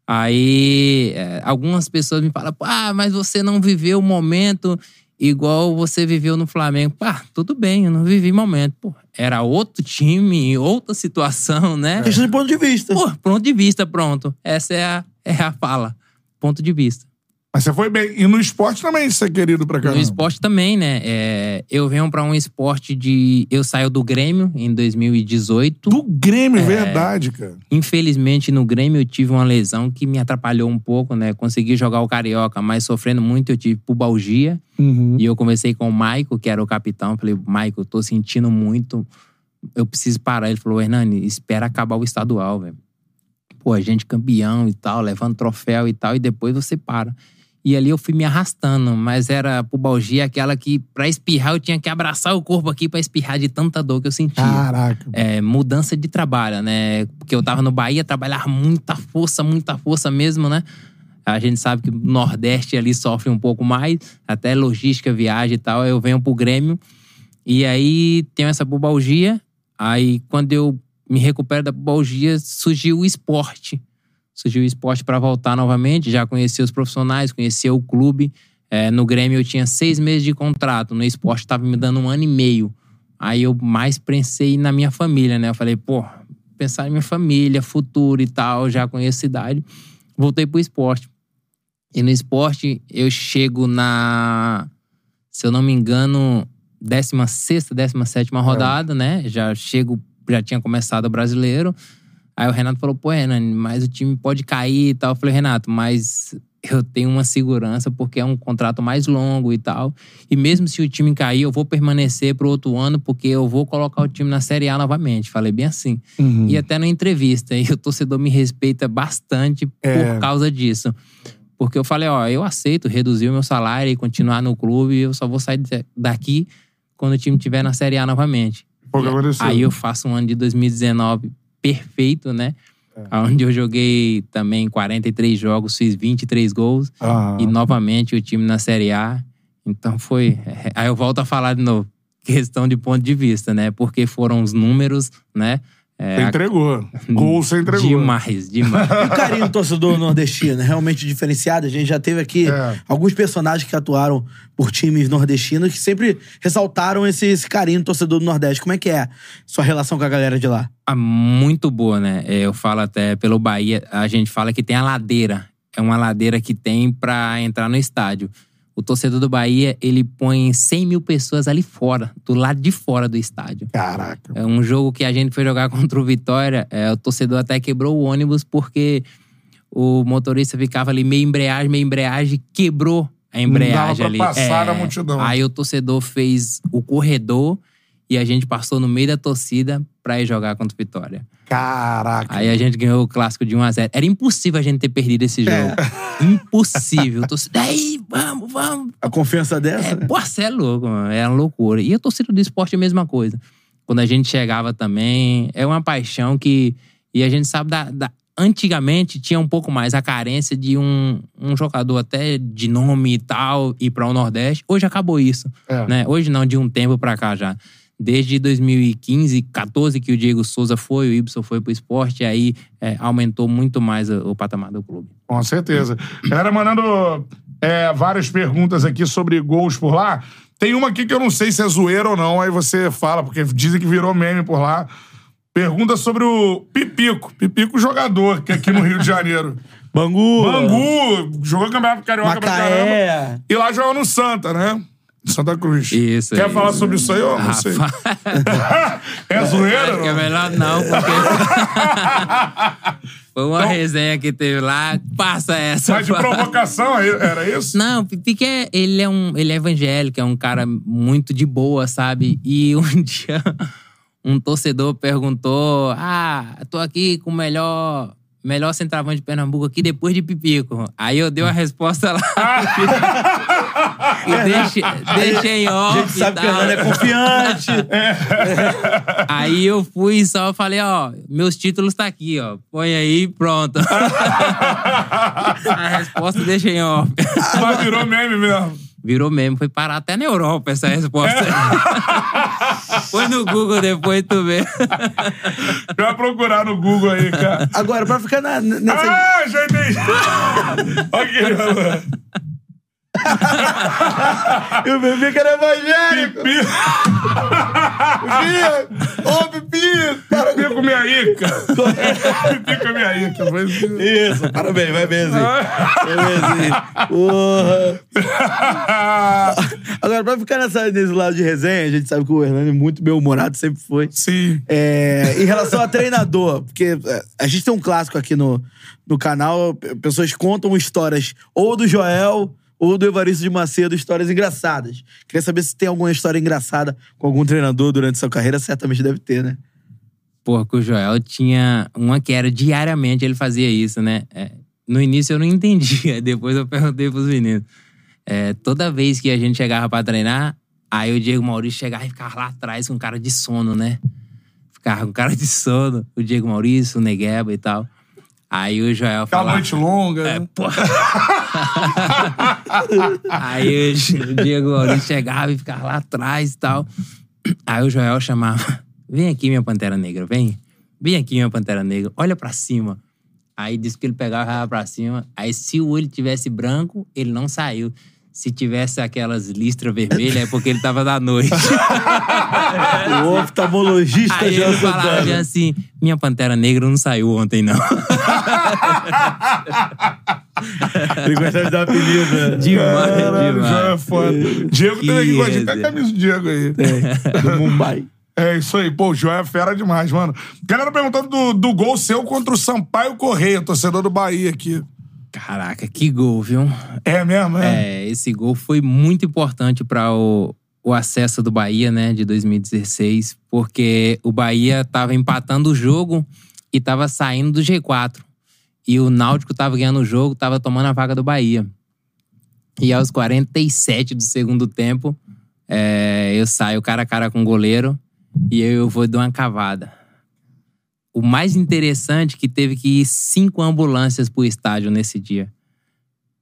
Speaker 3: Aí é, algumas pessoas me falam, ah, mas você não viveu o momento igual você viveu no Flamengo. Pá, tudo bem, eu não vivi momento. Pô, era outro time, outra situação, né?
Speaker 2: Questão de ponto de vista.
Speaker 3: Pô, ponto de vista, pronto. Essa é a, é a fala. Ponto de vista.
Speaker 1: Mas você foi bem. E no esporte também, você é querido pra caramba.
Speaker 3: No esporte também, né? É, eu venho pra um esporte de. Eu saio do Grêmio em 2018.
Speaker 1: Do
Speaker 3: É.
Speaker 1: Grêmio, verdade, cara.
Speaker 3: Infelizmente, no Grêmio eu tive uma lesão que me atrapalhou um pouco, né? Consegui jogar o Carioca, mas sofrendo muito, eu tive pubalgia.
Speaker 1: Uhum.
Speaker 3: E eu conversei com o Maico, que era o capitão. Falei, Maico, eu tô sentindo muito. Eu preciso parar. Ele falou, Hernani, espera acabar o estadual, velho. Pô, a gente campeão e tal, levando troféu e tal, e depois você para. E ali eu fui me arrastando, mas era pubalgia aquela que, pra espirrar, eu tinha que abraçar o corpo aqui pra espirrar de tanta dor que eu sentia
Speaker 1: Caraca.
Speaker 3: é, mudança de trabalho, né? Porque eu tava no Bahia, trabalhar muita força, muita força mesmo, né? A gente sabe que o Nordeste ali sofre um pouco mais, até logística, viagem e tal. Eu venho pro Grêmio e aí tenho essa pubalgia. Aí quando eu me recupero da pubalgia, surgiu o esporte. Surgiu o esporte para voltar novamente. Já conheci os profissionais, conheci o clube. É, no Grêmio eu tinha seis meses de contrato, no esporte tava me dando um ano e meio. Aí eu mais pensei na minha família, né? Eu falei, pô, pensar em minha família, futuro e tal, já conheço a cidade. Voltei pro esporte. E no esporte eu chego na, se eu não me engano, 16ª, 17ª rodada, né? Já chego, já tinha começado o brasileiro. Aí o Renato falou, pô, Renan, mas o time pode cair e tal. Eu falei, Renato, mas eu tenho uma segurança porque é um contrato mais longo e tal. E mesmo se o time cair, eu vou permanecer pro outro ano porque eu vou colocar o time na Série A novamente. Falei bem assim. E até na entrevista, e o torcedor me respeita bastante
Speaker 1: É.
Speaker 3: por causa disso. Porque eu falei, ó, eu aceito reduzir o meu salário e continuar no clube, eu só vou sair daqui quando o time estiver na Série A novamente.
Speaker 1: Aconteceu.
Speaker 3: Aí eu faço um ano de 2019 perfeito, né?
Speaker 1: É.
Speaker 3: Onde eu joguei também 43 jogos, fiz 23 gols.
Speaker 1: Ah.
Speaker 3: E novamente o time na Série A. Então foi. Aí eu volto a falar de novo. Questão de ponto de vista, né? Porque foram os números, né?
Speaker 1: Você
Speaker 3: É,
Speaker 1: entregou. Gol você entregou.
Speaker 3: demais, demais.
Speaker 2: E o carinho do torcedor nordestino, é realmente diferenciado. A gente já teve aqui
Speaker 1: É.
Speaker 2: alguns personagens que atuaram por times nordestinos que sempre ressaltaram esse, esse carinho do torcedor do Nordeste. Como é que é sua relação com a galera de lá?
Speaker 3: Ah, muito boa, né? É, Eu falo até pelo Bahia, a gente fala que tem a ladeira. É uma ladeira que tem pra entrar no estádio. O torcedor do Bahia, ele põe 100 mil pessoas ali fora, do lado de fora do estádio.
Speaker 1: Caraca.
Speaker 3: É um jogo que a gente foi jogar contra o Vitória, é, o torcedor até quebrou o ônibus porque o motorista ficava ali meio embreagem, meio embreagem, quebrou a embreagem
Speaker 1: pra
Speaker 3: ali.
Speaker 1: passar
Speaker 3: É,
Speaker 1: a multidão.
Speaker 3: Aí o torcedor fez o corredor e a gente passou no meio da torcida pra ir jogar contra o Vitória.
Speaker 1: Caraca.
Speaker 3: Aí a gente ganhou o clássico de 1x0. Era impossível a gente ter perdido esse jogo. Impossível. Torcida, aí, vamos, vamos.
Speaker 2: A confiança dessa,
Speaker 3: É,
Speaker 2: né?
Speaker 3: pô, você é louco, mano. É uma loucura. E a torcida do esporte é a mesma coisa. Quando a gente chegava também, é uma paixão que. E a gente sabe da. da- antigamente tinha um pouco mais a carência de um, um jogador até de nome e tal ir para o Nordeste. Hoje acabou isso.
Speaker 1: É.
Speaker 3: Né? Hoje não, de um tempo para cá já. Desde 2015, 14 que o Diego Souza foi, o Ibson foi pro esporte, e aí é, aumentou muito mais o, o patamar do clube.
Speaker 1: Com certeza. Galera mandando é, várias perguntas aqui sobre gols por lá. Tem uma aqui que eu não sei se é zoeira ou não, aí você fala, porque dizem que virou meme por lá. Pergunta sobre o Pipico. Pipico jogador, que é aqui no Rio de Janeiro.
Speaker 2: Bangu.
Speaker 1: Bangu, jogou Campeonato Carioca pra caramba.
Speaker 2: Macaé.
Speaker 1: E lá jogou no Santa, né? Santa Cruz.
Speaker 3: Isso
Speaker 1: Quer
Speaker 3: aí.
Speaker 1: falar sobre isso aí ou não sei? é zoeira?
Speaker 3: Acho que é melhor não, porque. Foi uma resenha que teve lá. Passa essa.
Speaker 1: Mas de provocação, aí, era isso?
Speaker 3: Não, Pique é, ele é um, ele é evangélico, é um cara muito de boa, sabe? E um dia um torcedor perguntou: "Ah, tô aqui com o melhor melhor centroavante de Pernambuco aqui depois de Pipico". Aí eu dei uma resposta lá. e deixei, deixei em
Speaker 2: A
Speaker 3: off.
Speaker 2: gente sabe que o
Speaker 3: tal.
Speaker 2: Hernando é confiante.
Speaker 3: Aí eu fui e só falei, ó, meus títulos tá aqui, ó. Põe aí, pronto. A resposta deixa em off.
Speaker 1: Mas virou meme mesmo.
Speaker 3: Virou mesmo, foi parar até na Europa essa resposta. Põe no Google depois tu vê.
Speaker 1: Vai procurar no Google aí, cara.
Speaker 2: Agora, pra ficar na, nessa.
Speaker 1: Ah, já entendi. ok, mano.
Speaker 2: Eu bebi que era evangélico.
Speaker 1: Pipi.
Speaker 2: Ô, Pipi! Para
Speaker 1: Pipi com minha ica. Pipi com minha ica.
Speaker 2: Isso, parabéns, vai bem assim. Vai. Porra. Agora, pra ficar nessa, nesse lado de resenha, a gente sabe que o Hernani é muito bem-humorado, sempre foi.
Speaker 1: Sim.
Speaker 2: É, em relação a treinador, porque é, a gente tem um clássico aqui no, no canal, pessoas contam histórias ou do Joel ou do Evaristo de Macedo, histórias engraçadas. Queria saber se tem alguma história engraçada com algum treinador durante sua carreira, certamente deve ter, né?
Speaker 3: Pô, que o Joel tinha uma que era diariamente ele fazia isso, né? É, no início eu não entendia, depois eu perguntei pros meninos. É, toda vez que a gente chegava pra treinar, aí o Diego Maurício chegava e ficava lá atrás com cara de sono, né? Ficava com cara de sono, o Diego Maurício, o Negueba e tal. Aí o Joel falava...
Speaker 1: noite longa.
Speaker 3: É,
Speaker 1: né?
Speaker 3: porra. Aí o Diego Maurício chegava e ficava lá atrás e tal. Aí o Joel chamava: Vem aqui, minha pantera negra, vem. Vem aqui, minha pantera negra, olha pra cima. Aí disse que ele pegava e pra cima. Aí, se o olho tivesse branco, ele não saiu. Se tivesse aquelas listras vermelhas, é porque ele tava da noite.
Speaker 2: O oftalmologista
Speaker 3: Aí
Speaker 2: já
Speaker 3: ele falava assim: Minha pantera negra não saiu ontem, não.
Speaker 2: Ele gostava de dar apelido, né?
Speaker 3: Demais,
Speaker 1: Caralho,
Speaker 3: demais.
Speaker 1: já é foda. Diego tá aqui com a gente. Tá a camisa do Diego aí.
Speaker 2: Do Mumbai.
Speaker 1: É isso aí. Pô, o João é fera demais, mano. Galera perguntando do, do gol seu contra o Sampaio Correia, torcedor do Bahia aqui.
Speaker 3: Caraca, que gol, viu?
Speaker 1: É mesmo, é?
Speaker 3: É, esse gol foi muito importante para o, o acesso do Bahia, né, de 2016, porque o Bahia tava empatando o jogo e tava saindo do G4. E o Náutico tava ganhando o jogo, tava tomando a vaga do Bahia. E aos 47 do segundo tempo, é, eu saio cara a cara com o goleiro e eu vou dar uma cavada. O mais interessante é que teve que ir cinco ambulâncias pro estádio nesse dia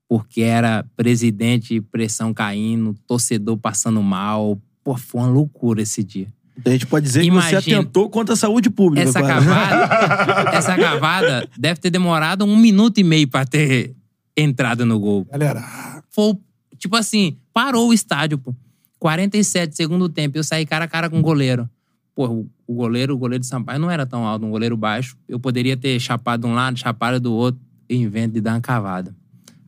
Speaker 3: porque era presidente, pressão caindo, torcedor passando mal. Pô, foi uma loucura esse dia.
Speaker 2: A gente pode dizer que você
Speaker 3: Imagina.
Speaker 2: atentou contra a saúde pública.
Speaker 3: Essa cavada, essa cavada deve ter demorado um minuto e meio pra ter entrado no gol.
Speaker 1: Galera,
Speaker 3: Foi, tipo assim, parou o estádio, pô. 47, segundo tempo, eu saí cara a cara com o goleiro. Pô, o- o goleiro, o goleiro de Sampaio não era tão alto, um goleiro baixo. Eu poderia ter chapado de um lado, chapado do outro, eu invento de dar uma cavada.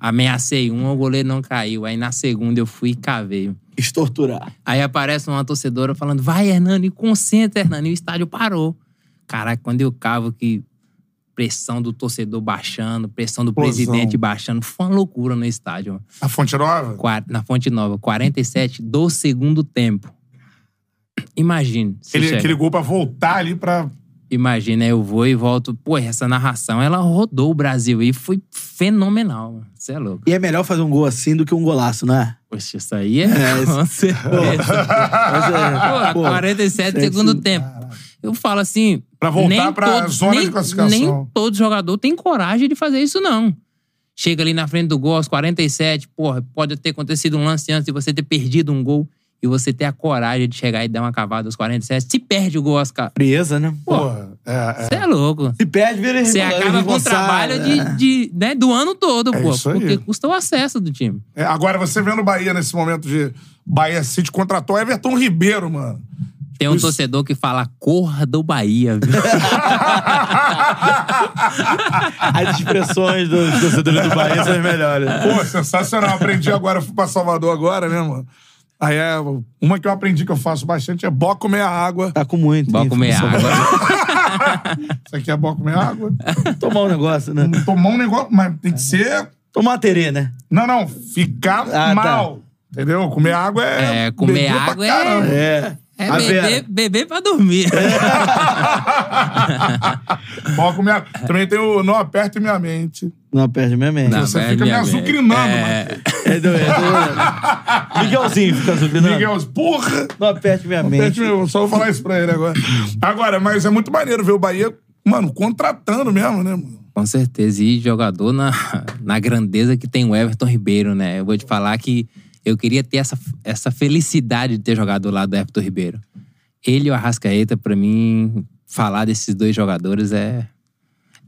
Speaker 3: Ameacei um, o goleiro não caiu. Aí na segunda eu fui e cavei.
Speaker 2: Estorturar.
Speaker 3: Aí aparece uma torcedora falando: vai, Hernani, concentra, Hernani. E o estádio parou. Caraca, quando eu cavo que pressão do torcedor baixando, pressão do presidente baixando, foi uma loucura no estádio. mano.
Speaker 1: a Fonte Nova?
Speaker 3: Na Fonte Nova, 47 do segundo tempo. Imagina. se
Speaker 1: Aquele,
Speaker 3: chega-
Speaker 1: aquele gol pra voltar ali pra.
Speaker 3: Imagina, eu vou e volto. Pô, essa narração, ela rodou o Brasil e foi fenomenal. Você é louco.
Speaker 2: E é melhor fazer um gol assim do que um golaço, não é?
Speaker 3: Poxa, isso aí é,
Speaker 2: É,
Speaker 3: com certeza.
Speaker 2: É-
Speaker 3: Pô,
Speaker 2: pô,
Speaker 3: 47
Speaker 2: sexy.
Speaker 3: segundo tempo. Eu falo assim.
Speaker 1: Pra voltar
Speaker 3: nem
Speaker 1: pra
Speaker 3: todos-
Speaker 1: zona de
Speaker 3: nem-
Speaker 1: classificação.
Speaker 3: Nem todo jogador tem coragem de fazer isso, não. Chega ali na frente do gol aos 47, porra, pode ter acontecido um lance antes de você ter perdido um gol e você ter a coragem de chegar e dar uma cavada aos 47. Se perde o gol aos. ca-
Speaker 2: Frieza, né?
Speaker 1: Porra, é,
Speaker 3: Você é louco.
Speaker 2: Se perde, vira
Speaker 3: Você acaba com o trabalho de, de, né, do ano todo,
Speaker 1: É
Speaker 3: pô.
Speaker 1: isso aí.
Speaker 3: Porque custa o acesso do time.
Speaker 1: é. Agora, você vendo o Bahia nesse momento de Bahia City contratou Everton Ribeiro, mano.
Speaker 3: Tem um
Speaker 1: Isso.
Speaker 3: torcedor que fala corra do Bahia, viu?
Speaker 2: As expressões dos torcedores do Bahia são as melhores.
Speaker 1: Pô, sensacional. Aprendi agora, fui pra Salvador agora, né, mano? Aí é. Uma que eu aprendi que eu faço bastante é bó comer água.
Speaker 2: Tá com muito. Hein?
Speaker 3: comer
Speaker 2: Só-
Speaker 3: água.
Speaker 1: Isso aqui é bó comer água.
Speaker 2: Tomar um negócio, né?
Speaker 1: Tomar um negócio, mas tem que ser.
Speaker 2: Tomar terê, né?
Speaker 1: Não, não, ficar
Speaker 2: Ah, tá.
Speaker 1: mal. Entendeu? Comer água é.
Speaker 3: É, comer água é-
Speaker 1: caramba.
Speaker 2: É.
Speaker 3: É beber, beber pra dormir.
Speaker 1: Comer água. Também tem o Não Aperte Minha Mente.
Speaker 2: Não perde minha mente.
Speaker 3: Não,
Speaker 1: Você
Speaker 3: é
Speaker 1: fica me
Speaker 3: minha
Speaker 1: azucrinando,
Speaker 3: É,
Speaker 2: É do, é. Miguelzinho fica subindo.
Speaker 1: Miguel, porra!
Speaker 2: Não aperte minha mente.
Speaker 1: Aperte meu, só vou falar isso pra ele agora. Agora, mas é muito maneiro ver o Bahia, mano, contratando mesmo, né, mano?
Speaker 3: Com certeza. E jogador na, na grandeza que tem o Everton Ribeiro, né? Eu vou te falar que eu queria ter essa, essa felicidade de ter jogado do lado do Everton Ribeiro. Ele e o Arrascaeta, pra mim, falar desses dois jogadores é.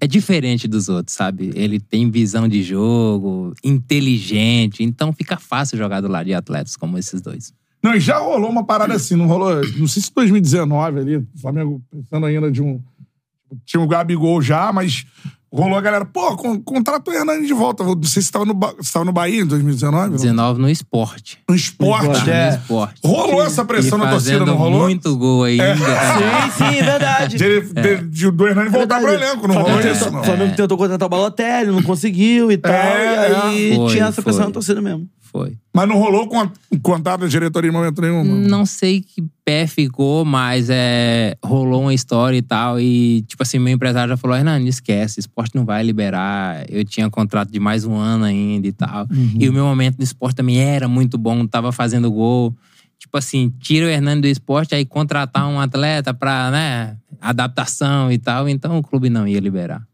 Speaker 3: É diferente dos outros, sabe? Ele tem visão de jogo, inteligente, então fica fácil jogar do lado de atletas como esses dois.
Speaker 1: Não, e já rolou uma parada assim, não rolou? Não sei se 2019 ali, o Flamengo pensando ainda de um. Tinha o Gabigol já, mas rolou a galera, pô, con contrata o Hernani de volta. Não sei se tava no, Ba- se tava no Bahia em 2019. não?
Speaker 3: 19 no esporte.
Speaker 1: No esporte.
Speaker 2: No esporte,
Speaker 3: No
Speaker 2: é.
Speaker 3: esporte.
Speaker 1: Rolou essa pressão
Speaker 3: E
Speaker 1: na torcida, não rolou?
Speaker 3: muito gol ainda.
Speaker 2: Sim, sim, é verdade.
Speaker 1: De, de- de- do Hernani voltar pro
Speaker 2: Verdade.
Speaker 1: elenco, não rolou isso, não.
Speaker 2: O Flamengo tentou contratar o Balotelli, não conseguiu e tal.
Speaker 1: É,
Speaker 2: e aí
Speaker 3: foi,
Speaker 2: tinha essa pressão na torcida mesmo.
Speaker 3: Foi.
Speaker 1: Mas não rolou com a, contato da diretoria em momento nenhum, mano.
Speaker 3: Não sei que pé ficou, mas é, rolou uma história e tal. E, tipo assim, meu empresário já falou: Renan, esquece, esporte não vai liberar. Eu tinha contrato de mais um ano ainda e tal. E o meu momento no esporte também era muito bom, tava fazendo gol. Tipo assim, tira o Hernani do esporte, aí contratar um atleta pra, né, adaptação e tal. Então o clube não ia liberar.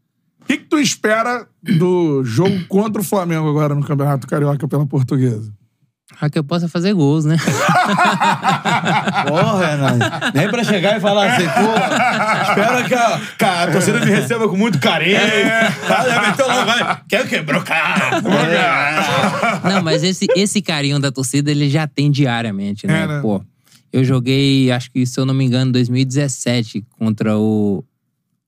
Speaker 1: O que, que tu espera do jogo contra o Flamengo agora no Campeonato Carioca pela Portuguesa?
Speaker 3: Ah, que eu possa fazer gols, né?
Speaker 2: Porra, Renan. Nem pra chegar e falar assim, pô, espero que a, que a torcida me receba com muito carinho. Tá, já meteu lá, vai. Quer quebrou cara.
Speaker 3: Não, mas esse, esse carinho da torcida ele já tem diariamente, né?
Speaker 1: É, né?
Speaker 3: Pô, eu joguei, acho que se eu não me engano, em 2017 contra o.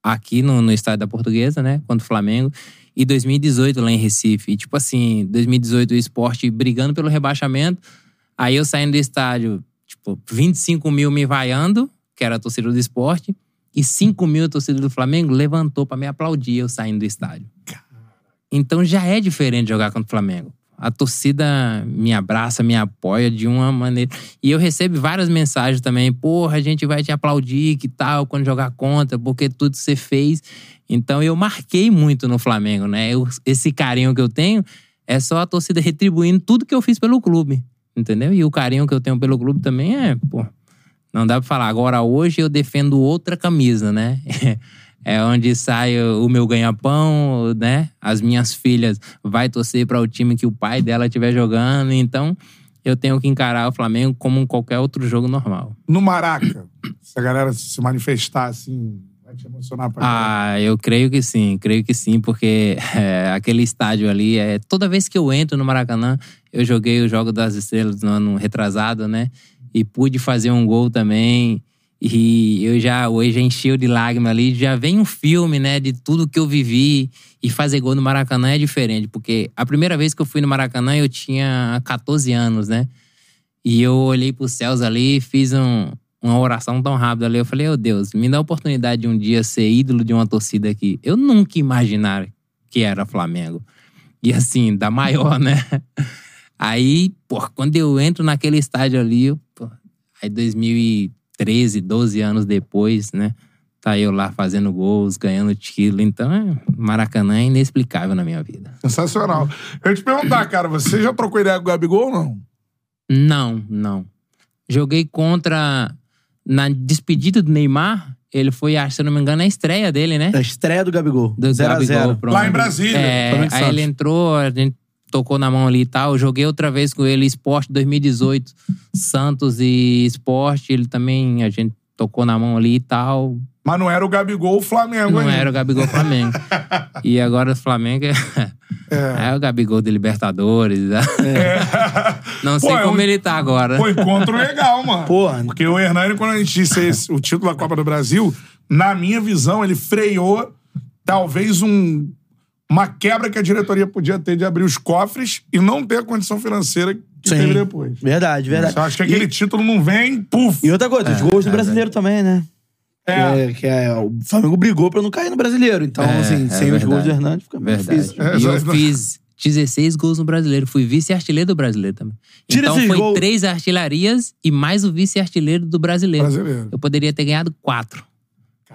Speaker 3: Aqui no, no estádio da Portuguesa, né? Contra o Flamengo. E 2018 lá em Recife. E, tipo assim, 2018 o esporte brigando pelo rebaixamento. Aí eu saindo do estádio, tipo, 25 mil me vaiando, que era a torcida do esporte. E 5 mil a torcida do Flamengo levantou pra me aplaudir eu saindo do estádio. Então já é diferente jogar contra o Flamengo. A torcida me abraça, me apoia de uma maneira. E eu recebo várias mensagens também. Porra, a gente vai te aplaudir, que tal, quando jogar contra, porque tudo você fez. Então eu marquei muito no Flamengo, né? Eu- esse carinho que eu tenho é só a torcida retribuindo tudo que eu fiz pelo clube. Entendeu? E o carinho que eu tenho pelo clube também é, pô. Não dá pra falar. Agora, hoje eu defendo outra camisa, né? É onde sai o meu ganha-pão, né? As minhas filhas vai torcer para o time que o pai dela estiver jogando. Então, eu tenho que encarar o Flamengo como qualquer outro jogo normal.
Speaker 1: No Maraca, se a galera se manifestar assim, vai te emocionar pra.
Speaker 3: Ah, eu creio que sim, creio que sim, porque é, aquele estádio ali, é, toda vez que eu entro no Maracanã, eu joguei o Jogo das Estrelas no ano retrasado, né? E pude fazer um gol também. E eu já, hoje encheu de lágrima ali, já vem um filme, né, de tudo que eu vivi. E fazer gol no Maracanã é diferente, porque a primeira vez que eu fui no Maracanã eu tinha 14 anos, né? E eu olhei pros céus ali e fiz um, uma oração tão rápida ali. Eu falei, oh Deus, me dá a oportunidade de um dia ser ídolo de uma torcida aqui. Eu nunca imaginar que era Flamengo. E assim, da maior, né? Aí, pô, quando eu entro naquele estádio ali, pô, aí 13, 12 anos depois, né? Tá eu lá fazendo gols, ganhando título. Então, é, Maracanã é inexplicável na minha vida.
Speaker 1: Sensacional. Eu ia te perguntar, cara, você já trocou ideia com o Gabigol ou não?
Speaker 3: Não, não. Joguei contra. Na despedida do Neymar, ele foi, acho, se eu não me engano, a estreia dele, né?
Speaker 2: A estreia do Gabigol.
Speaker 3: Do
Speaker 2: 0 a
Speaker 3: Gabigol,
Speaker 2: 0
Speaker 3: pronto.
Speaker 1: Lá em Brasília.
Speaker 3: É, aí ele entrou, a gente tocou na mão ali e tal. Eu joguei outra vez com ele, Esporte 2018, Santos e Esporte. Ele também, a gente tocou na mão ali e tal.
Speaker 1: Mas não era o Gabigol o Flamengo
Speaker 3: Não
Speaker 1: ainda.
Speaker 3: era o Gabigol Flamengo. e agora o Flamengo é, é o Gabigol de Libertadores. né? Não sei
Speaker 1: Pô, é
Speaker 3: como
Speaker 1: um-
Speaker 3: ele tá agora.
Speaker 1: Pô, encontro legal, mano.
Speaker 2: Porra.
Speaker 1: Porque o Hernani, quando a gente disse esse- o título da Copa do Brasil, na minha visão, ele freou talvez um, uma quebra que a diretoria podia ter de abrir os cofres e não ter a condição financeira que
Speaker 2: Sim.
Speaker 1: teve depois.
Speaker 2: Verdade, verdade.
Speaker 1: Eu acho que aquele
Speaker 2: E-
Speaker 1: título não vem, puf.
Speaker 2: E outra coisa, os gols do brasileiro também, né?
Speaker 1: É.
Speaker 2: Que é, que é- o Flamengo brigou pra não cair no brasileiro. Então,
Speaker 3: É,
Speaker 2: assim,
Speaker 3: é
Speaker 2: sem os gols do. Hernandes fica muito difícil.
Speaker 1: É,
Speaker 3: e eu fiz 16 gols no brasileiro. Fui vice-artilheiro do brasileiro também.
Speaker 2: Tira
Speaker 3: então foi
Speaker 2: gols.
Speaker 3: três artilharias e mais o vice-artilheiro do brasileiro.
Speaker 1: Brasileiro.
Speaker 3: Eu poderia ter ganhado quatro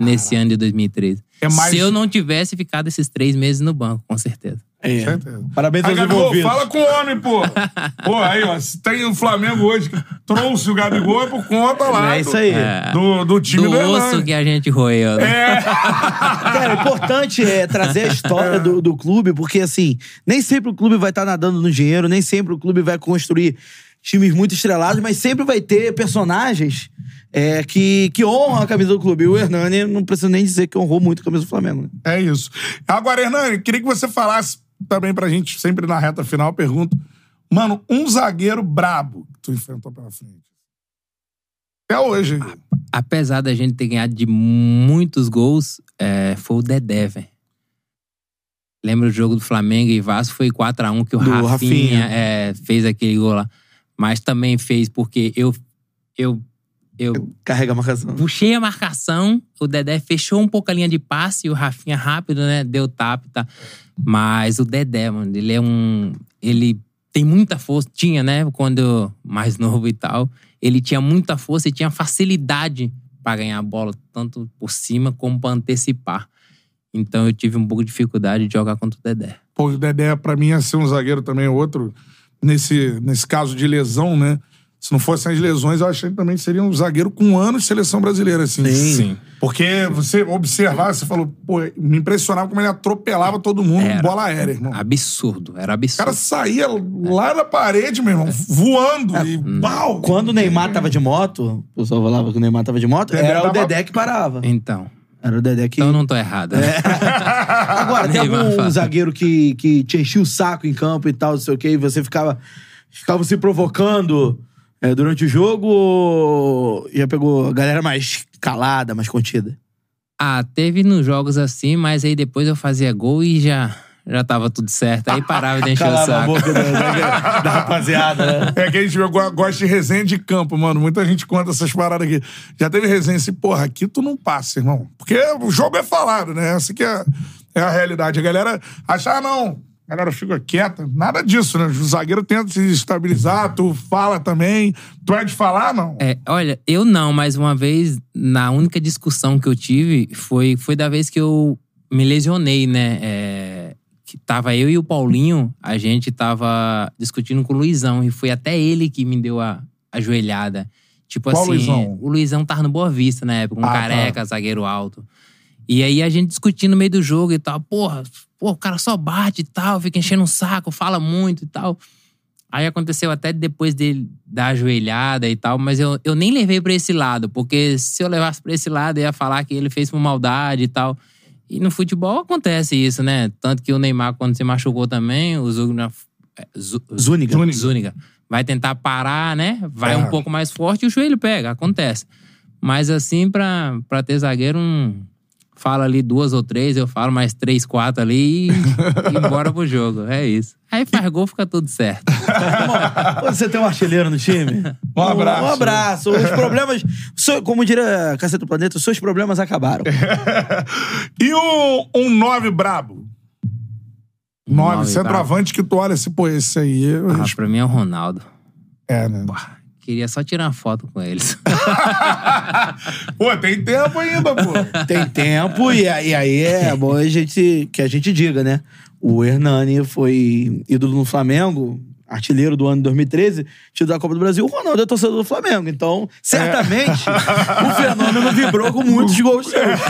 Speaker 3: nesse ano de 2013.
Speaker 1: É mais-
Speaker 3: Se eu não tivesse ficado esses três meses no banco, com certeza.
Speaker 2: É.
Speaker 1: Certeza.
Speaker 2: Parabéns aos
Speaker 1: Gabigol,
Speaker 2: envolvidos.
Speaker 1: fala com o homem, pô. Pô, aí, ó, se tem o Flamengo hoje que trouxe o Gabigol é por conta lá.
Speaker 2: É isso aí.
Speaker 1: Do, do time
Speaker 3: Do
Speaker 1: do,
Speaker 3: osso
Speaker 1: Hernani.
Speaker 3: que a gente roeu. né?
Speaker 1: É.
Speaker 2: Cara, o importante é trazer a história do, do clube, porque assim, nem sempre o clube vai estar nadando no dinheiro, nem sempre o clube vai construir times muito estrelados, mas sempre vai ter personagens é, que, que honram a camisa do clube. E o Hernani, não preciso nem dizer que honrou muito a camisa do Flamengo. né?
Speaker 1: É isso. Agora, Hernani, queria que você falasse também pra gente, sempre na reta final, eu pergunto. Mano, um zagueiro brabo que tu enfrentou pela frente. Até hoje.
Speaker 3: Apesar da gente ter ganhado de muitos gols, é, foi o Dedé, velho. Lembra o jogo do Flamengo e Vasco? Foi 4x1 que o
Speaker 2: Do
Speaker 3: Rafinha,
Speaker 2: Rafinha.
Speaker 3: é, fez aquele gol lá. Mas também fez porque eu, eu, eu
Speaker 2: Carrega a marcação.
Speaker 3: puxei a marcação, o Dedé fechou um pouco a linha de passe, e o Rafinha rápido, né? Deu tap, tá? Mas o Dedé, mano, ele é um. Ele tem muita força. Tinha, né? Quando eu- mais novo e tal. Ele tinha muita força e tinha facilidade pra ganhar a bola, tanto por cima como pra antecipar. Então eu tive um pouco de dificuldade de jogar contra o Dedé.
Speaker 1: Pô, o Dedé, pra mim, ia ser um zagueiro também, outro. Nesse, nesse caso de lesão, né? Se não fossem as lesões, eu achei que também seria um zagueiro com anos de seleção brasileira, assim.
Speaker 3: Sim.
Speaker 1: Porque você observar, você falou, pô, me impressionava como ele atropelava todo mundo
Speaker 3: Era.
Speaker 1: com bola aérea, irmão.
Speaker 3: Absurdo, era
Speaker 1: O
Speaker 3: absurdo.
Speaker 1: cara saía lá na parede, meu irmão, voando e pau.
Speaker 2: Quando o Neymar tava de moto, o pessoal falava que o Neymar tava de moto,
Speaker 1: Dedé
Speaker 2: era o
Speaker 1: tava-
Speaker 2: Dedé que parava.
Speaker 3: Então.
Speaker 2: Era o Dedé que.
Speaker 3: Então eu não tô errado. Né?
Speaker 2: Agora, tem algum zagueiro que, que te enchia o saco em campo e tal, não sei o quê, e você ficava, ficava se provocando é, durante o jogo ou já pegou a galera mais calada, mais contida?
Speaker 3: Ah, teve nos jogos assim, mas aí depois eu fazia gol e já, já tava tudo certo. Aí parava de encher o saco.
Speaker 2: boca da, da- da rapaziada, né?
Speaker 1: É que a gente go- gosta de resenha de campo, mano. Muita gente conta essas paradas aqui. Já teve resenha assim, porra, aqui tu não passa, irmão. Porque o jogo é falado, né? Essa que é, é a realidade. A galera acha, ah, não, a galera fica quieta. Nada disso, né? O zagueiro tenta se estabilizar, tu fala também. Tu é de falar, não?
Speaker 3: É, olha, eu não, mas uma vez, na única discussão que eu tive, foi, foi da vez que eu me lesionei, né? É, que tava eu e o Paulinho, a gente tava discutindo com o Luizão, e foi até ele que me deu a, a joelhada. Tipo
Speaker 1: Qual
Speaker 3: assim,
Speaker 1: Luizão?
Speaker 3: o Luizão tava no Boa Vista na época, um
Speaker 1: Ah, tá.
Speaker 3: careca, zagueiro alto. E aí a gente discutindo no meio do jogo e tal, porra, pô, o cara só bate e tal, fica enchendo o saco, fala muito e tal. Aí aconteceu até depois dele dar a joelhada e tal, mas eu, eu nem levei pra esse lado, porque se eu levasse pra esse lado, eu ia falar que ele fez por maldade e tal. E no futebol acontece isso, né? Tanto que o Neymar, quando se machucou também, o é, Zu-
Speaker 2: Zúñiga.
Speaker 1: Zúñiga.
Speaker 3: Zúñiga vai tentar parar, né? Vai
Speaker 1: É.
Speaker 3: um pouco mais forte e o joelho pega, acontece. Mas assim, pra, pra ter zagueiro, um, fala ali duas ou três, eu falo mais três, quatro ali e, e bora pro jogo. É isso. Aí faz gol, fica tudo certo.
Speaker 2: Você tem um artilheiro no time.
Speaker 1: Um abraço.
Speaker 2: Um abraço. Os problemas. so- Como diria Cacete do Planeta, os seus problemas acabaram.
Speaker 1: E o, um nove brabo? Nove,
Speaker 3: Nove
Speaker 1: centroavante que tu olha assim, pô, esse aí. eu
Speaker 3: Ah,
Speaker 1: respeito.
Speaker 3: pra mim é o Ronaldo.
Speaker 1: É, né?
Speaker 3: Queria só tirar uma foto com eles.
Speaker 1: Pô, tem tempo ainda, pô.
Speaker 2: Tem tempo e, aí- e aí é bom a gente, que a gente diga, né? O Hernani foi ídolo no Flamengo, artilheiro do ano de 2013, título da Copa do Brasil. O Ronaldo é torcedor do Flamengo. Então, certamente, o fenômeno vibrou com muitos gols seus.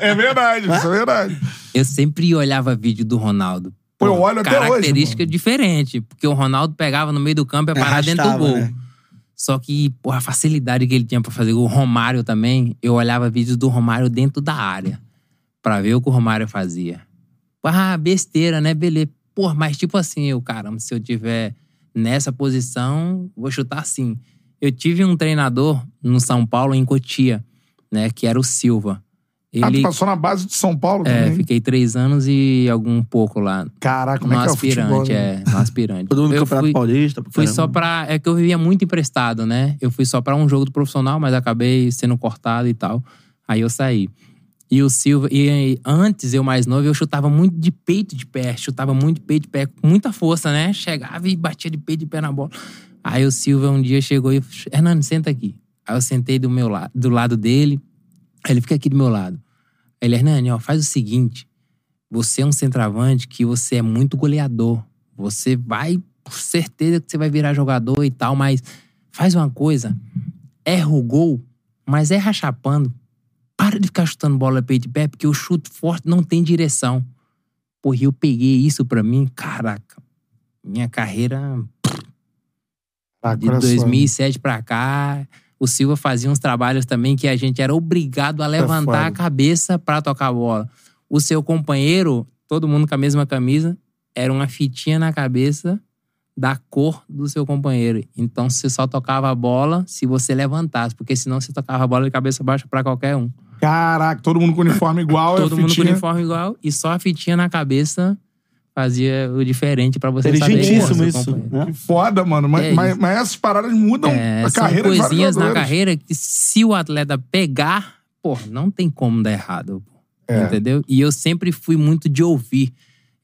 Speaker 1: é verdade, isso é verdade.
Speaker 3: Eu sempre olhava vídeo do Ronaldo.
Speaker 1: Pô, eu olho até hoje,
Speaker 3: Característica diferente. Porque o Ronaldo pegava no meio do campo e ia parar dentro do gol.
Speaker 2: né?
Speaker 3: Só que, porra, a facilidade que ele tinha pra fazer. O Romário também, eu olhava vídeos do Romário dentro da área. Pra ver o que o Romário fazia. Ah, besteira, né? Beleza. Porra, mas tipo assim, eu, caramba, se eu tiver nessa posição, vou chutar assim. Eu tive um treinador no São Paulo, em Cotia, né? Que era o Silva.
Speaker 1: Ah, tu
Speaker 3: Ele,
Speaker 1: passou na base de São Paulo
Speaker 3: é,
Speaker 1: também.
Speaker 3: fiquei três anos e algum pouco lá.
Speaker 1: Caraca, como
Speaker 3: no
Speaker 1: é que é o futebol?
Speaker 3: aspirante,
Speaker 1: né?
Speaker 3: é, no aspirante.
Speaker 2: Todo mundo
Speaker 3: Eu
Speaker 2: Campeonato
Speaker 3: fui-
Speaker 2: Paulista.
Speaker 3: Fui
Speaker 2: caramba.
Speaker 3: só pra. É que eu vivia muito emprestado, né? Eu fui só pra um jogo do profissional, mas acabei sendo cortado e tal. Aí eu saí. E o Silva. E antes, eu mais novo, eu chutava muito de peito de pé. Chutava muito de peito de pé, com muita força, né? Chegava e batia de peito de pé na bola. Aí o Silva um dia chegou e. Hernando, senta aqui. Aí eu sentei do meu lado, do lado dele. Aí ele fica aqui do meu lado. Ele, Hernani, ó, faz o seguinte. Você é um centroavante que você é muito goleador. Você vai, por certeza que você vai virar jogador e tal, mas faz uma coisa. Erra o gol, mas erra chapando. Para de ficar chutando bola peito de pé, porque o chute forte não tem direção. Porra, eu peguei isso pra mim, caraca. Minha carreira
Speaker 1: Ah,
Speaker 3: de
Speaker 1: coração.
Speaker 3: 2007 pra cá, o Silva fazia uns trabalhos também que a gente era obrigado a levantar
Speaker 1: foda.
Speaker 3: a cabeça pra tocar a bola. O seu companheiro, todo mundo com a mesma camisa, era uma fitinha na cabeça da cor do seu companheiro. Então você só tocava a bola se você levantasse, porque senão você tocava a bola de cabeça baixa pra qualquer um.
Speaker 1: Caraca, todo mundo com uniforme igual.
Speaker 3: Todo
Speaker 1: é
Speaker 3: mundo com uniforme igual e só a fitinha na cabeça fazia o diferente pra você saber
Speaker 2: Inteligentíssimo isso. Né?
Speaker 1: Que foda, mano. Mas,
Speaker 3: É
Speaker 1: mas, mas essas paradas mudam
Speaker 3: É,
Speaker 1: a
Speaker 3: são
Speaker 1: carreira vários
Speaker 3: coisinhas na carreira que se o atleta pegar, pô, não tem como dar errado.
Speaker 1: É.
Speaker 3: Entendeu? E eu sempre fui muito de ouvir.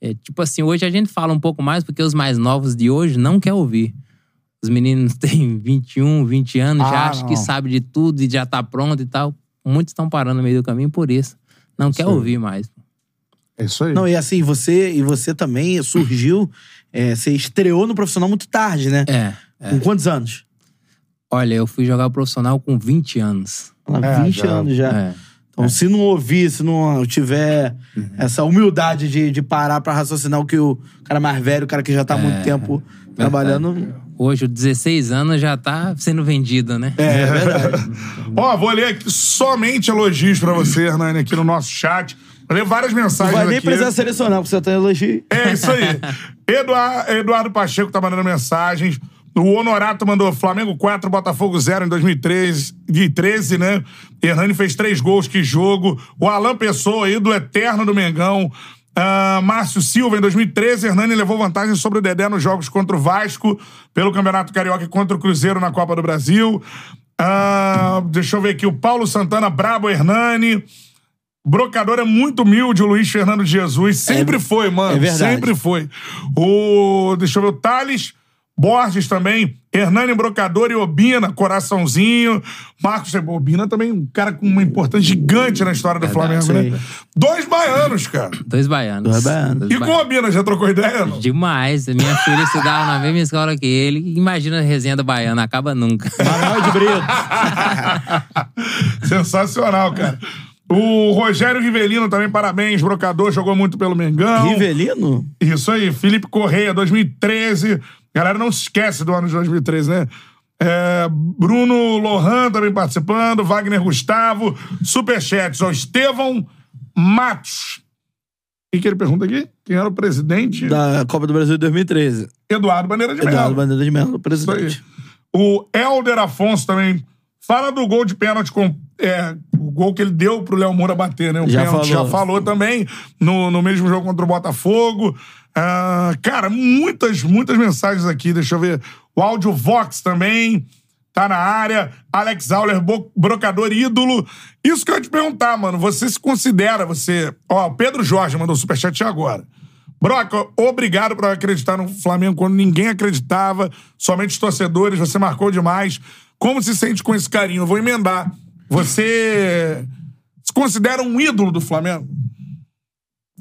Speaker 3: É, tipo assim, hoje a gente fala um pouco mais porque os mais novos de hoje não querem ouvir. Os meninos têm 21, 20 anos,
Speaker 1: Ah,
Speaker 3: já acham que sabe de tudo e já tá pronto e tal. Muitos estão parando no meio do caminho por isso. Não quer
Speaker 1: Sim.
Speaker 3: ouvir mais.
Speaker 1: É isso aí.
Speaker 2: Não, e assim, você, e você também surgiu, é, você estreou no profissional muito tarde, né?
Speaker 3: É.
Speaker 2: Com quantos anos?
Speaker 3: Olha, eu fui jogar profissional com 20 anos.
Speaker 1: É,
Speaker 2: 20
Speaker 1: já.
Speaker 2: anos já.
Speaker 3: É.
Speaker 2: Então, se não ouvir, se não tiver
Speaker 3: Uhum.
Speaker 2: essa humildade de, de parar pra raciocinar o que o cara mais velho, o cara que já tá há
Speaker 3: É.
Speaker 2: muito tempo trabalhando.
Speaker 3: Hoje, os 16 anos já tá sendo vendido, né?
Speaker 2: É, é verdade.
Speaker 1: Ó, vou ler aqui somente elogios pra você, Hernani, aqui no nosso chat. Vou ler várias
Speaker 2: Não
Speaker 1: mensagens
Speaker 2: vai nem
Speaker 1: aqui.
Speaker 2: precisar selecionar, porque você tá elogio.
Speaker 1: É isso aí. Eduardo, Eduardo Pacheco tá mandando mensagens. O Honorato mandou Flamengo 4, Botafogo 0 em 2013, de 13, né? Hernani fez três gols, que jogo. O Alan Pessoa, ídolo eterno do Mengão. Ah, Márcio Silva, em 2013, Hernani levou vantagem sobre o Dedé nos jogos contra o Vasco, pelo Campeonato Carioca e contra o Cruzeiro na Copa do Brasil. Ah, deixa eu ver aqui, o Paulo Santana, Brabo Hernani. Brocador é muito humilde, o Luiz Fernando de Jesus. Sempre foi, mano.
Speaker 2: é verdade.
Speaker 1: Sempre foi. O. Deixa eu ver, o Thales Borges também. Hernani Brocador e Obina, coraçãozinho. Marcos Obina também, um cara com uma importância gigante na história do
Speaker 3: Verdade,
Speaker 1: Flamengo, né? Dois baianos, cara.
Speaker 3: Dois baianos.
Speaker 2: Dois baianos.
Speaker 1: E com o Obina, já trocou ideia? Não?
Speaker 3: Demais. Minha filha estudava na mesma escola que ele. Imagina a resenha do baiano, acaba nunca.
Speaker 2: Manuel de Brito.
Speaker 1: Sensacional, cara. O Rogério Rivelino também, parabéns. Brocador, jogou muito pelo Mengão.
Speaker 2: Rivelino?
Speaker 1: Isso aí, Felipe Correia, 2013. Galera, não se esquece do ano de 2013, né? É, Bruno Lohan também participando, Wagner Gustavo, Superchats, ó, Estevão Matos. O que, ele pergunta aqui? Quem era o presidente?
Speaker 2: Da Copa do Brasil de 2013.
Speaker 1: Eduardo Bandeira de
Speaker 2: Eduardo
Speaker 1: Mello.
Speaker 2: Bandeira de
Speaker 1: aí.
Speaker 2: presidente.
Speaker 1: O Helder Afonso também. Fala do gol de pênalti com. É, o gol que ele deu pro Léo Moura bater, né? O
Speaker 2: Já
Speaker 1: pênalti
Speaker 2: falou.
Speaker 1: já falou também no, no mesmo jogo contra o Botafogo. Ah, cara, muitas, muitas mensagens aqui. Deixa eu ver. O áudio Vox também tá na área. Alex Auler, brocador ídolo. Isso que eu ia te perguntar, mano. Você se considera, você. Ó, o Pedro Jorge mandou superchat agora. Broca, obrigado por acreditar no Flamengo quando ninguém acreditava, somente os torcedores, você marcou demais. Como se sente com esse carinho? Eu vou emendar. Você se considera um ídolo do Flamengo?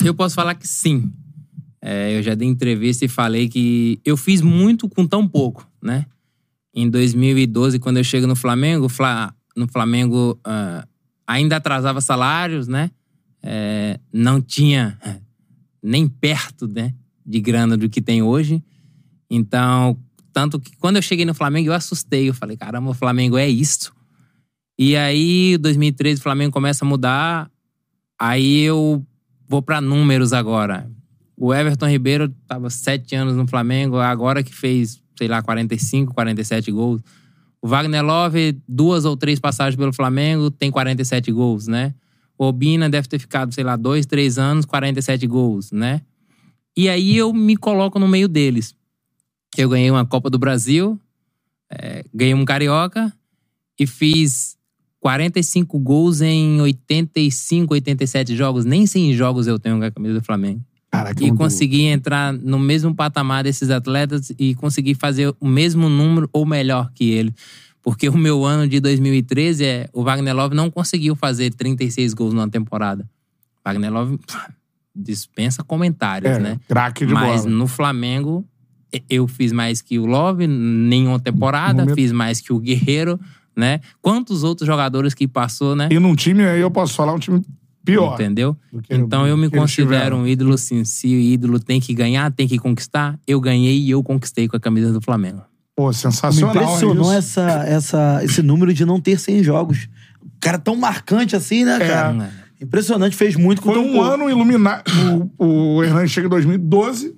Speaker 3: Eu posso falar que sim. É, eu já dei entrevista e falei que eu fiz muito com tão pouco, né? Em 2012, quando eu chego no Flamengo, Fla- no Flamengo ah, ainda atrasava salários, né? É, não tinha nem perto, né, de grana do que tem hoje. Então, tanto que quando eu cheguei no Flamengo, eu assustei. Eu falei, caramba, o Flamengo é isso. E aí, 2013, o Flamengo começa a mudar. Aí eu vou pra números agora. O Everton Ribeiro tava sete anos no Flamengo, agora que fez, sei lá, 45, 47 gols. O Wagner Love, duas ou três passagens pelo Flamengo, tem 47 gols, né? O Obina deve ter ficado, sei lá, dois, três anos, 47 gols, né? E aí eu me coloco no meio deles. Eu ganhei uma Copa do Brasil, é, ganhei um Carioca e fiz 45 gols em 85, 87 jogos. Nem 100 jogos eu tenho com a camisa do Flamengo.
Speaker 1: Caraca,
Speaker 3: E consegui entrar no mesmo patamar desses atletas e conseguir fazer o mesmo número ou melhor que ele. Porque o meu ano de 2013 é. O Wagner Love não conseguiu fazer 36 gols numa temporada. Wagner Love dispensa comentários,
Speaker 1: É,
Speaker 3: né?
Speaker 1: craque de
Speaker 3: Mas
Speaker 1: bola.
Speaker 3: no Flamengo, eu fiz mais que o Love nenhuma temporada, fiz mais que o Guerreiro, né? Quantos outros jogadores que passou, né?
Speaker 1: E num time aí eu posso falar um time pior.
Speaker 3: Entendeu? Então eu me considero um ídolo sim. Se o ídolo tem que ganhar, tem que conquistar, eu ganhei e eu conquistei com a camisa do Flamengo.
Speaker 1: Pô,
Speaker 2: Me
Speaker 1: sensacional.
Speaker 2: impressionou
Speaker 1: é isso.
Speaker 2: essa, essa, esse número de não ter 100 jogos. O cara tão marcante assim, né, cara? Impressionante, fez muito com
Speaker 1: Foi um
Speaker 2: pouco.
Speaker 1: ano iluminado. O, o Hernani chega em 2012.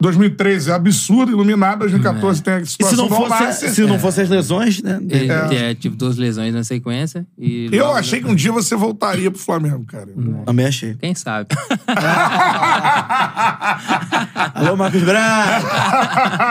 Speaker 1: 2013 é absurdo, iluminado. 2014 tem a
Speaker 2: E se
Speaker 1: situação
Speaker 2: não, fosse, se não fosse as lesões, né?
Speaker 3: Ele é, tive duas lesões na sequência. E
Speaker 1: Eu achei que um dia você voltaria pro Flamengo, cara.
Speaker 2: Também achei.
Speaker 3: Quem sabe?
Speaker 2: Alô, Marcos Braz!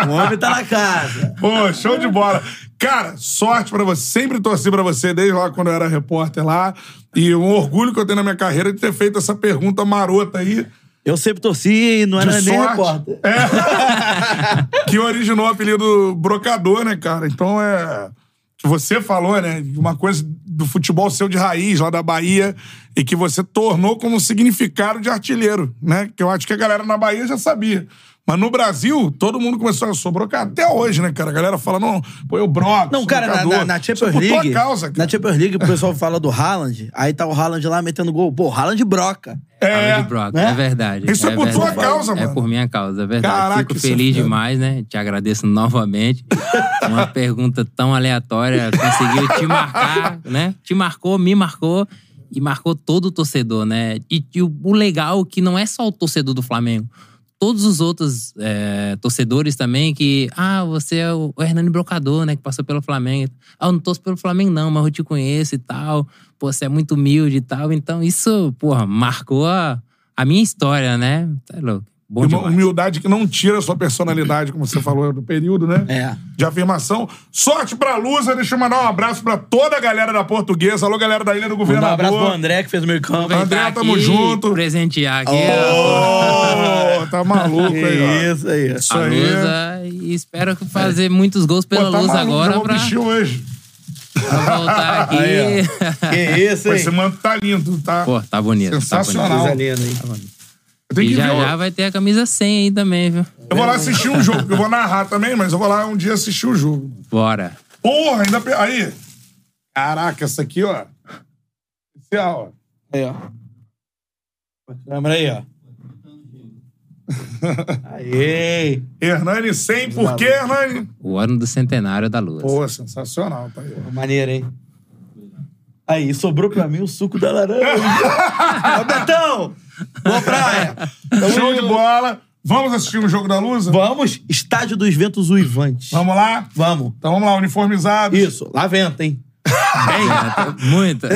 Speaker 2: o homem tá na casa.
Speaker 1: Pô, show de bola. Cara, sorte pra você. Sempre torci pra você, desde lá quando eu era repórter lá. E um orgulho que eu tenho na minha carreira de ter feito essa pergunta marota aí.
Speaker 2: Eu sempre torci e não era nem repórter.
Speaker 1: É. que originou o apelido Brocador, né, cara? Então é. Que você falou, né? Uma coisa do futebol seu de raiz, lá da Bahia, e que você tornou como um significado de artilheiro, né? Que eu acho que a galera na Bahia já sabia. Mas no Brasil, todo mundo começou a sou brocador. Até hoje, né, cara? A galera fala, não, pô, eu broco.
Speaker 2: Não, cara, na, na, na
Speaker 1: Isso é
Speaker 2: Champions
Speaker 1: por tua
Speaker 2: League.
Speaker 1: causa, cara.
Speaker 2: na Champions League, o pessoal fala do Haaland, aí tá o Haaland lá metendo gol. Pô, Haaland broca.
Speaker 1: É.
Speaker 3: Fala de Brock,
Speaker 2: né?
Speaker 3: é verdade.
Speaker 1: Isso é por tua causa,
Speaker 3: É
Speaker 1: mano.
Speaker 3: por minha causa, é verdade.
Speaker 1: Caraca,
Speaker 3: Fico
Speaker 1: é
Speaker 3: feliz demais, né? Te agradeço novamente. Uma pergunta tão aleatória conseguiu te marcar, né? Te marcou, me marcou e marcou todo o torcedor, né? E, e o, o legal é que não é só o torcedor do Flamengo. Todos os outros é, torcedores também que... Ah, você é o, Hernani Brocador, né? Que passou pelo Flamengo. Ah, eu não torço pelo Flamengo não, mas eu te conheço e tal. Pô, você é muito humilde e tal. Então isso, porra, marcou a, a minha história, né? Tá louco. Bom
Speaker 1: uma
Speaker 3: demais.
Speaker 1: humildade que não tira a sua personalidade, como você falou do período, né?
Speaker 2: É.
Speaker 1: De afirmação. Sorte pra Lusa. Deixa eu mandar um abraço pra toda a galera da Portuguesa. Alô, galera da Ilha do
Speaker 2: Mandar um
Speaker 1: Governador.
Speaker 2: abraço pro André, que fez o meio campo.
Speaker 1: André, tamo
Speaker 3: aqui,
Speaker 1: junto.
Speaker 3: Presentear aqui
Speaker 1: Ô, tá maluco aí, ó.
Speaker 2: isso aí.
Speaker 1: Isso
Speaker 3: a,
Speaker 1: aí.
Speaker 3: Lusa e espero fazer muitos gols pela
Speaker 1: Pô, tá
Speaker 3: Lusa
Speaker 1: maluco,
Speaker 3: agora
Speaker 1: vou
Speaker 3: pra,
Speaker 1: hoje.
Speaker 3: pra voltar aqui.
Speaker 2: Aí, Que isso, hein?
Speaker 1: Esse manto tá lindo, tá?
Speaker 3: Pô, tá bonito.
Speaker 1: Sensacional.
Speaker 3: Tá
Speaker 2: Coisa
Speaker 3: bonito.
Speaker 2: linda, hein?
Speaker 3: Tá E já
Speaker 1: ver.
Speaker 3: já vai ter a camisa 100 aí também, viu?
Speaker 1: Eu vou lá assistir um jogo. Eu vou narrar também, mas eu vou lá um dia assistir o jogo.
Speaker 3: Bora.
Speaker 1: Porra, ainda. pe- Aí. Caraca, essa aqui, ó. Especial, ó.
Speaker 2: Aí, ó. Câmera aí, ó. Aí.
Speaker 1: Hernani 100. Por quê, Hernani?
Speaker 3: O ano do centenário da Luz.
Speaker 1: Pô, sensacional. Tá aí, ó.
Speaker 2: Maneiro, hein? Aí, sobrou pra mim o suco da laranja. Ô, Betão! Boa praia! Tamo
Speaker 1: Show de bola. Vamos assistir um jogo da Lusa?
Speaker 2: Vamos, estádio dos ventos uivantes.
Speaker 1: Vamos lá?
Speaker 2: Vamos.
Speaker 1: Então vamos lá, uniformizados.
Speaker 2: Isso, lá venta, hein?
Speaker 3: Muita.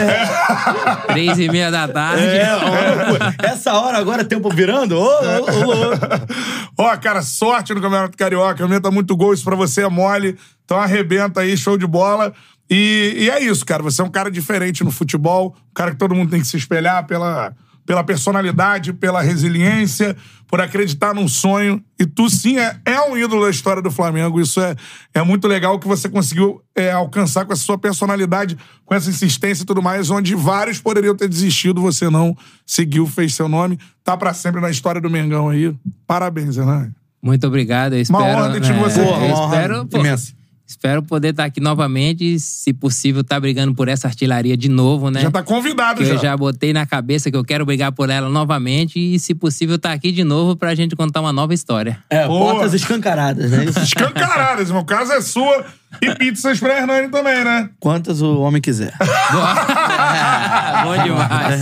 Speaker 3: Três e meia da tarde.
Speaker 2: É, ó, essa hora agora, tempo virando? Ô, ô, ô, ô.
Speaker 1: Ó, cara, sorte no Campeonato Carioca. Aumenta muito gol, isso pra você é mole. Então arrebenta aí, show de bola. E, e é isso, cara. Você é um cara diferente no futebol. Um cara que todo mundo tem que se espelhar pela, pela personalidade, pela resiliência, por acreditar num sonho. E tu, sim, é, é um ídolo da história do Flamengo. Isso é, é muito legal que você conseguiu é, alcançar com essa sua personalidade, com essa insistência e tudo mais, onde vários poderiam ter desistido, você não seguiu, fez seu nome. Tá pra sempre na história do Mengão aí. Parabéns, Hernani.
Speaker 3: Muito obrigado. Eu espero,
Speaker 1: honra ter
Speaker 3: né,
Speaker 1: você.
Speaker 2: Uma
Speaker 3: espero, pô,
Speaker 2: imensa.
Speaker 3: Espero poder estar aqui novamente e, se possível, estar brigando por essa artilharia de novo, né?
Speaker 1: Já tá convidado
Speaker 3: que
Speaker 1: já.
Speaker 3: eu já botei na cabeça que eu quero brigar por ela novamente e, se possível, estar aqui de novo pra gente contar uma nova história.
Speaker 2: É,
Speaker 1: Boa.
Speaker 2: portas escancaradas, né?
Speaker 1: Escancaradas, irmão. Casa é sua. E pizzas pra Hernani também, né?
Speaker 2: Quantas o homem quiser.
Speaker 3: Bom demais.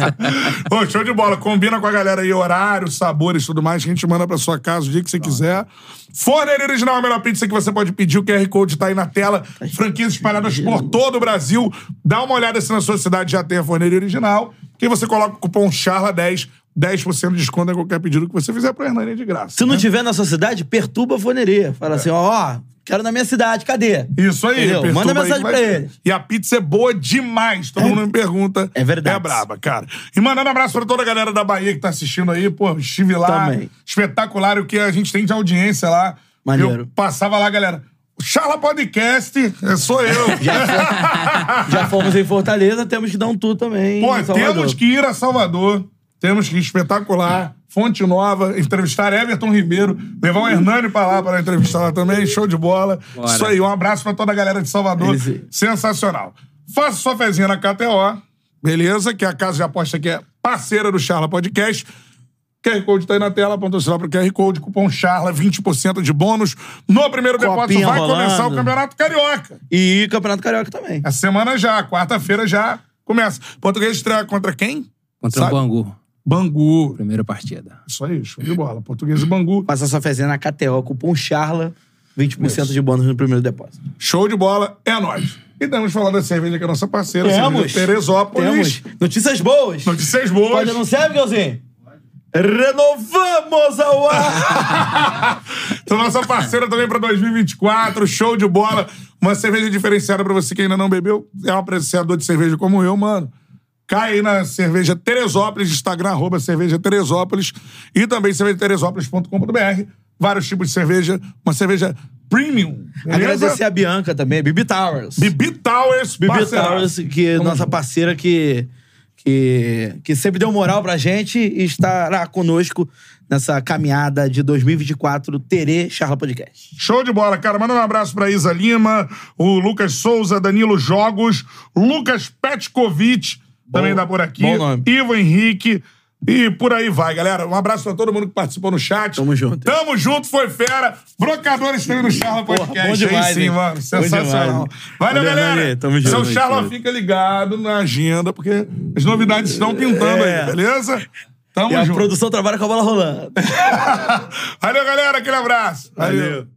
Speaker 1: Ô, show de bola. Combina com a galera aí, horário, sabores e tudo mais, que a gente manda pra sua casa o dia que você quiser. Forneria Original é a melhor pizza que você pode pedir. O QR Code tá aí na tela. Franquias espalhadas por todo o Brasil. Dá uma olhada se na sua cidade já tem a Forneria Original. Que você coloca o cupom CHARLA10, 10% de desconto em qualquer pedido que você fizer pro Hernani é de graça.
Speaker 2: Se não
Speaker 1: né?
Speaker 2: tiver na sua cidade, perturba a foneria. Fala assim, ó, ó, quero na minha cidade, cadê?
Speaker 1: Isso aí,
Speaker 2: Entendeu? Manda
Speaker 1: aí
Speaker 2: mensagem
Speaker 1: que
Speaker 2: pra
Speaker 1: ter.
Speaker 2: eles.
Speaker 1: E a pizza é boa demais. Todo mundo me pergunta.
Speaker 2: É verdade.
Speaker 1: É braba, cara. E mandando um abraço pra toda a galera da Bahia que tá assistindo aí. Pô, estive lá.
Speaker 2: Também.
Speaker 1: Espetacular o que a gente tem de audiência lá.
Speaker 2: Maneiro.
Speaker 1: Eu passava lá, galera. Charla Podcast, é, sou eu.
Speaker 2: Já fomos em Fortaleza, temos que dar um tour também.
Speaker 1: Pô, temos que ir a Salvador. Temos que espetacular. Fonte Nova, entrevistar Everton Ribeiro, levar o Hernani pra lá para entrevistar lá também. Show de bola.
Speaker 3: Bora.
Speaker 1: Isso aí, um abraço pra toda a galera de Salvador.
Speaker 2: Eles.
Speaker 1: Sensacional. Faça sua fezinha na KTO, beleza? Que é a casa de aposta que é parceira do Charla Podcast. QR Code tá aí na tela, aponta o celular pro QR Code, cupom CHARLA, 20% de bônus. No primeiro depósito
Speaker 2: Copinha
Speaker 1: vai
Speaker 2: rolando.
Speaker 1: começar o Campeonato Carioca.
Speaker 2: E Campeonato Carioca também.
Speaker 1: A semana já, quarta-feira já começa. Português estreia contra quem?
Speaker 3: Contra
Speaker 1: Sabe?
Speaker 3: o Bangu.
Speaker 1: Bangu.
Speaker 3: Primeira partida.
Speaker 1: Isso aí, show de bola. Português e Bangu.
Speaker 2: Passa sua fezinha na KTO, cupom CHARLA, 20% de bônus no primeiro depósito.
Speaker 1: Show de bola, é nóis. E temos falar da cerveja que é a nossa parceira,
Speaker 2: Temos.
Speaker 1: Teresópolis.
Speaker 2: Temos notícias boas.
Speaker 1: Notícias boas.
Speaker 2: Pode anunciar, Miguelzinho? Renovamos ao ar!
Speaker 1: Então, nossa parceira também para 2024, show de bola. Uma cerveja diferenciada para você que ainda não bebeu. É um apreciador de cerveja como eu, mano. Cai aí na cerveja Teresópolis, Instagram, arroba cerveja Teresópolis. E também cervejateresópolis.com.br. Vários tipos de cerveja. Uma cerveja premium. beleza?
Speaker 2: Agradecer a Bianca também, Bibi Towers.
Speaker 1: Bibi Towers,
Speaker 2: Bibi. Towers, que é nossa parceira que, que, que sempre deu moral pra gente e estará conosco nessa caminhada de 2024 Terê Charla Podcast.
Speaker 1: Show de bola, cara. Manda um abraço pra Isa Lima, o Lucas Souza, Danilo Jogos, Lucas Petkovic, também dá por aqui.
Speaker 2: bom nome.
Speaker 1: Ivo Henrique. E por aí vai, galera. Um abraço pra todo mundo que participou no chat.
Speaker 2: Tamo junto.
Speaker 1: Tamo junto, foi fera. Brocadores esteve no Charla
Speaker 2: Porra,
Speaker 1: Podcast.
Speaker 2: bom demais,
Speaker 1: aí sim,
Speaker 2: hein?
Speaker 1: mano. Sensacional. Valeu,
Speaker 2: Valeu,
Speaker 1: galera.
Speaker 2: Tamo junto.
Speaker 1: Seu Charla fica ligado na agenda, porque as novidades estão pintando
Speaker 2: É.
Speaker 1: aí, beleza? Tamo
Speaker 2: E a
Speaker 1: junto.
Speaker 2: produção trabalha com a bola rolando.
Speaker 1: Valeu, galera. Aquele abraço.
Speaker 2: Valeu.
Speaker 1: Valeu.